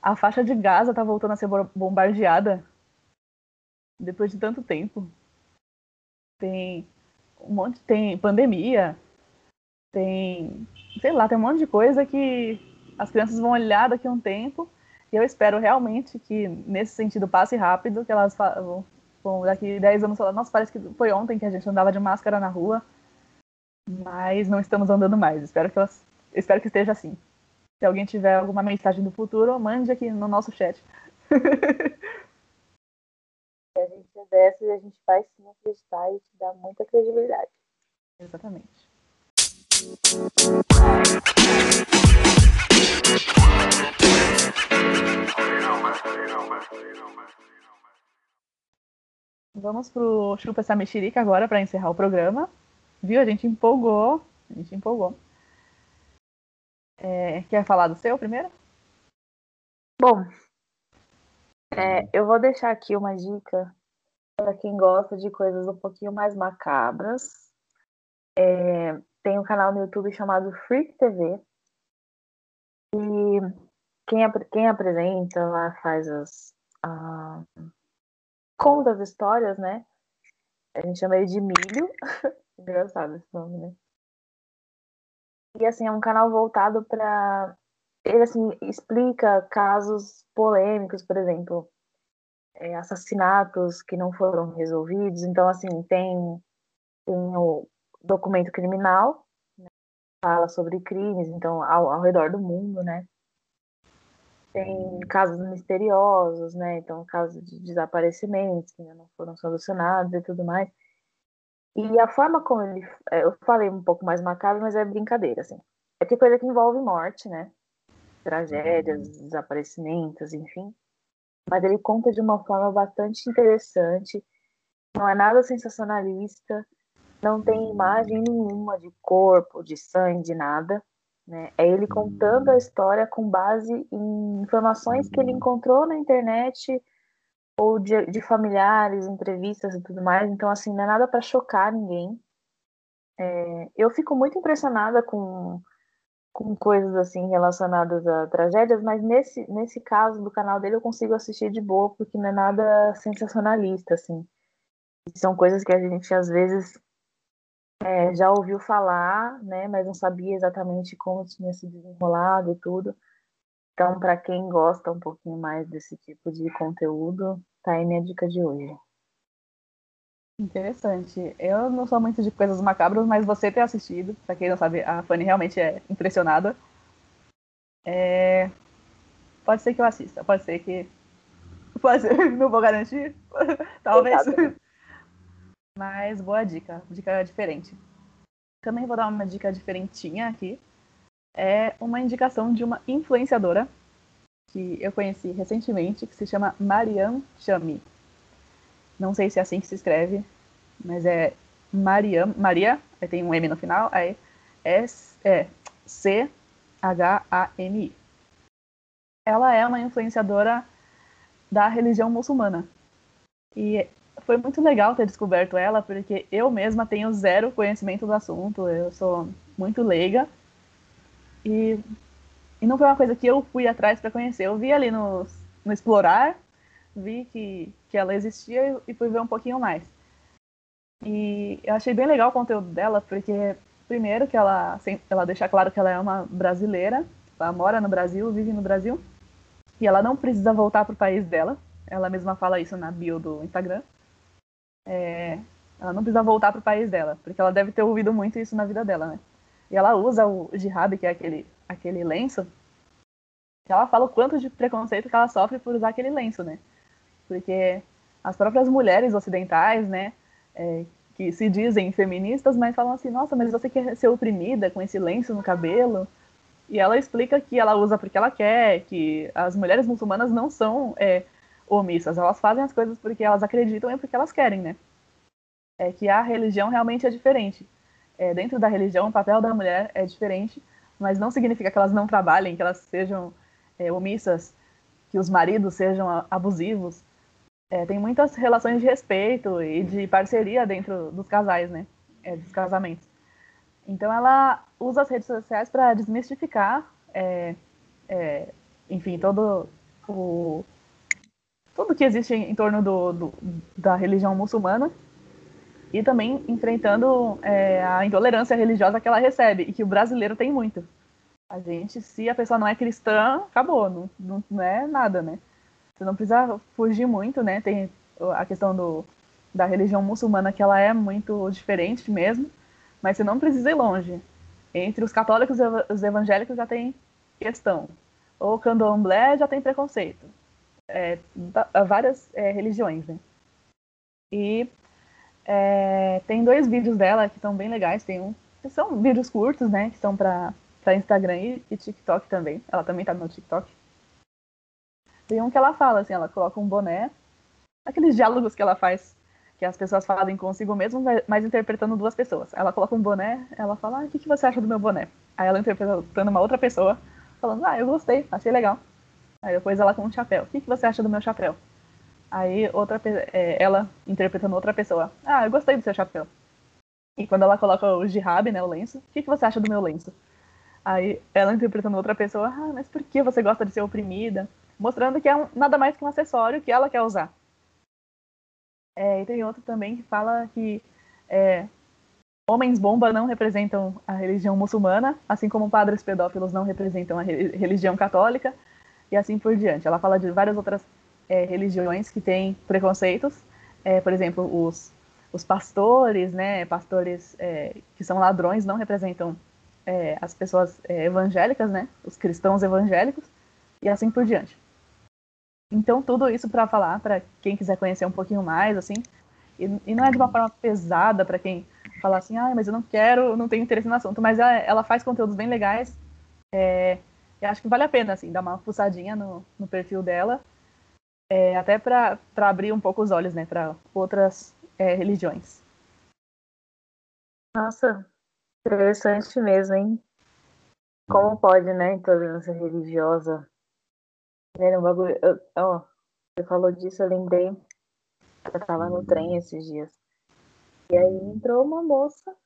a faixa de Gaza tá voltando a ser bombardeada depois de tanto tempo. Tem um monte, tem pandemia, tem, sei lá, tem um monte de coisa que as crianças vão olhar daqui a um tempo. E eu espero realmente que nesse sentido passe rápido, que elas vão, vão daqui 10 anos falar, nossa, parece que foi ontem que a gente andava de máscara na rua, mas não estamos andando mais. Espero que elas, espero que esteja assim. Se alguém tiver alguma mensagem do futuro, mande aqui no nosso chat. a gente é dessa e a gente vai sim acreditar e te dá muita credibilidade. Exatamente. Vamos pro Chupa essa mexerica agora para encerrar o programa. Viu? A gente empolgou. A gente empolgou. É, quer falar do seu primeiro? Bom, é, eu vou deixar aqui uma dica para quem gosta de coisas um pouquinho mais macabras. É, tem um canal no YouTube chamado Freak TV. E quem, quem apresenta lá faz as. Uh, conta as histórias, né? A gente chama ele de Milho. Engraçado esse nome, né? E assim, é um canal voltado para ele assim explica casos polêmicos, por exemplo, é, assassinatos que não foram resolvidos. Então, assim, tem, tem o documento criminal, né, fala sobre crimes, então, ao, ao redor do mundo, né? Tem casos misteriosos, né? Então, casos de desaparecimentos que ainda não foram solucionados e tudo mais. E a forma como ele. É, eu falei um pouco mais macabro, mas é brincadeira, assim. É que coisa que envolve morte, né? Tragédias, desaparecimentos, enfim. Mas ele conta de uma forma bastante interessante. Não é nada sensacionalista. Não tem imagem nenhuma de corpo, de sangue, de nada. Né? É ele contando a história com base em informações que ele encontrou na internet ou de, de familiares, entrevistas e tudo mais. Então, assim, não é nada para chocar ninguém. É, eu fico muito impressionada com, com coisas assim relacionadas a tragédias, mas nesse, nesse caso do canal dele eu consigo assistir de boa, porque não é nada sensacionalista, assim. São coisas que a gente às vezes é, já ouviu falar, né, mas não sabia exatamente como tinha se desenrolado e tudo. Então, para quem gosta um pouquinho mais desse tipo de conteúdo, tá aí minha dica de hoje. Interessante. Eu não sou muito de coisas macabras, mas você ter assistido, para quem não sabe, a Fanny realmente é impressionada. É... Pode ser que eu assista, pode ser que. Pode ser, não vou garantir. Talvez. Mas boa dica, dica diferente. Também vou dar uma dica diferentinha aqui é uma indicação de uma influenciadora que eu conheci recentemente, que se chama Mariam Chami. Não sei se é assim que se escreve, mas é Mariam, Maria, aí tem um M no final, aí S, é C-H-A-M-I. Ela é uma influenciadora da religião muçulmana. E foi muito legal ter descoberto ela, porque eu mesma tenho zero conhecimento do assunto, eu sou muito leiga e, e não foi uma coisa que eu fui atrás para conhecer. Eu vi ali no, no Explorar, vi que, que ela existia e fui ver um pouquinho mais. E eu achei bem legal o conteúdo dela, porque, primeiro, que ela, ela deixa claro que ela é uma brasileira, ela mora no Brasil, vive no Brasil, e ela não precisa voltar para o país dela. Ela mesma fala isso na bio do Instagram. É, ela não precisa voltar para o país dela, porque ela deve ter ouvido muito isso na vida dela, né? E ela usa o jihad, que é aquele, aquele lenço, que ela fala o quanto de preconceito que ela sofre por usar aquele lenço, né? Porque as próprias mulheres ocidentais, né, é, que se dizem feministas, mas falam assim, nossa, mas você quer ser oprimida com esse lenço no cabelo? E ela explica que ela usa porque ela quer, que as mulheres muçulmanas não são é, omissas, elas fazem as coisas porque elas acreditam e porque elas querem, né? É que a religião realmente é diferente é, dentro da religião, o papel da mulher é diferente, mas não significa que elas não trabalhem, que elas sejam é, omissas, que os maridos sejam abusivos. É, tem muitas relações de respeito e de parceria dentro dos casais, né? É, dos casamentos. Então ela usa as redes sociais para desmistificar, é, é, enfim, todo o tudo que existe em torno do, do da religião muçulmana e também enfrentando é, a intolerância religiosa que ela recebe e que o brasileiro tem muito. A gente, se a pessoa não é cristã, acabou, não, não, não é nada, né? Você não precisa fugir muito, né? Tem a questão do, da religião muçulmana que ela é muito diferente mesmo, mas você não precisa ir longe. Entre os católicos e os evangélicos já tem questão. O candomblé já tem preconceito. É, várias é, religiões, né? E é, tem dois vídeos dela que são bem legais. Tem um que são vídeos curtos, né? Que são para Instagram e, e, TikTok também. Ela também tá no TikTok. Tem um que ela fala, assim, ela coloca um boné. Aqueles diálogos que ela faz, que as pessoas fazem consigo mesmo, mas interpretando duas pessoas. Ela coloca um boné, ela fala, ah, o que, que você acha do meu boné? Aí ela interpretando uma outra pessoa, falando, ah, eu gostei, achei legal. Aí depois ela com um chapéu. O que, que você acha do meu chapéu? Aí outra é, ela interpretando outra pessoa. Ah, eu gostei do seu chapéu. E quando ela coloca o jihab, né, o lenço, o que, que você acha do meu lenço? Aí ela interpretando outra pessoa, ah, mas por que você gosta de ser oprimida? Mostrando que é um, nada mais que um acessório que ela quer usar. É, e tem outro também que fala que é, homens bomba não representam a religião muçulmana, assim como padres pedófilos não representam a re religião católica, e assim por diante. Ela fala de várias outras é, religiões que têm preconceitos, é, por exemplo, os, os pastores, né, pastores é, que são ladrões não representam é, as pessoas é, evangélicas, né, os cristãos evangélicos, e assim por diante. Então, tudo isso para falar, para quem quiser conhecer um pouquinho mais, assim, e, e não é de uma forma pesada para quem fala assim, ah, mas eu não quero, não tenho interesse no assunto, mas ela, ela faz conteúdos bem legais, é, eu acho que vale a pena, assim, dar uma fuçadinha no, no perfil dela é, até para abrir um pouco os olhos, né, para outras é, religiões. Nossa, interessante mesmo, hein? Como pode, né, intolerância religiosa? É um bagulho. Eu, ó, você falou disso, eu lembrei. Eu tava no trem esses dias. E aí entrou uma moça.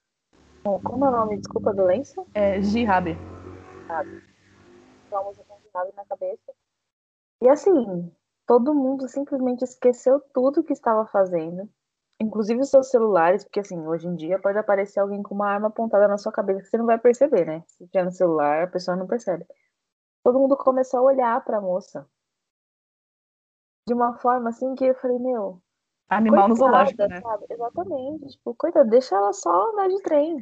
Como é o nome? Desculpa, do lenço? É Jihab. Jihab. Com jihab na cabeça. E assim, todo mundo simplesmente esqueceu tudo que estava fazendo, inclusive os seus celulares, porque assim, hoje em dia pode aparecer alguém com uma arma apontada na sua cabeça que você não vai perceber, né? Se tiver no celular, a pessoa não percebe. Todo mundo começou a olhar para a moça de uma forma assim que eu falei, meu, animal no zoológico, né? Sabe? Exatamente, tipo, coitada, deixa ela só andar de trem.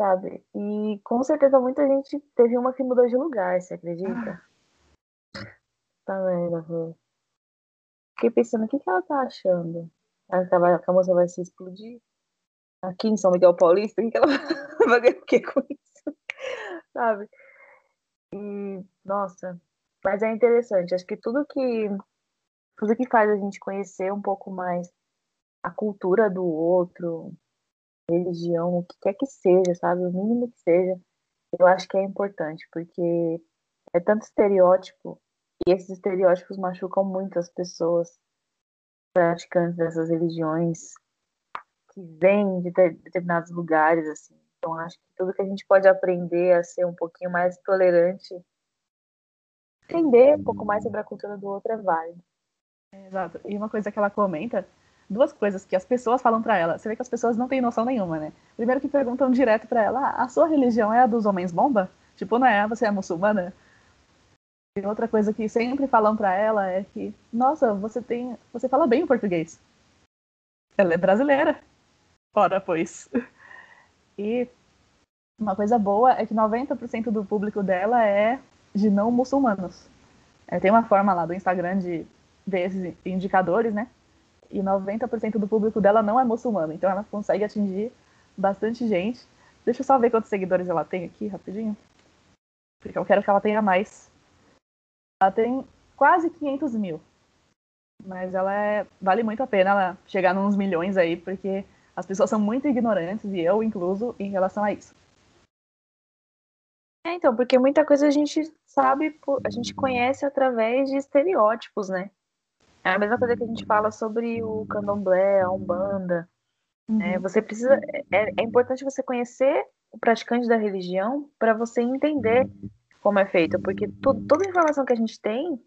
Sabe? E com certeza muita gente teve uma que mudou de lugar, você acredita? Tá vendo, velho? Fiquei pensando, o que, que ela tá achando? Ela que a moça vai se explodir? Aqui em São Miguel Paulista? Que ela vai ganhar o que com isso? Sabe? E, nossa, mas é interessante. Acho que tudo que tudo que faz a gente conhecer um pouco mais a cultura do outro, religião, o que quer que seja, sabe? O mínimo que seja, eu acho que é importante, porque é tanto estereótipo e esses estereótipos machucam muito as pessoas praticantes dessas religiões que vêm de determinados lugares, assim. Então, acho que tudo que a gente pode aprender a ser um pouquinho mais tolerante, entender um pouco mais sobre a cultura do outro é válido. Exato. E uma coisa que ela comenta, duas coisas que as pessoas falam para ela. Você vê que as pessoas não têm noção nenhuma, né? Primeiro que perguntam direto para ela: ah, a sua religião é a dos homens bomba? Tipo, não é? Você é muçulmana? E outra coisa que sempre falam para ela é que, nossa, você tem, você fala bem o português. Ela é brasileira. Ora, pois. E uma coisa boa é que 90% do público dela é de não muçulmanos. É, tem uma forma lá do Instagram de ver esses indicadores, né? E 90% do público dela não é muçulmano. Então ela consegue atingir bastante gente. Deixa eu só ver quantos seguidores ela tem aqui rapidinho. Porque eu quero que ela tenha mais. Ela tem quase 500 mil. Mas ela é, vale muito a pena ela chegar nos milhões aí, porque as pessoas são muito ignorantes, e eu incluso, em relação a isso. É, então, porque muita coisa a gente sabe, a gente conhece através de estereótipos, né? É a mesma coisa que a gente fala sobre o candomblé, a umbanda. Uhum. Né? Você precisa, é, é importante você conhecer o praticante da religião para você entender como é feito, porque tu, toda informação que a gente tem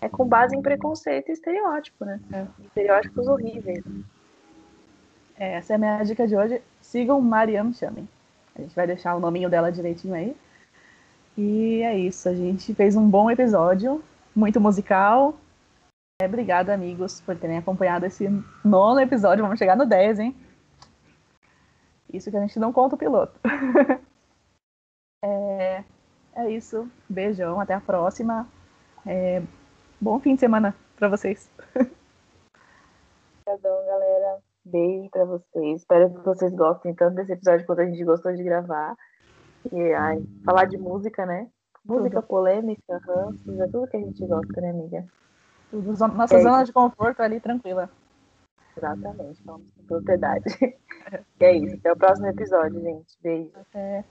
é com base em preconceito e estereótipo, né? É. Estereótipos horríveis. É, essa é a minha dica de hoje. Sigam Mariam Chamen. A gente vai deixar o nominho dela direitinho aí. E é isso, a gente fez um bom episódio, muito musical. É, obrigada, amigos, por terem acompanhado esse nono episódio. Vamos chegar no 10, hein? Isso que a gente não conta o piloto. é, é isso. Beijão, até a próxima. É, bom fim de semana para vocês. Obrigadão, galera. Beijo para vocês. Espero que vocês gostem tanto desse episódio quanto a gente gostou de gravar. E ai, falar de música, né? Música tudo. polêmica, ranços, é tudo que a gente gosta, né, amiga? Nossa é zona de conforto ali, tranquila. Exatamente, falamos com propriedade. e é isso. Até o próximo episódio, gente. Beijo. Até.